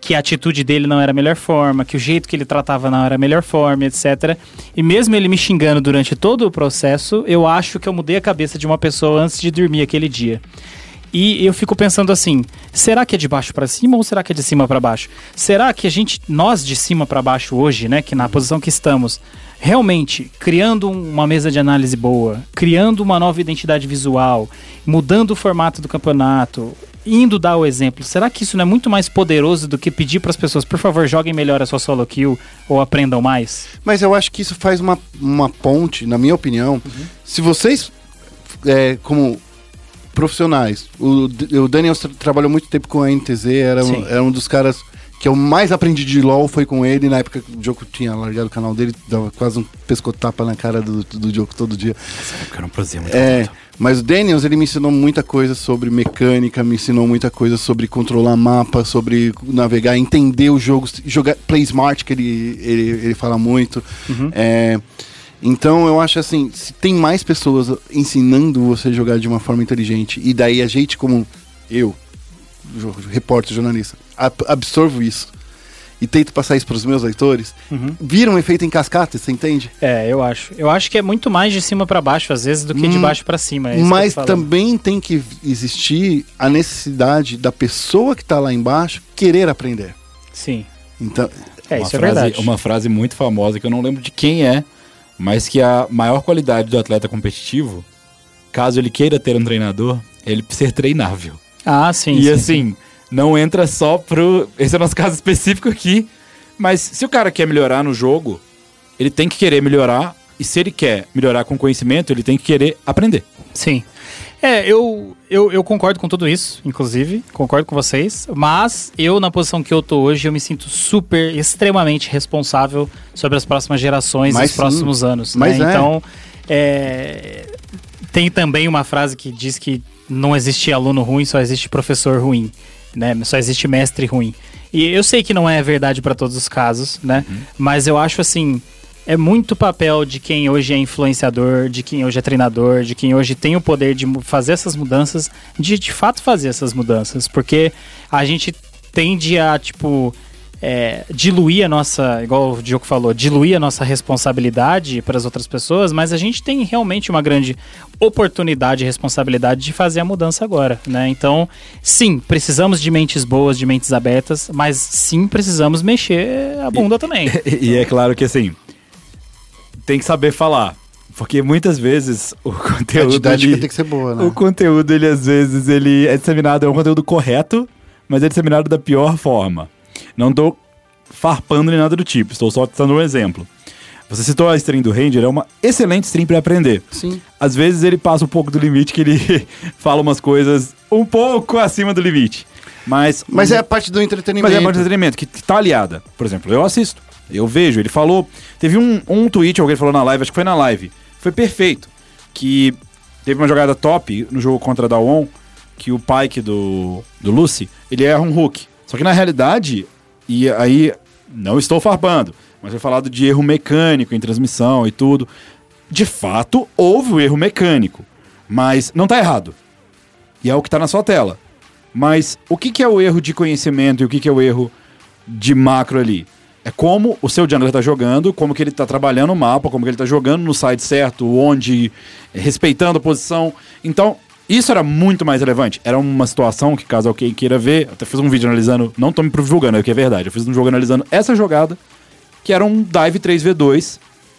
que a atitude dele não era a melhor forma, que o jeito que ele tratava não era a melhor forma, etc. E mesmo ele me xingando durante todo o processo, eu acho que eu mudei a cabeça de uma pessoa antes de dormir aquele dia. E eu fico pensando assim, será que é de baixo pra cima ou será que é de cima pra baixo? Será que a gente, nós de cima pra baixo hoje, né, que na posição que estamos, realmente criando um- uma mesa de análise boa, criando uma nova identidade visual, mudando o formato do campeonato, indo dar o exemplo, será que isso não é muito mais poderoso do que pedir pras pessoas, por favor, joguem melhor a sua solo kill ou aprendam mais? Mas eu acho que isso faz uma, uma ponte, na minha opinião. Se vocês, é, como profissionais, o, o Daniel tra- trabalhou muito tempo com a NTZ, era, um- era um dos caras que eu mais aprendi de LoL, foi com ele. Na época que o Diogo tinha largado o canal dele, dava quase um pescotapa na cara do, do Diogo todo dia. Eu não prazer muito É, mas o Daniels, ele me ensinou muita coisa sobre mecânica, me ensinou muita coisa sobre controlar mapa, sobre navegar, entender o jogo, jogar play smart, que ele, ele, ele fala muito. É, então eu acho assim, se tem mais pessoas ensinando você a jogar de uma forma inteligente, e daí a gente, como eu, repórter, jornalista, ab- absorvo isso e tento passar isso para os meus leitores, vira um efeito em cascata, você entende? É, eu acho. Eu acho que é muito mais de cima pra baixo às vezes do que de Hum, baixo pra cima. é Mas também tem que existir a necessidade da pessoa que está lá embaixo querer aprender. Sim. Então, É, uma isso é frase, verdade. Uma frase muito famosa que eu não lembro de quem é, mas que a maior qualidade do atleta competitivo, caso ele queira ter um treinador, é ele ser treinável. Ah, sim. e sim, assim, não entra só pro. Esse é o nosso caso específico aqui. Mas se o cara quer melhorar no jogo, ele tem que querer melhorar. E se ele quer melhorar com conhecimento, ele tem que querer aprender. Sim. É, eu, eu, eu concordo com tudo isso, inclusive, concordo com vocês, mas eu, na posição que eu tô hoje, eu me sinto super, extremamente responsável sobre as próximas gerações e Mas os próximos sim. anos. Mas né? é. Então, é, tem também uma frase que diz que não existe aluno ruim, só existe professor ruim, né? Só existe mestre ruim. E eu sei que não é verdade para todos os casos, né? Mas eu acho assim, é muito papel de quem hoje é influenciador, de quem hoje é treinador, de quem hoje tem o poder de fazer essas mudanças, de de fato fazer essas mudanças, porque a gente tende a, tipo, é, diluir a nossa, igual o Diogo falou, diluir a nossa responsabilidade para as outras pessoas, mas a gente tem realmente uma grande oportunidade e responsabilidade de fazer a mudança agora, né? Então, sim, precisamos de mentes boas, de mentes abertas, mas sim, precisamos mexer a bunda também. E, é claro que assim, tem que saber falar. Porque muitas vezes o a conteúdo. didática ele- tem que ser boa, né? O conteúdo, ele às vezes, ele é disseminado, é um conteúdo correto, mas é disseminado da pior forma. Não tô farpando nem nada do tipo, estou só dando um exemplo. Você citou a stream do Ranger, é uma excelente stream para aprender. Sim. Às vezes ele passa um pouco do limite, que ele fala umas coisas um pouco acima do limite. Mas, Mas é a parte do entretenimento. mas é uma de entretenimento que, que tá aliada. Por exemplo, eu assisto, eu vejo, ele falou. Teve um, um tweet, alguém falou na live, acho que foi na live. Foi perfeito. Que teve uma jogada top no jogo contra a Dawon, que o Pike do, do Lucy, ele erra um hook. Só que na realidade, e aí, não estou farpando, mas foi falado de erro mecânico em transmissão e tudo. De fato, houve o erro mecânico, mas não tá errado. E é o que tá na sua tela. Mas o que, que é o erro de conhecimento e o que, que é o erro de macro ali? É como o seu jungler tá jogando, como que ele tá trabalhando o mapa, como que ele tá jogando no site certo, onde, respeitando a posição. Então, isso era muito mais relevante. Era uma situação que, caso alguém queira ver, até fiz um vídeo analisando, não tô me divulgando, é que é verdade. Eu fiz um jogo analisando essa jogada que era um dive 3v2,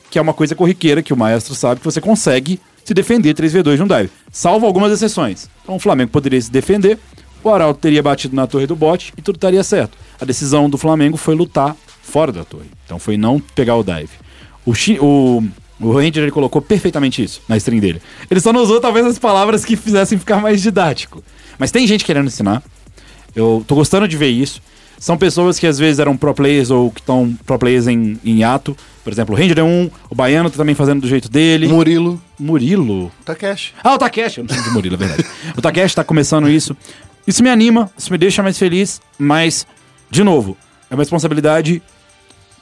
que é uma coisa corriqueira que o maestro sabe que você consegue se defender 3v2 de um dive, salvo algumas exceções. Então o Flamengo poderia se defender, o Arauto teria batido na torre do bote e tudo estaria certo. A decisão do Flamengo foi lutar fora da torre. Então foi não pegar o dive. O, o, o Ranger ele colocou perfeitamente isso na string dele. Ele só não usou talvez as palavras que fizessem ficar mais didático. Mas tem gente querendo ensinar. Eu tô gostando de ver isso. São pessoas que às vezes eram pro players ou que estão pro players em, em ato. Por exemplo, o Ranger é um, o Baiano tá também fazendo do jeito dele. Murilo, Murilo. Takeshi. Ah, o Takeshi, eu não sei de Murilo, é verdade. o Takeshi tá começando isso. Isso me anima, isso me deixa mais feliz, mas, de novo, é uma responsabilidade,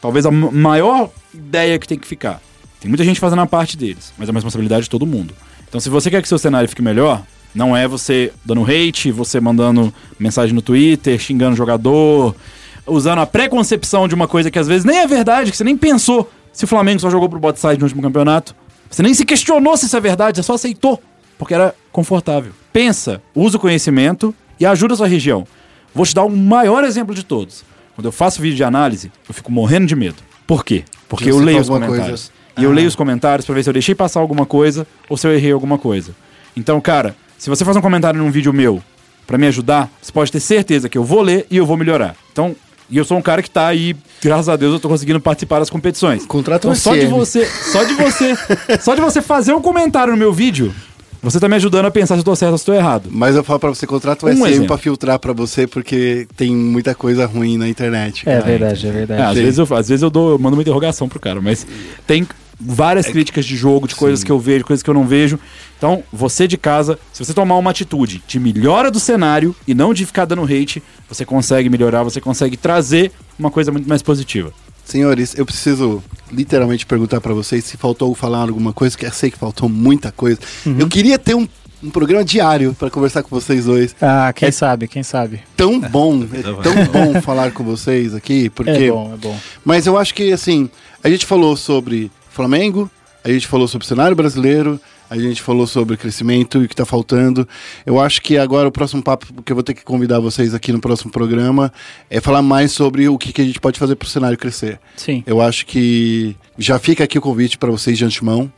talvez a ma- maior ideia que tem que ficar. Tem muita gente fazendo a parte deles, mas é uma responsabilidade de todo mundo. Então, se você quer que seu cenário fique melhor, não é você dando hate, você mandando mensagem no Twitter, xingando o jogador, usando a preconcepção de uma coisa que às vezes nem é verdade, que você nem pensou se o Flamengo só jogou pro bot side no último campeonato. Você nem se questionou se isso é verdade, você só aceitou, porque era confortável. Pensa, usa o conhecimento e ajuda a sua região. Vou te dar o maior exemplo de todos. Quando eu faço vídeo de análise, eu fico morrendo de medo. Por quê? Porque De eu você leio os comentários. E eu leio os comentários pra ver se eu deixei passar alguma coisa ou se eu errei alguma coisa. Então, cara, se você faz um comentário num vídeo meu pra me ajudar, você pode ter certeza que eu vou ler e eu vou melhorar. Então, e eu sou um cara que tá aí, graças a Deus, eu tô conseguindo participar das competições. Contrata então, um só de SM. você, só de você, só de você fazer um comentário no meu vídeo, você tá me ajudando a pensar se eu tô certo ou se eu tô errado. Mas eu falo pra você, contrata o Um SM pra filtrar pra você, porque tem muita coisa ruim na internet. É cara. verdade, é verdade. É, às Sim. vezes, eu, às vezes eu dou, eu mando uma interrogação pro cara, mas tem várias críticas de jogo, de coisas que eu vejo, coisas que eu não vejo. Então, você de casa, se você tomar uma atitude de melhora do cenário e não de ficar dando hate, você consegue melhorar, você consegue trazer uma coisa muito mais positiva. Senhores, eu preciso literalmente perguntar pra vocês se faltou falar alguma coisa, que eu sei que faltou muita coisa. Uhum. Eu queria ter um, um programa diário pra conversar com vocês dois. Ah, quem sabe, quem sabe. Tão bom, é tão bom falar com vocês aqui, porque É bom, é bom. Mas eu acho que, assim, a gente falou sobre Flamengo, a gente falou sobre o cenário brasileiro, a gente falou sobre crescimento e o que está faltando. Eu acho que agora o próximo papo que eu vou ter que convidar vocês aqui no próximo programa é falar mais sobre o que, que a gente pode fazer para o cenário crescer. Sim. Eu acho que já fica aqui o convite para vocês de antemão,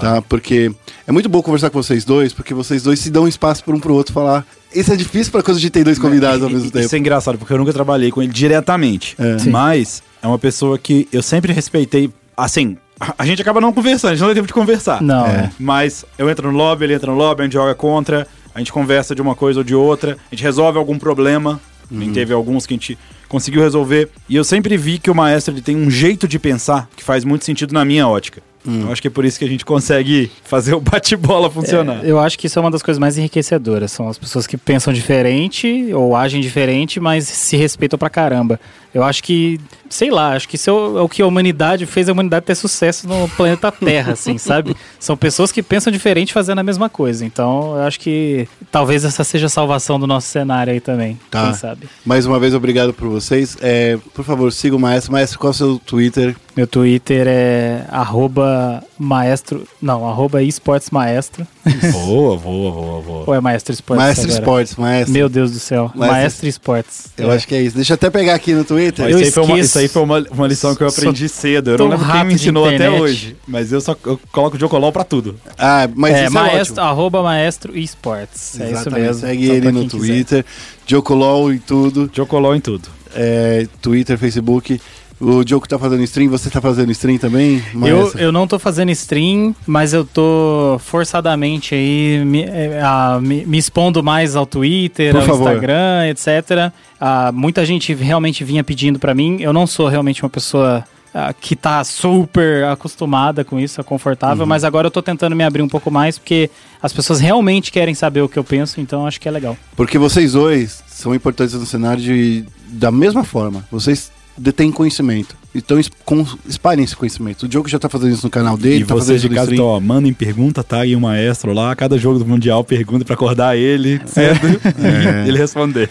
tá? Porque é muito bom conversar com vocês dois, porque vocês dois se dão espaço para um para o outro falar. Isso é difícil para quando a gente tem dois convidados ao mesmo tempo. Isso é engraçado, porque eu nunca trabalhei com ele diretamente. É. Mas é uma pessoa que eu sempre respeitei. Assim, a- gente acaba não conversando, a gente não tem tempo de conversar. Não, É. é. Mas eu entro no lobby, ele entra no lobby, a gente joga contra, a gente conversa de uma coisa ou de outra, a gente resolve algum problema. Uhum. teve alguns que a gente conseguiu resolver. E eu sempre vi que o maestro ele tem um jeito de pensar que faz muito sentido na minha ótica. Hum. Eu acho que é por isso que a gente consegue fazer o bate-bola funcionar. É, eu acho que isso é uma das coisas mais enriquecedoras. São as pessoas que pensam diferente ou agem diferente, mas se respeitam pra caramba. Eu acho que, sei lá, acho que isso é o, é o que a humanidade fez a humanidade ter sucesso no planeta Terra, assim, sabe? São pessoas que pensam diferente fazendo a mesma coisa. Então, eu acho que talvez essa seja a salvação do nosso cenário aí também. Tá. Quem sabe? Mais uma vez, obrigado por vocês. É, por favor, siga o Maestro. Maestro, qual é o seu Twitter? Meu Twitter é arroba maestro. Não, arroba esportes maestro. Boa, boa, boa, boa. Ou é maestro esportes? Maestro agora? Esportes, Maestro. Meu Deus do céu. Maestro- Maestro, esportes. Eu É. acho que é isso. Deixa eu até pegar aqui no Twitter. Mas Eu isso, aí foi uma, isso aí foi uma, uma lição que eu aprendi cedo. Eu não lembro quem me ensinou até hoje. Mas eu só eu coloco o Jocolol pra tudo. Ah, mas é, isso maestro, é ótimo. arroba maestro esportes. É isso mesmo. Segue Só ele no quem quiser. Twitter. Jocolol e tudo. Jocolol em tudo. É, Twitter, Facebook. O Diogo tá fazendo stream, você tá fazendo stream também? Eu, Maestro? eu não tô fazendo stream, mas eu tô forçadamente aí me, é, a- me- me expondo mais ao Twitter, Por ao favor. Instagram, etc. Ah, muita gente realmente vinha pedindo pra mim. Eu não sou realmente uma pessoa ah, que tá super acostumada com isso, é confortável, Uhum. mas agora eu tô tentando me abrir um pouco mais, porque as pessoas realmente querem saber o que eu penso, então acho que é legal. Porque vocês dois são importantes no cenário de, da mesma forma. Vocês detêm conhecimento. Então es- com- espalhem esse conhecimento. O Diogo já tá fazendo isso no canal dele, e tá vocês fazendo de casa, então, ó, mandem pergunta, taguem o maestro lá. Cada jogo do Mundial pergunta pra acordar ele cedo É. e ele responder.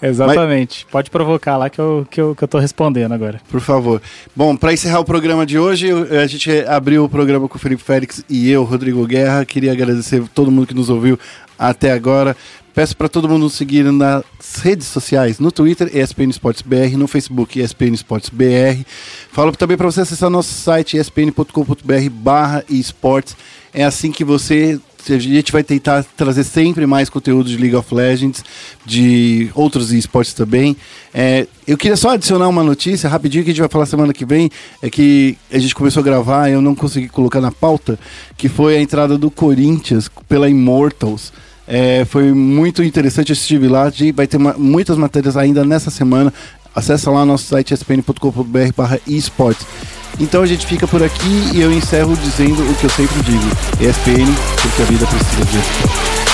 Exatamente. Pode provocar lá que eu, que, eu, que eu tô respondendo agora. Por favor. Bom, para encerrar o programa de hoje, a gente abriu o programa com o Felipe Félix e eu, Rodrigo Guerra. Queria agradecer a todo mundo que nos ouviu até agora. Peço para todo mundo nos seguir nas redes sociais, no Twitter, ESPN Esportes BR, no Facebook, ESPN Esportes BR. Falo também para você acessar nosso site, espn.com.br barra esportes. É assim que você a gente vai tentar trazer sempre mais conteúdo de League of Legends, de outros esportes também. É, eu queria só adicionar uma notícia rapidinho que a gente vai falar semana que vem. É que a gente começou a gravar e eu não consegui colocar na pauta, que foi a entrada do Corinthians pela Immortals. É, foi muito interessante, eu estive lá, vai ter uma, muitas matérias ainda nessa semana. Acesse lá nosso site espn.com.br barra esportes. Então a gente fica por aqui e eu encerro dizendo o que eu sempre digo. ESPN, porque a vida precisa de esporte.